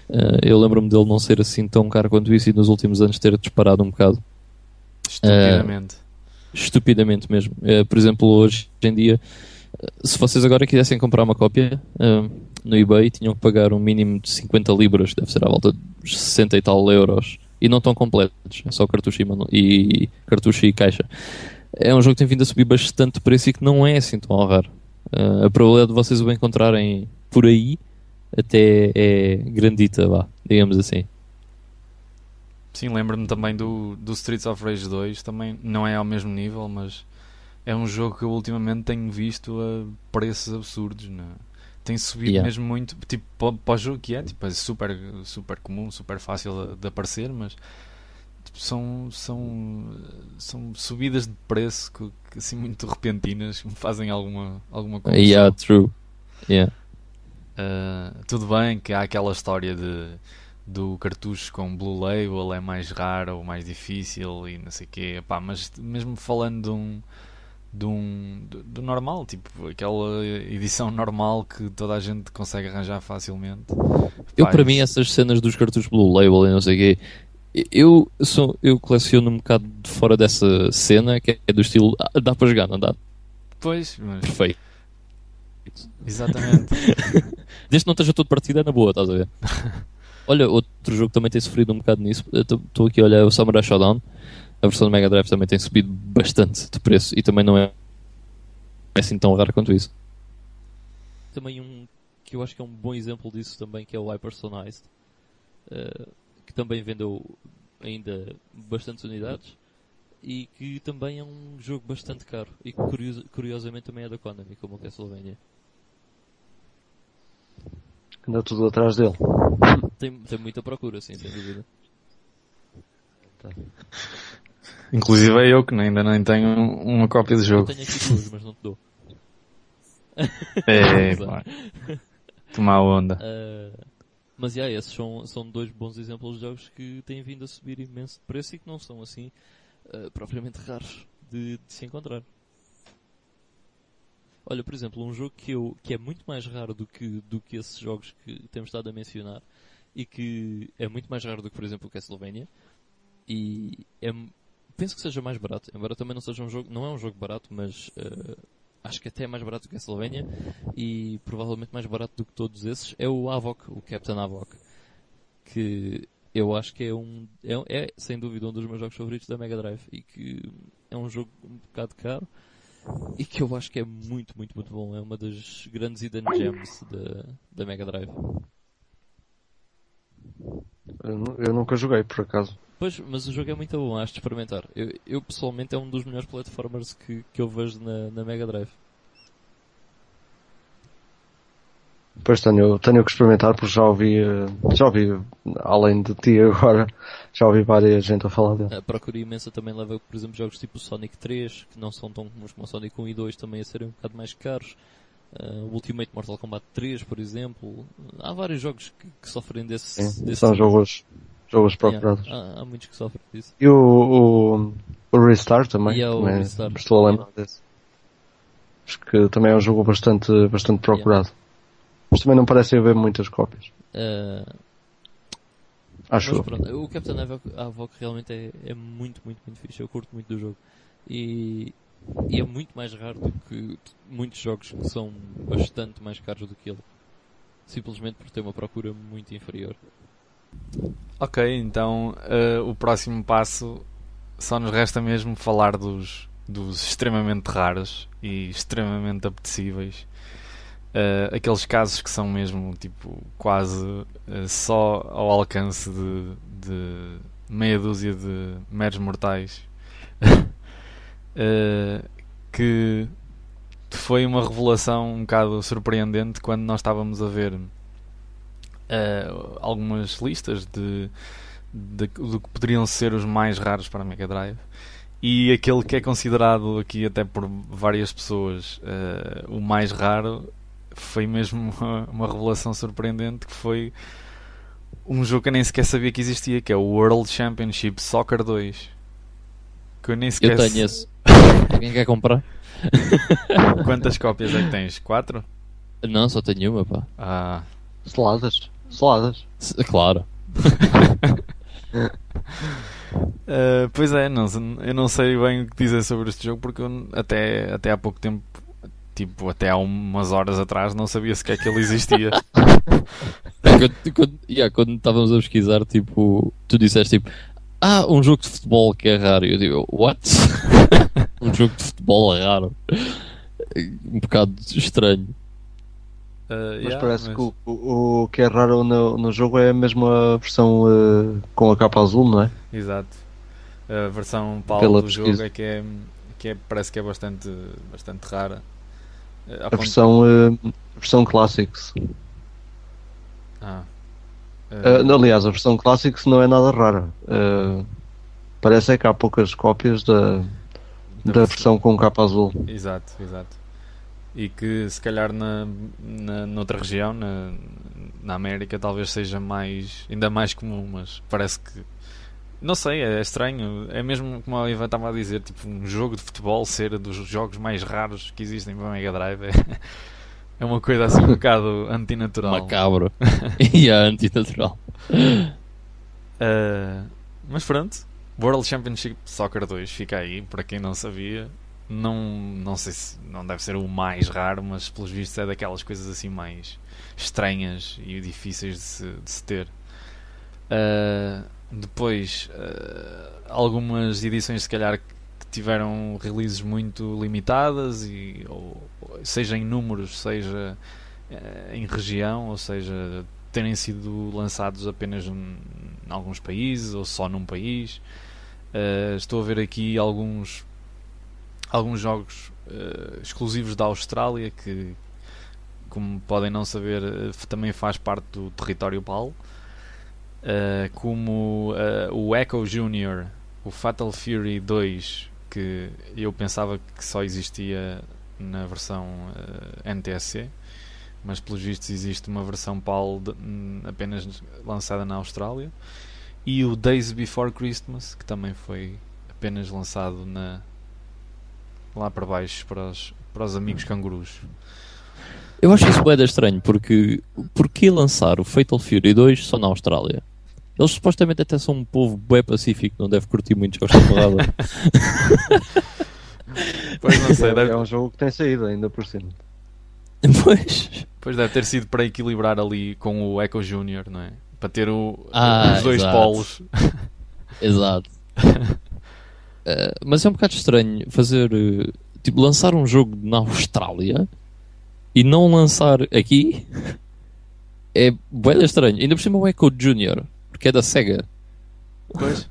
B: Uh, eu lembro-me dele não ser assim tão caro quanto isso e nos últimos anos ter disparado um bocado.
C: Estupidamente. Uh,
B: estupidamente mesmo. Uh, por exemplo, hoje em dia, se vocês agora quisessem comprar uma cópia no eBay, tinham que pagar um mínimo de 50 libras, deve ser à volta de 60 e tal euros. E não estão completos, é só cartucho e, e, cartucho e caixa. É um jogo que tem vindo a subir bastante de preço e que não é assim tão raro. a probabilidade de vocês o encontrarem por aí até é grandita, vá, digamos assim.
C: Sim, lembro-me também do, do Streets of Rage 2, também não é ao mesmo nível, mas é um jogo que eu ultimamente tenho visto a preços absurdos, né? Tem subido yeah. mesmo muito, tipo, para o jogo que é, tipo, é super, super comum, super fácil de aparecer, mas tipo, são, são, são subidas de preço que, assim muito repentinas que me fazem alguma, alguma coisa.
B: Yeah, true. Yeah.
C: Uh, tudo bem que há aquela história de do cartucho com Blue Label é mais raro ou mais difícil e não sei o quê, mas mesmo falando de um, de um do, do, normal, tipo aquela edição normal que toda a gente consegue arranjar facilmente.
B: Eu, para mim, essas cenas dos cartuchos Blue Label e não sei o quê, eu, sou, eu coleciono um bocado de fora dessa cena que é do estilo ah, dá para jogar, não dá?
C: Pois, mas...
B: perfeito.
C: Exatamente.
B: Desde que não esteja tudo partido, é na boa, estás a ver? Olha, outro jogo que também tem sofrido um bocado nisso. Estou aqui a olhar o Samurai Shodown. A versão do Mega Drive também tem subido bastante de preço e também não é, é assim tão raro quanto isso. Também um que eu acho que é um bom exemplo disso também, que é o Hypersonized, uh, que também vendeu ainda bastantes unidades e que também é um jogo bastante caro e que curiosamente também é da Konami, como o Castlevania.
D: Anda tudo atrás dele.
B: Tem, tem muita procura, sim, sem dúvida.
C: Tá. Inclusive é eu que ainda nem tenho uma cópia do jogo.
B: Eu tenho aqui duas, mas não te dou.
C: É, tomar onda.
B: Uh, mas yeah, esses são, são dois bons exemplos de jogos que têm vindo a subir imenso de preço e que não são assim uh, propriamente raros de, de se encontrar. Olha, por exemplo, um jogo que, eu, que é muito mais raro do que, do que esses jogos que temos estado a mencionar e que é muito mais raro do que, por exemplo, o Castlevania e é, penso que seja mais barato, embora também não seja um jogo, não é um jogo barato, mas uh, acho que até é mais barato que Castlevania e provavelmente mais barato do que todos esses, é o Avok, o Captain Avok. Que eu acho que é um, é, é sem dúvida um dos meus jogos favoritos da Mega Drive e que é um jogo um bocado caro e que eu acho que é muito, muito, muito bom. É uma das grandes hidden gems da, da Mega Drive.
D: Eu nunca joguei, por acaso.
B: Pois, mas o jogo é muito bom, acho de experimentar. Eu, eu pessoalmente é um dos melhores platformers que, que eu vejo na, na Mega Drive.
D: Depois tenho, tenho que experimentar porque já ouvi, eh, já ouvi, além de ti agora, já ouvi várias gente a falar dele.
B: A procura imensa também leva, por exemplo, jogos tipo Sonic 3, que não são tão comuns como o Sonic 1 e 2, também a serem um bocado mais caros. Uh, Ultimate Mortal Kombat 3, por exemplo. Há vários jogos que, que sofrem desse.
D: Sim,
B: desse
D: são jogos, jogos
B: Yeah,
D: procurados.
B: há, há muitos que sofrem disso.
D: E o, o, o Restart também.
B: E é o
D: também
B: Restart.
D: Estou a lembrar desse. Acho que também é um jogo bastante, bastante procurado. Mas também não parecem haver muitas cópias.
B: Uh,
D: Acho
B: pronto, o Captain Havoc realmente é, é muito, muito, muito fixe. Eu curto muito do jogo. E, e é muito mais raro do que muitos jogos que são bastante mais caros do que ele. Simplesmente por ter uma procura muito inferior.
C: Ok, então eh, o próximo passo só nos resta mesmo falar dos, dos extremamente raros e extremamente apetecíveis. Eh, aqueles casos que são mesmo tipo quase eh, só ao alcance de, de meia dúzia de meros mortais. Que foi uma revelação um bocado surpreendente quando nós estávamos a ver eh, algumas listas de, de- do que poderiam ser os mais raros para a Mega Drive e aquele que é considerado aqui até por várias pessoas eh, o mais raro foi mesmo uma, uma revelação surpreendente que foi um jogo que eu nem sequer sabia que existia que é o World Championship Soccer 2 que eu nem sequer
B: Eu tenho esse. Alguém quer comprar?
C: quantas cópias é que tens? 4?
B: Não, só tenho uma, pá.
C: Ah,
D: Saladas. Saladas.
B: S- Claro.
C: Uh, pois é, não, eu não sei bem o que dizer sobre este jogo porque eu até, até há pouco tempo, tipo, até há umas horas atrás, não sabia sequer que ele existia.
B: quando, quando, yeah, quando estávamos a pesquisar, tipo, tu disseste tipo, ah, um jogo de futebol que é raro. E eu digo, what? um jogo de futebol é raro. Um bocado estranho.
C: Uh,
D: Mas
C: yeah,
D: parece
C: mas-
D: que o, o, o que é raro no, no jogo é mesmo a versão eh, com a capa azul, não é?
C: Exato. A versão
D: Pela
C: do jogo
D: pesquisa.
C: é que, é, que é, parece que é bastante, bastante rara. Uh, a
D: versão, eh, a versão Classics.
C: Ah. Uh,
D: Eh, aliás, a versão Classics não é nada rara. Eh, parece é que há poucas cópias da, da versão com capa azul.
C: Exato, exato. E que se calhar na, na noutra região, na, na América, talvez seja mais ainda mais comum, mas parece que não sei, é estranho. É mesmo como a Ivan estava a dizer, tipo um jogo de futebol ser dos jogos mais raros que existem para Mega Drive. É, é uma coisa assim um bocado antinatural.
B: Macabro. e é antinatural.
C: Uh, mas pronto, World Championship Soccer 2 fica aí, para quem não sabia. Não, não sei se não deve ser o mais raro, mas pelos vistos é daquelas coisas assim mais estranhas e difíceis de se, de se ter. Uh, depois, uh, algumas edições, se calhar, que tiveram releases muito limitadas, e, ou, seja em números, seja uh, em região, ou seja, terem sido lançados apenas em alguns países ou só num país. Estou a ver aqui alguns alguns jogos uh, exclusivos da Austrália que, como podem não saber, uh, também faz parte do território PAL, uh, como o Echo Junior, o Fatal Fury 2, que eu pensava que só existia na versão NTSC mas pelos vistos existe uma versão PAL de, hum, apenas lançada na Austrália. E o Days Before Christmas que também foi apenas lançado na lá para baixo para os, para os amigos cangurus
B: Eu acho isso bem estranho porque porque lançar o Fatal Fury 2 só na Austrália? Eles supostamente até são um povo bem pacífico, não deve curtir muito jogos de porrada.
C: Pois não sei,
A: É,
C: deve,
A: é um jogo que tem saído ainda por cima.
B: Pois.
C: pois deve ter sido para equilibrar ali com o Echo Junior, não é? Para ter o-
B: Ah,
C: os dois
B: exato.
C: polos.
B: Exato. Eh, mas é um bocado estranho fazer. eh, tipo, lançar um jogo na Austrália e não lançar aqui. É bem estranho. Ainda por cima o Echo Junior, porque é da Sega.
C: Pois.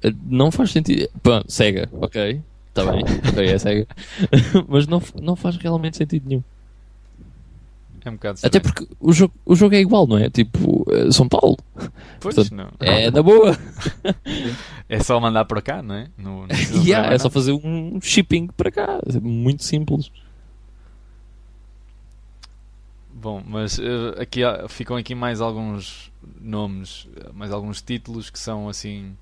B: Eh, Não faz sentido. Pá, Sega, ok. Está bem, ok, é Sega. mas não, não faz realmente sentido nenhum.
C: É um bocado
B: Até porque o jogo, o jogo é igual, não é? Tipo, eh, São Paulo.
C: Pois,
B: portanto,
C: não.
B: É na boa.
C: É só mandar para cá, não é? No, no-
B: Yeah, é só fazer um shipping para cá. Muito simples.
C: Bom, mas eh, aqui há- ficam aqui mais alguns nomes, mais alguns títulos que são assim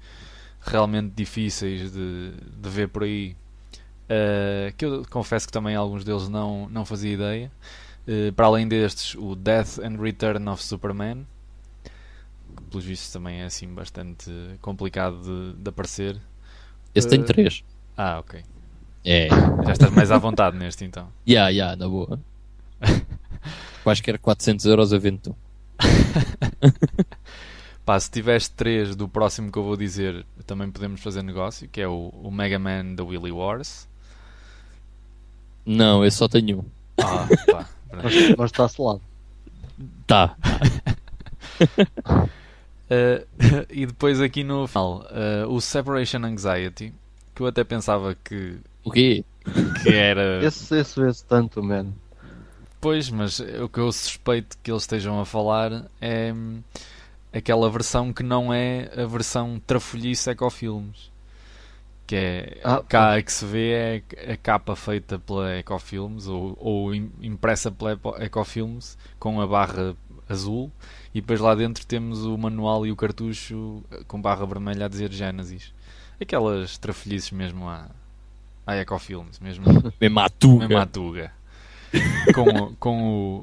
C: realmente difíceis de, de ver por aí. Eh, que eu confesso que também alguns deles não, não fazia ideia. Eh, para além destes, o Death and Return of Superman, que pelos vistos também é assim bastante complicado de, de aparecer.
B: Esse tem
C: Eh,
B: três.
C: Ah, ok.
B: É.
C: Já estás mais à vontade neste então.
B: Ya, ya, na boa. Quaisquer 400 euros a vento.
C: Pá, se tiveres três do próximo que eu vou dizer, também podemos fazer negócio, que é o, o Mega Man da Willy Wars.
B: Não, eu só tenho um.
C: Ah, pá.
A: Mas, mas está selado.
B: Tá.
C: Eh, e depois aqui no final, eh, o Separation Anxiety, que eu até pensava que,
B: O quê?
C: que era.
A: Esse, esse vê-se tanto, man.
C: Pois, mas o que eu suspeito que eles estejam a falar é hum, aquela versão que não é a versão trafolhice Ecofilmes. Que é
A: Ah,
C: cá a que se vê é a capa feita pela Ecofilmes ou, ou im- impressa pela Ecofilmes com a barra azul e depois lá dentro temos o manual e o cartucho com barra vermelha a dizer Genesis. Aquelas trafolhices mesmo à, à Ecofilmes, mesmo
B: Mesmo à tuga.
C: mesmo à tuga. com, com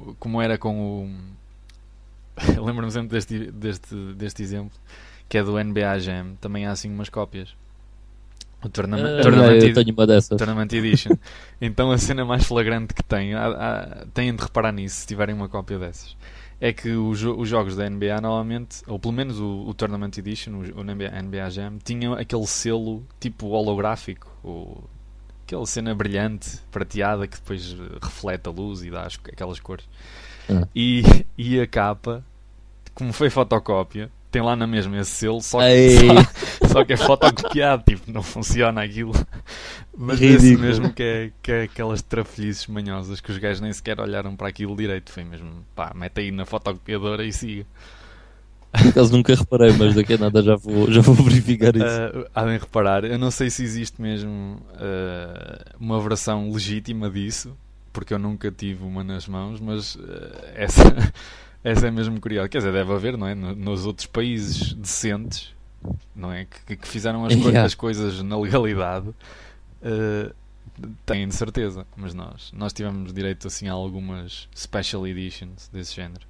C: o, como era com o. Lembro-me sempre deste, deste, deste exemplo, que é do NBA Jam. Também há assim umas cópias. O Tournament,
B: Ah,
C: Tournament,
B: eu tenho uma dessas.
C: Tournament Edition. Então a cena mais flagrante que tem, há- há- têm de reparar nisso se tiverem uma cópia dessas. É que os, os jogos da NBA normalmente, ou pelo menos o, o Tournament Edition, o, o NBA, NBA Jam, tinham aquele selo tipo holográfico, o, aquela cena brilhante, prateada, que depois reflete a luz e dá as- aquelas cores.
B: Ah.
C: E, e a capa, como foi fotocópia, tem lá na mesma esse selo, só que, só, só que é fotocopiado, tipo, não funciona aquilo. Mas esse
B: Ridículo.
C: mesmo que é, que é aquelas trafolhices manhosas que os gajos nem sequer olharam para aquilo direito. Foi mesmo, pá, mete aí na fotocopiadora e siga.
B: Por acaso nunca reparei, mas daqui a nada já vou, já vou verificar isso.
C: Uh, há de reparar, eu não sei se existe mesmo uh, uma versão legítima disso, porque eu nunca tive uma nas mãos, mas uh, essa, essa é mesmo curiosa. Quer dizer, deve haver, não é? No- Nos outros países decentes, não é? Que, que fizeram as,
B: Yeah.
C: as coisas na legalidade, uh, têm de certeza. Mas nós, nós tivemos direito assim a algumas special editions desse género.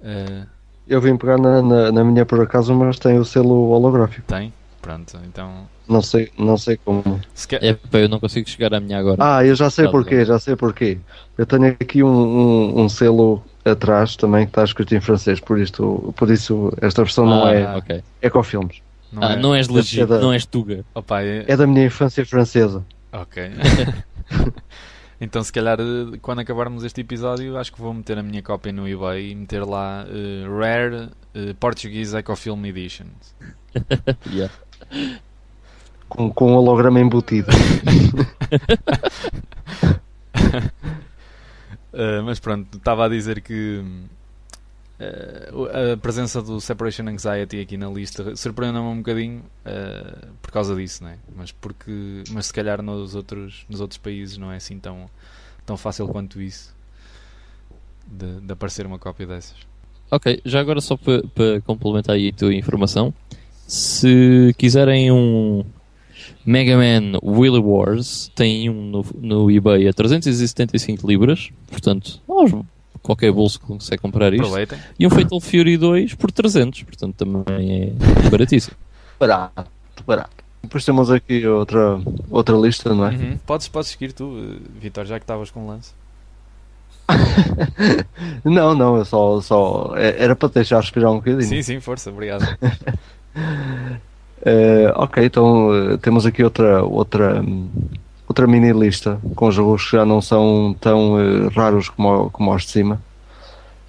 C: Uh,
A: Eu vim pegar na, na, na minha por acaso, mas tem o selo holográfico.
C: tem? Pronto, então.
A: Não sei, não sei como.
C: Se quer-
B: É eu não consigo chegar à minha agora.
A: Ah, eu já sei
B: Tá,
A: porquê, já sei porquê. Eu tenho aqui um, um, um selo atrás também que está escrito em francês, por, isto, por isso esta versão não
B: Ah,
A: é
B: ok.
A: Ecofilmes.
C: não
B: ah,
C: é-
B: não és legítimo,
A: ser da-
B: não és tuga.
C: Opa, é-
A: É da minha infância francesa.
C: Ok. então, se calhar, eh, quando acabarmos este episódio, acho que vou meter a minha cópia no eBay e meter lá eh, Rare eh, Portuguese Ecofilm Editions.
B: Yeah.
A: Com, com um holograma embutido.
C: Eh, mas pronto, estava a dizer que o- a presença do Separation Anxiety aqui na lista surpreendeu-me um bocadinho eh, por causa disso, não é? Mas, porque, mas se calhar nos outros, nos outros países não é assim tão, tão fácil quanto isso de, de aparecer uma cópia dessas.
B: Ok, já agora só para complementar aí a tua informação, se quiserem um Mega Man Willy Wars, tem um no, no eBay a 375 libras, portanto, aos- qualquer bolso consegue comprar isto.
C: Aproveitem.
B: E um Fatal Fury 2 por 300, portanto também é baratíssimo.
A: Barato, barato. Depois temos aqui outra, outra lista, não é?
C: Uhum. Podes, podes seguir tu, Vitor, já que estavas com o lance.
A: não, não, eu só, só. é- Era para te deixar respirar um bocadinho.
C: Sim, sim, força, obrigado.
A: Eh, ok, então eh, temos aqui outra, outra, outra mini lista com jogos que já não são tão eh, raros como, como os de cima,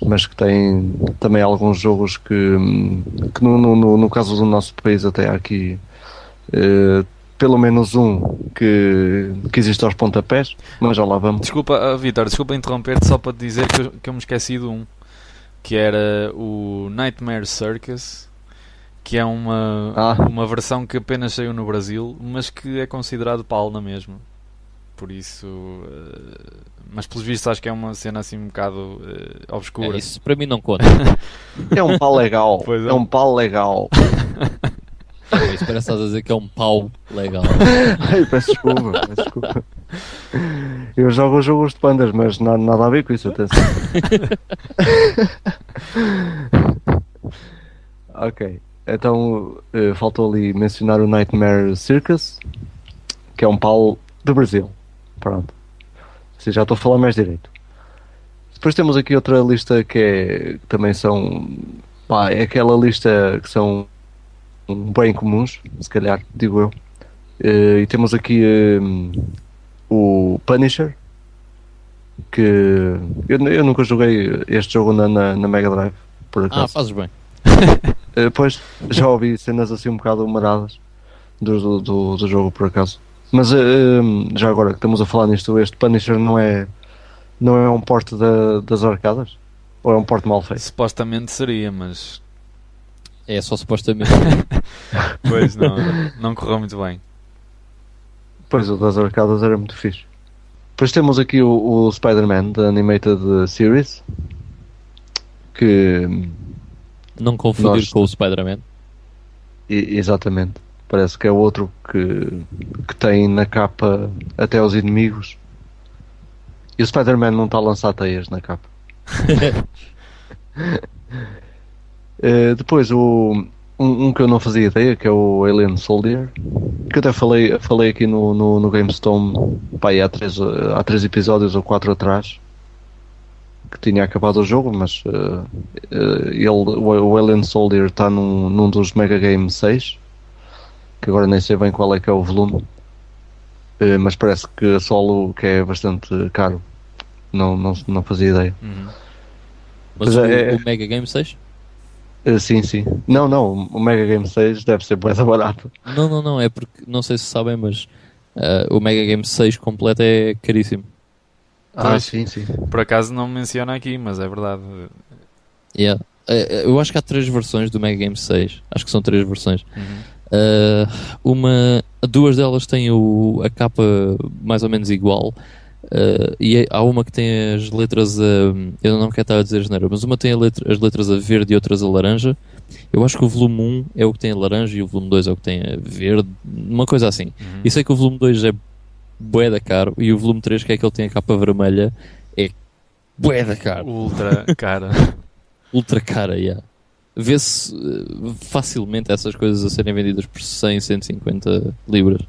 A: mas que têm também alguns jogos que, hum, que no, no- no, caso do nosso país até há aqui pelo menos um que, que existe aos pontapés, mas já lá vamos.
C: Desculpa, ah, Vitor, desculpa interromper-te só para dizer que eu, que eu me esqueci de um, que era o Nightmare Circus, que é uma,
A: Ah.
C: uma versão que apenas saiu no Brasil, mas que é considerado pau na mesma. Por isso, eh, mas pelos vistos acho que é uma cena assim um bocado eh, obscura.
B: É, isso para mim não conta.
A: É um pau legal,
C: é.
A: é um pau legal.
B: Isso parece que estás a dizer que é um pau legal.
A: Ai, peço desculpa, peço desculpa. Eu jogo jogos de pandas, mas na- nada a ver com isso, atenção. ok, então eh, faltou ali mencionar o Nightmare Circus, que é um pau do Brasil. Pronto. Assim, já estou a falar mais direito. Depois temos aqui outra lista que é que também são. Pá, é aquela lista que são bem comuns, se calhar, digo eu. Eh, e temos aqui eh, o Punisher, que eu, eu nunca joguei este jogo na, na, na Mega Drive, por
B: Ah,
A: acaso.
B: fazes bem.
A: Eh, pois, já ouvi cenas assim um bocado humaradas do, do, do, do jogo, por acaso. Mas eh, eh, já agora que estamos a falar nisto, este Punisher não é, não é um porte da, das arcadas? Ou é um porte mal feito?
C: Supostamente seria, mas
B: É só supostamente.
C: pois não, não correu muito bem.
A: Pois, o das arcadas era muito fixe. Depois temos aqui o, o Spider-Man da Animated Series, que
B: Não confundir
A: Nós-
B: com o Spider-Man.
A: Exatamente. Parece que é outro que, que tem na capa até os inimigos. E o Spider-Man não está a lançar teias na capa. Eh, depois o, um, um que eu não fazia ideia, que é o Alien Soldier, que eu até falei, falei aqui no, no, no GameStone pá, há, três, há três episódios ou quatro atrás que tinha acabado o jogo, mas eh, ele, o, Alien Soldier está num, num dos Mega Game 6, que agora nem sei bem qual é que é o volume, Eh, mas parece que a solo que é bastante caro. Não, não, não fazia ideia.
C: Uhum.
B: Mas
A: Pois
B: o,
A: é, é-
B: o Mega Game 6?
A: Eh, sim, sim. Não, não, o Mega Game 6 deve ser da barato.
B: Não, não, não. É porque, não sei se sabem, mas o Mega Game 6 completo é caríssimo.
A: Ah,
C: Pois.
A: sim, sim.
C: Por acaso não menciona aqui, mas é verdade.
B: Yeah. Eh, eu acho que há três versões do Mega Game 6. Acho que são três versões.
C: Uhum.
B: Uh, uma, duas delas têm o, a capa mais ou menos igual. Uh, e é- há uma que tem as letras a. Eu não quero estar a dizer geneira, mas uma tem a letra- as letras a verde e outras a laranja. Eu acho que o volume 1 é o que tem a laranja e o volume 2 é o que tem a verde, uma coisa assim.
C: Uhum.
B: E sei que o volume 2 é bué da caro e o volume 3, que é aquele que tem a capa vermelha, é bué da caro.
C: Ultra cara.
B: Ultra cara, yeah. Vê-se uh, facilmente essas coisas a serem vendidas por 100, 150 libras.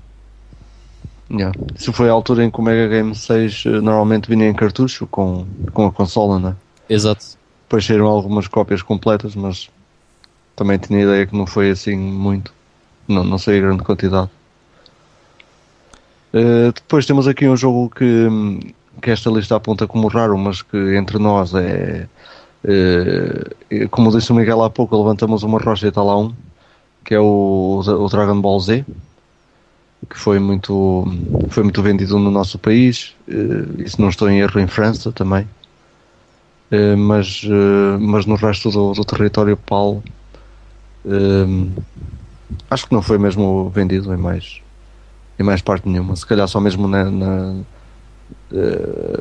A: Yeah. Isso foi a altura em que o Mega Game 6 eh, normalmente vinha em cartucho com, com a consola, né?
B: Exato.
A: Depois saíram algumas cópias completas, mas também tinha a ideia que não foi assim muito. Não, não sei a grande quantidade. Eh, depois temos aqui um jogo que, que esta lista aponta como raro, mas que entre nós é. eh, como disse o Miguel há pouco, levantamos uma rocha e lá um, que é o, o Dragon Ball Z, que foi muito, foi muito vendido no nosso país, eh, e se não estou em erro, em França também. Eh, mas, eh, mas no resto do, do território eh, acho que não foi mesmo vendido em mais, em mais parte nenhuma. Se calhar só mesmo na, na, eh,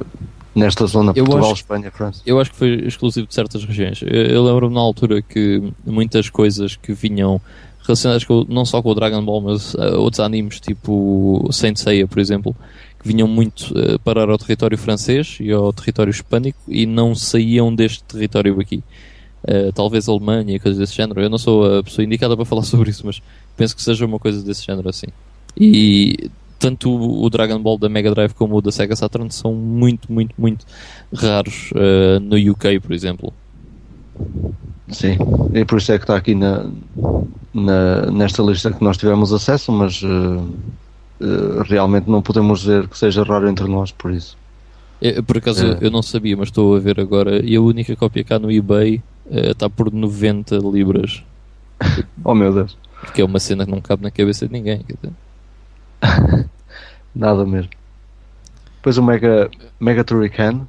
A: nesta zona,
B: Eu
A: Portugal,
B: acho-
A: Espanha, França.
B: Eu acho que foi exclusivo de certas regiões. Eu, eu lembro-me na altura que muitas coisas que vinham relacionadas com, não só com o Dragon Ball, mas uh, outros animes, tipo Saint Seiya, por exemplo, que vinham muito uh, parar ao território francês e ao território hispânico e não saíam deste território aqui. uh, talvez Alemanha coisas desse género. Eu não sou a pessoa indicada para falar sobre isso, mas penso que seja uma coisa desse género assim. E tanto o Dragon Ball da Mega Drive como o da Sega Saturn são muito, muito, muito raros uh, no UK, por exemplo.
A: Sim, e por isso é que está aqui na, na, nesta lista que nós tivemos acesso, mas uh, uh, realmente não podemos dizer que seja raro entre nós, por isso.
B: Eu, por acaso é. eu não sabia, mas estou a ver agora, e a única cópia cá no eBay está por 90 libras.
A: oh meu Deus.
B: Que é uma cena que não cabe na cabeça de ninguém.
A: Nada mesmo. Depois o Mega, Mega Turrican,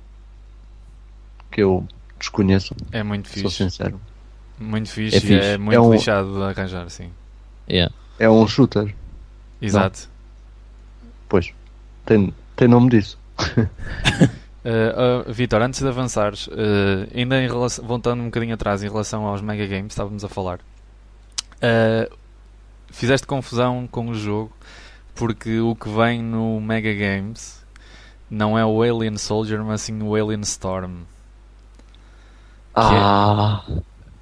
A: que eu desconheço.
C: É muito fixe.
A: Sou sincero.
C: Muito fixe, é, fixe. é muito é um, lixado de arranjar, sim.
B: Yeah.
A: É um shooter.
C: Exato. Não.
A: Pois, tem, tem nome disso.
C: Uh, uh, Vitor, antes de avançares, uh, ainda em relação, voltando um bocadinho atrás em relação aos Mega Games, estávamos a falar. fizeste confusão com o jogo porque o que vem no Mega Games não é o Alien Soldier, mas sim o Alien Storm.
A: Ah,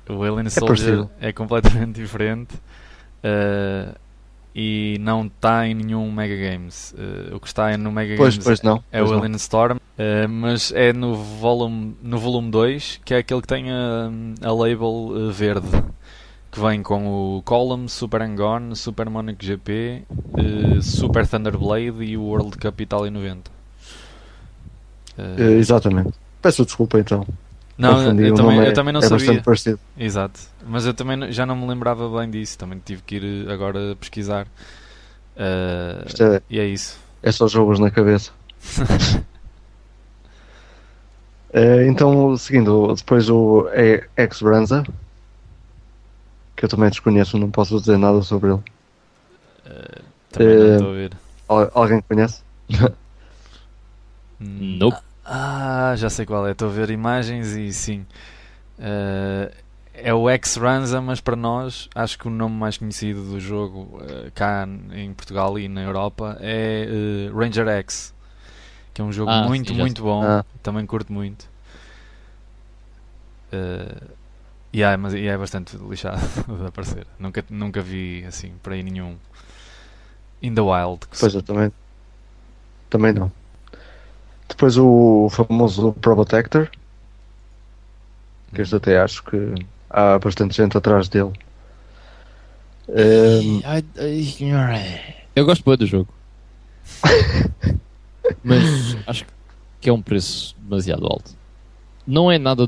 C: é, o Alien é Soldier é completamente diferente uh, e não está em nenhum Mega Games. Uh, o que está no Mega
A: pois,
C: Games
A: pois não,
C: é o Alien não. Storm, uh, mas é no volume, no volume 2, que é aquele que tem a, a label verde que vem com o Column, Super Angon, Super Monaco GP, uh, Super Thunderblade e o World Cup Itália 90.
A: Uh, exatamente. Peço desculpa então.
C: Não, eu também, é, eu também não é sabia. Exato. Mas eu também já não me lembrava bem disso. Também tive que ir agora pesquisar. Uh, é, e é isso.
A: É só jogos na cabeça. uh, então, seguindo, depois o X-Branza que eu também desconheço, não posso dizer nada sobre ele.
C: Uh, também uh, não estou a ver.
A: Alguém conhece?
B: nope.
C: Ah, já sei qual é. Estou a ver imagens e sim. Uh, é o X-Ranza, mas para nós, acho que o nome mais conhecido do jogo uh, cá em Portugal e na Europa é uh, Ranger X, que é um jogo ah, muito, sim, muito bom. Ah. Também curto muito. Uh, yeah, mas yeah, é bastante lixado de aparecer. Nunca, nunca vi assim por aí nenhum in the wild.
A: Pois eu também. Também não. Depois o famoso Probotector. Que este até acho que há bastante gente atrás dele. Um...
B: Eu gosto muito do jogo. mas acho que é um preço demasiado alto. Não é nada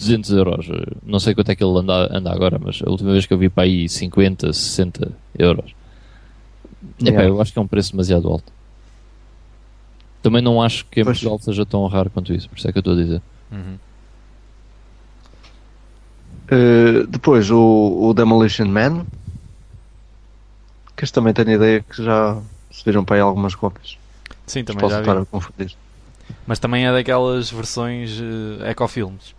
B: 200 euros. Não sei quanto é que ele anda, anda agora, mas a última vez que eu vi para aí 50, 60 euros. Yeah. eu acho que é um preço demasiado alto. Também não acho que em pois. Portugal seja tão raro quanto isso, por isso é que eu estou a dizer.
C: Uhum.
A: Uh, depois o, o, Demolition Man, que este também tenho a ideia que já se viram para aí algumas cópias.
C: Sim, também já
A: estar vi. a confundir.
C: Mas também é daquelas versões uh, ecofilmes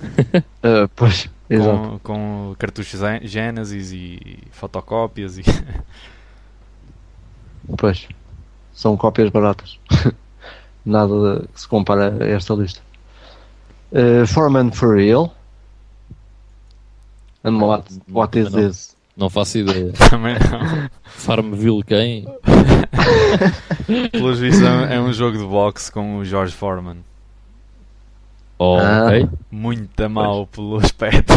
A: uh, pois,
C: com, com, cartuchos Genesis e fotocópias e.
A: pois, são cópias baratas. Nada que se compara a esta lista. Uh, Foreman for real. And what, what is
B: não,
A: this?
B: Não faço ideia.
C: Também não.
B: Farmville quem?
C: Pelos vistos é um jogo de boxe com o George Foreman.
B: Oh, ah. ok.
C: Muito mal pelo aspecto.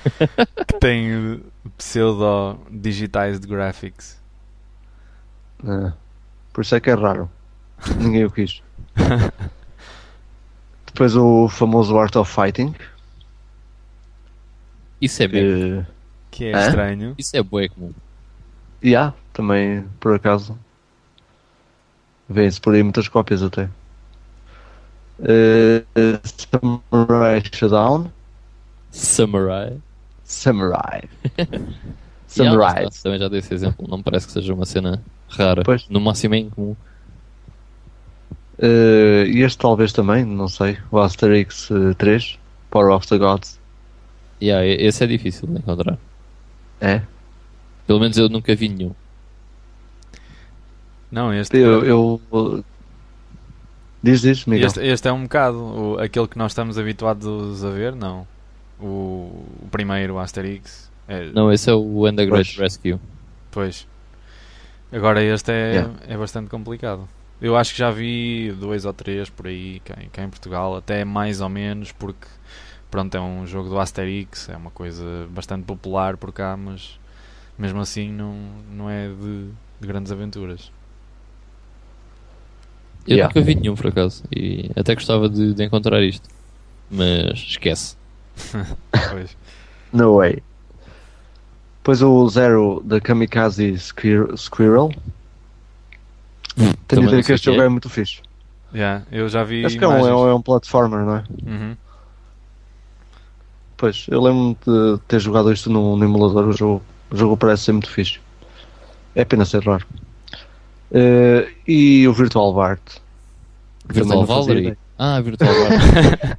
C: que tem pseudo digitized graphics.
A: Ah. Por isso é que é raro. Ninguém o quis. Depois o famoso Art of Fighting.
B: Isso é bem.
C: Que, que é estranho.
B: Isso é bué comum.
A: E yeah, também, por acaso. Vê-se por aí muitas cópias até. Uh, Samurai Showdown.
B: Samurai.
A: Samurai. Samurai.
B: Yeah, também já dei esse exemplo. Não me parece que seja uma cena rara. Pois. No máximo é incomum.
A: Uh, e este talvez também, não sei. O Asterix uh, 3, Power of the Gods.
B: Yeah, esse é difícil de encontrar.
A: É?
B: Pelo menos eu nunca vi nenhum.
C: Não, este.
A: Eu, eu Diz, diz, Miguel.
C: Este, este é um bocado o, aquele que nós estamos habituados a ver, não? O, o primeiro, o Asterix. É,
B: Não, esse é o
A: Pois.
B: Rescue.
C: Pois. Agora este é,
A: Yeah.
C: é bastante complicado. Eu acho que já vi dois ou três por aí, cá, em- cá em Portugal, até mais ou menos, porque pronto, é um jogo do Asterix, é uma coisa bastante popular por cá, mas mesmo assim não, não é de, de grandes aventuras.
B: Eu
A: Yeah.
B: nunca vi nenhum, por acaso. E até gostava de, de encontrar isto. Mas esquece.
C: Pois.
A: No way. Depois o Zero da Kamikaze Squir- Squirrel. Tenho
B: Também
A: ideia que este jogo
B: é.
A: é muito fixe.
C: Yeah, eu já vi
A: Acho que é um, é, um, é um platformer, não é?
C: Uhum.
A: Pois, eu lembro-me de ter jogado isto no, no emulador. O jogo, o jogo parece ser muito fixe. É pena ser raro. Eh, e o Virtual Bart.
B: Virtual Valerie? Ah, Virtual Bart.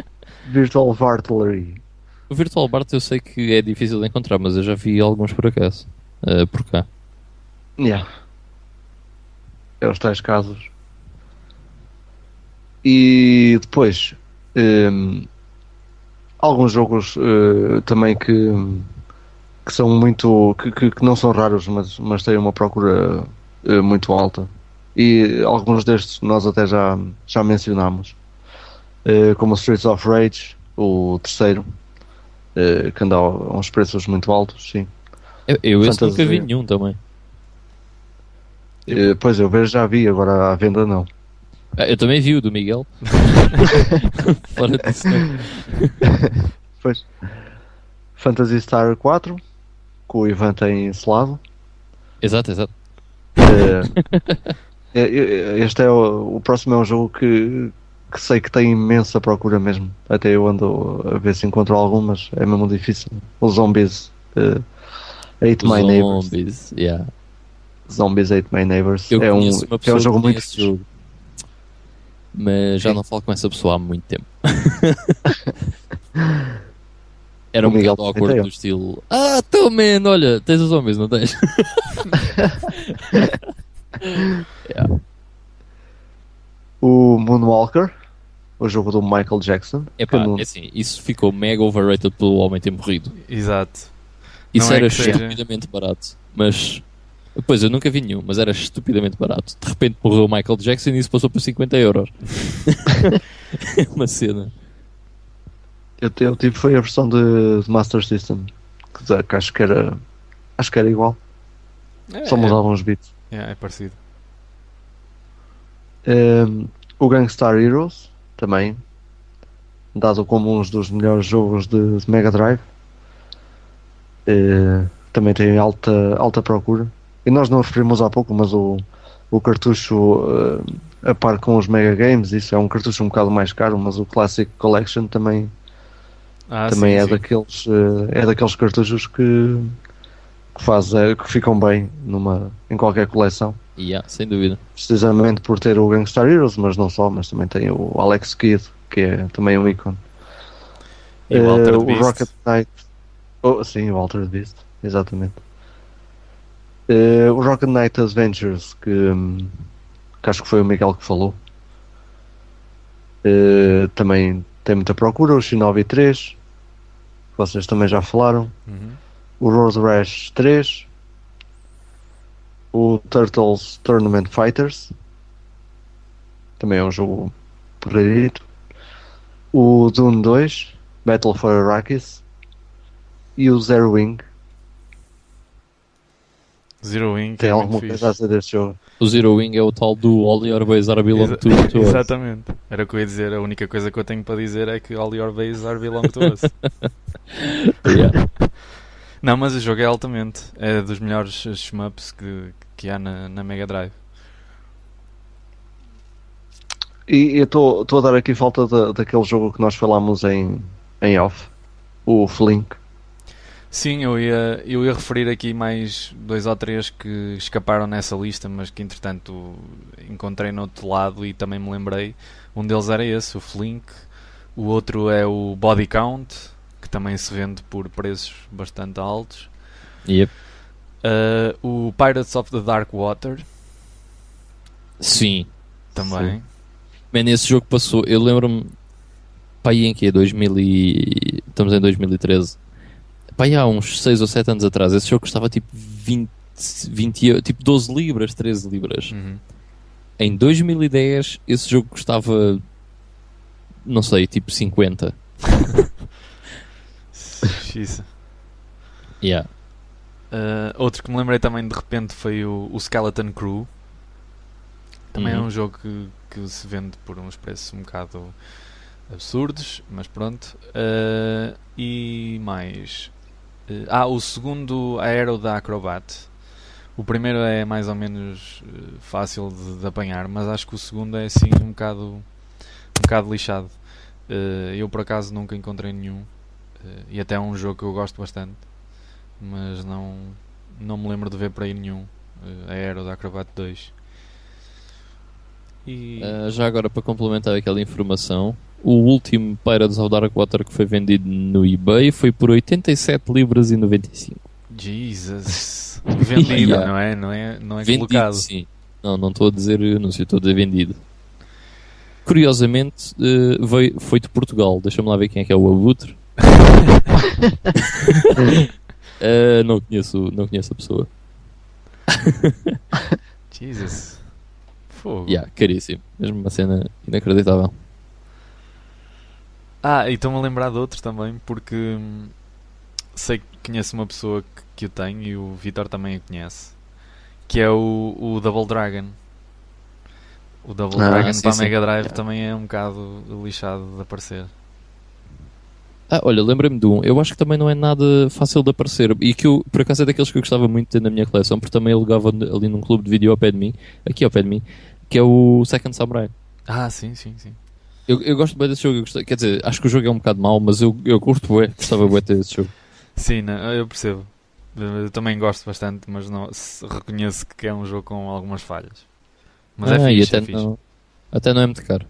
A: Virtual Vartlery.
B: o Virtual Bart eu sei que é difícil de encontrar, mas eu já vi alguns por acaso. eh, por cá.
A: Yeah. É os tais casos. E depois hum, alguns jogos eh, também que, que são muito que, que, que não são raros, mas, mas têm uma procura eh, muito alta. E alguns destes nós até já, já mencionámos. Eh, como o Streets of Rage, o terceiro, eh, que anda a uns preços muito altos, sim.
B: Eu, eu esse nunca vi nenhum também.
A: Pois eu vejo já vi, agora à venda não.
B: Ah, eu também vi o do Miguel. Fora disso.
A: Pois. Phantasy Star 4, que o Ivan tem instalado.
B: Exato, exato.
A: É- é- este é o, o próximo é um jogo que, que sei que tem imensa procura mesmo. Até eu ando a ver se encontro algumas, é mesmo difícil. Os Zombies uh, Ate My Neighbors.
B: Zombies, yeah.
A: Zombies Ate My Neighbors.
B: Eu
A: é um, é um jogo muito
B: jogo. Mas já
A: Sim.
B: não falo com essa pessoa há muito tempo. Era um bocado
A: também
B: awkward do estilo Ah, tô man, olha, tens os zombies, não tens?
A: O Moonwalker, o jogo do Michael Jackson.
B: Epá,
A: não-
B: é assim, isso ficou mega overrated pelo homem ter morrido
C: Exato.
B: Isso
C: Não é
B: era
C: seja-
B: estupidamente barato Mas, pois eu nunca vi nenhum Mas era estupidamente barato De repente morreu o Michael Jackson e isso passou por 50 euros É uma cena
A: Eu, eu tive foi a versão de, de Master System, que, que acho que era acho que era igual,
C: É,
A: só mudavam os bits.
C: é, é, é parecido.
A: Um, o Gangstar Heroes também, dado como um dos melhores jogos de, de Mega Drive, Eh, também tem alta, alta procura. E nós não referimos há pouco, mas o, o cartucho eh, a par com os Mega Games, isso é um cartucho um bocado mais caro, mas o Classic Collection também
C: Ah,
A: também
C: sim,
A: é
C: sim.
A: daqueles eh, é daqueles cartuchos que que, faz, eh, que ficam bem numa, em qualquer coleção.
B: Yeah, Sem dúvida.
A: Precisamente por ter o Gangstar Heroes mas não só, mas também tem o Alex Kidd que é também um ícone.
C: E o Altered
A: Eh, o. Rocket Knight. Oh, sim, o Altered Beast exatamente. Eh, o Rocket Knight Adventures que, hum, que acho que foi o Miguel que falou. Eh, também tem muita procura o Shinobi 3 que vocês também já falaram
C: Uhum.
A: o Road Rash 3, o Turtles Tournament Fighters, também é um jogo porreirito, o Dune 2, Battle for Arrakis e o Zero Wing.
C: Zero Wing
A: Tem
C: é
A: alguma coisa a dizer deste jogo?
B: O Zero Wing é o tal do All Your Boys Are Belong to, Us.
C: Exatamente. Era o que eu ia dizer. A única coisa que eu tenho para dizer é que all your bases are belong to us.
B: Yeah.
C: Não, mas o jogo é altamente. É dos melhores shmups que, que há na, na Mega Drive.
A: E eu estou a dar aqui falta da, daquele jogo que nós falámos em, em off, o Flink.
C: Sim, eu ia, eu ia referir aqui mais dois ou três que escaparam nessa lista, mas que entretanto encontrei no outro lado e também me lembrei. Um deles era esse, o Flink. O outro é o Body Count, que também se vende por preços bastante altos.
B: Yep.
C: Uh, o Pirates of the Dark Water,
B: Sim.
C: também.
B: Man, esse jogo passou. Eu lembro-me. pá, aí em que é 2000 e... estamos em 2013. Pá, aí há uns 6 ou 7 anos atrás, esse jogo custava tipo 20, 20 tipo 12 libras, 13 libras.
C: Uhum.
B: Em 2010, esse jogo custava, não sei, tipo 50.
C: Xisa.
B: Yeah.
C: Uh, outro que me lembrei também de repente foi o, o Skeleton Crew. Também é
B: Uhum.
C: um jogo que, que se vende por uns preços um bocado absurdos, mas pronto. Uh, e mais. Uh, ah, o segundo Aero da Acrobat. O primeiro é mais ou menos uh, fácil de, de apanhar, mas acho que o segundo é assim um bocado, um bocado lixado. Uh, eu por acaso nunca encontrei nenhum. E até é um jogo que eu gosto bastante mas não, não me lembro de ver por aí nenhum. Uh, Aero da Acrobat 2. E.
B: Já agora, para complementar aquela informação, o último Pirates of Dark Water que foi vendido no eBay foi por 87 libras e 95.
C: Jesus! Vendido,
B: Yeah.
C: não é? Não é, não é
B: vendido,
C: colocado.
B: sim. Não, não estou a dizer anúncio, estou a dizer vendido. Curiosamente, uh, veio, foi de Portugal. Deixa-me lá ver quem é que é o Abutre. Uh, não, conheço, não conheço a pessoa.
C: Jesus! Fogo!
B: Yeah, caríssimo. Mesmo uma cena inacreditável.
C: Ah, e estou-me a lembrar de outro também, porque hum, sei que conheço uma pessoa que, que o tem e o Vitor também o conhece, que é o, o Double Dragon. O Double
A: Ah,
C: Dragon
B: sim,
C: para a. Mega Drive
A: Yeah.
C: também é um bocado lixado de aparecer.
B: Ah, olha, lembrei-me de um. Eu acho que também não é nada fácil de aparecer. E que eu, por acaso, é daqueles que eu gostava muito de ter na minha coleção, porque também alugava ali num clube de vídeo ao pé de mim, aqui ao pé de mim, que é o Second Samurai.
C: Ah, sim, sim, sim.
B: Eu, eu gosto bem desse jogo. eu gostei- quer dizer, acho que o jogo é um bocado mau, mas eu, eu curto bué. Gostava ter esse jogo.
C: Sim, não, eu percebo. Eu também gosto bastante, mas não, reconheço que é um jogo com algumas falhas. Mas
B: Ah,
C: é fixe, é
B: até,
C: fixe.
B: não, até não é muito caro.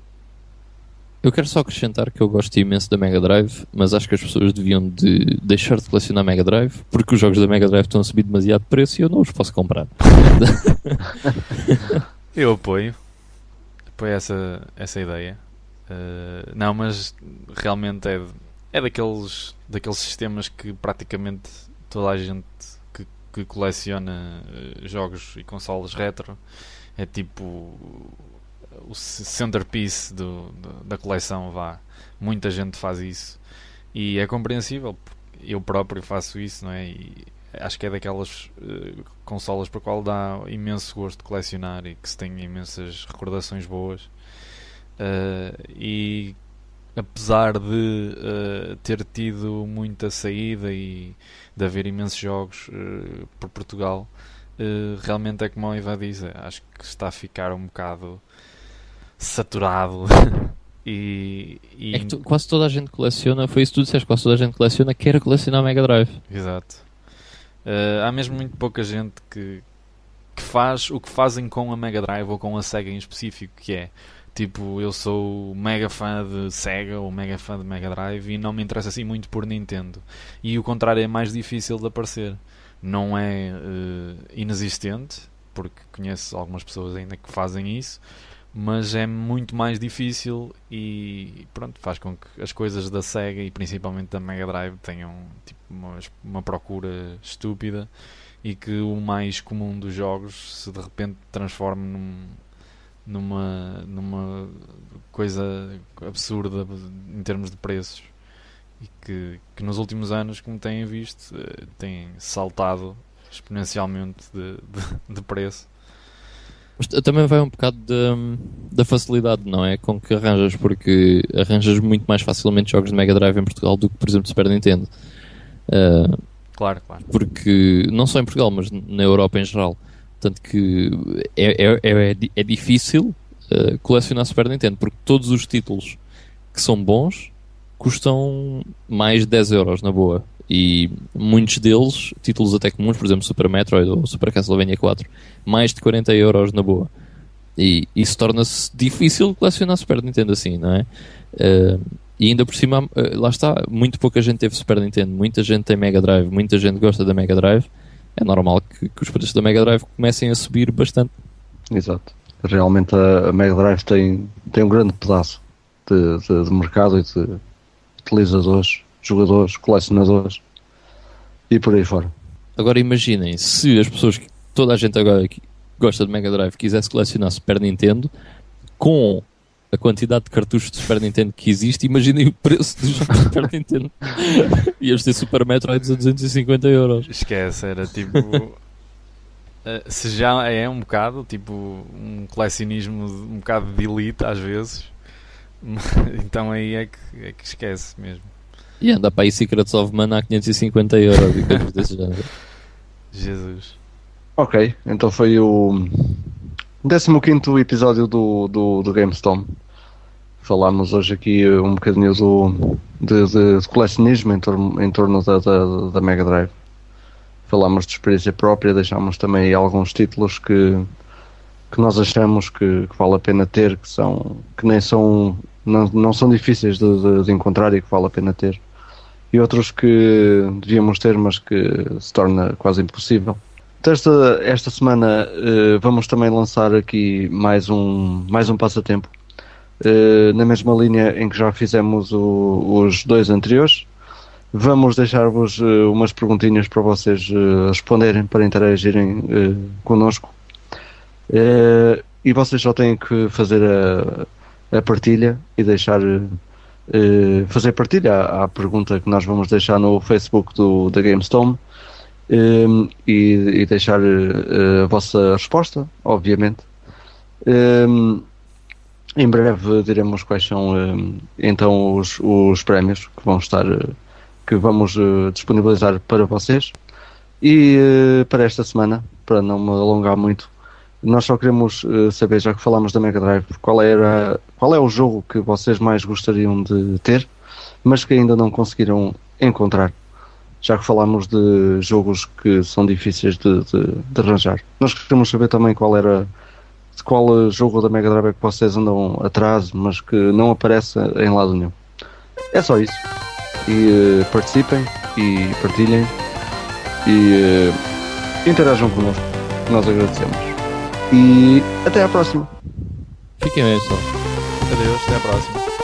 B: Eu quero só acrescentar que eu gosto imenso da Mega Drive, mas acho que as pessoas deviam de deixar de colecionar Mega Drive, porque os jogos da Mega Drive estão a subir demasiado de preço e eu não os posso comprar.
C: Eu apoio. Apoio essa, essa ideia. Uh, não, mas realmente é, é daqueles, daqueles sistemas que praticamente toda a gente que, que coleciona uh, jogos e consoles retro é tipo o centerpiece do, da coleção. Vá. Muita gente faz isso e é compreensível. Eu próprio faço isso, não é? E acho que é daquelas uh, consolas para qual dá imenso gosto de colecionar e que se tem imensas recordações boas. Uh, e apesar de uh, ter tido muita saída e de haver imensos jogos uh, por Portugal, realmente é como o Iva diz, acho que está a ficar um bocado saturado. e, e-
B: É que tu- quase toda a gente coleciona, foi isso que tu disseste, quase toda a gente coleciona, quer colecionar Mega Drive.
C: Exato. Há mesmo muito pouca gente que, que faz o que fazem com a Mega Drive ou com a Sega em específico, que é tipo, eu sou mega fã de Sega ou mega fã de Mega Drive e não me interessa assim muito por Nintendo. E o contrário é mais difícil de aparecer. Não é uh, inexistente, porque conheço algumas pessoas ainda que fazem isso, mas é muito mais difícil e pronto, faz com que as coisas da Sega e principalmente da Mega Drive tenham tipo, uma, uma procura estúpida e que o mais comum dos jogos se de repente transforme num, numa, numa coisa absurda em termos de preços e que, que nos últimos anos, como têm visto, eh, tem saltado exponencialmente de, de, de preço.
B: Mas também vai um bocado da, da facilidade, não é? Com que arranjas, porque arranjas muito mais facilmente jogos de Mega Drive em Portugal do que, por exemplo, Super Nintendo. Ah,
C: Claro, claro.
B: porque não só em Portugal, mas na Europa em geral. Tanto que é, é, é, di- é difícil uh, colecionar Super Nintendo, porque todos os títulos que são bons custam mais de 10 euros na boa. E muitos deles, títulos até comuns, por exemplo, Super Metroid ou Super Castlevania 4, mais de 40 euros na boa. E isso torna-se difícil colecionar Super Nintendo assim, não é? Uh, e ainda por cima, uh, lá está, muito pouca gente teve Super Nintendo, muita gente tem Mega Drive, muita gente gosta da Mega Drive. É normal que, que os preços da Mega Drive comecem a subir bastante.
A: Exato. Realmente a Mega Drive tem, tem um grande pedaço de, de, de mercado e de utilizadores, jogadores, colecionadores e por aí fora.
B: Agora imaginem, se as pessoas, que toda a gente agora que gosta de Mega Drive quisesse colecionar Super Nintendo, com a quantidade de cartuchos de Super Nintendo que existe, imaginem o preço dos jogos de Super Nintendo. Ias ter Super Metroid a 250 euros.
C: Esquece, era tipo. eh, se já é um bocado, tipo, um colecionismo um bocado de elite às vezes, então aí é que, é que esquece mesmo.
B: E anda para aí Secrets of Mana a 550 euros e coisas desse género.
C: Jesus.
A: Ok, então foi o 15 episódio do, do, do GameStorm. Falámos hoje aqui um bocadinho do, de, de- de colecionismo em torno, em torno da, da, da Mega Drive. Falámos de experiência própria, deixámos também alguns títulos que, que nós achamos que, que vale a pena ter, que, são, que nem são, não, não são difíceis de, de- de encontrar e que vale a pena ter. E outros que devíamos ter, mas que se torna quase impossível. Esta, esta semana eh, vamos também lançar aqui mais um, mais um passatempo. Eh, na mesma linha em que já fizemos o- os dois anteriores. Vamos deixar-vos eh, umas perguntinhas para vocês responderem, para interagirem connosco. E vocês só têm que fazer a, a partilha e deixar fazer partilha à, à pergunta que nós vamos deixar no Facebook do, da GameStone um, e, e deixar uh, a vossa resposta, obviamente. Um, em breve diremos quais são um, então os, os prémios que vão estar uh, que vamos uh, disponibilizar para vocês. E uh, para esta semana, para não me alongar muito, nós só queremos uh, saber, já que falámos da Mega Drive, qual, era, qual é o jogo que vocês mais gostariam de ter, mas que ainda não conseguiram encontrar já que falámos de jogos que são difíceis de, de, de arranjar. Nós queremos saber também qual era de qual jogo da Mega Drive é que vocês andam atrás, mas que não aparece em lado nenhum. É só isso. E uh, participem e partilhem e uh, interajam connosco. Nós agradecemos. E até à próxima.
B: Fiquem bem, pessoal.
C: Adeus, até à próxima.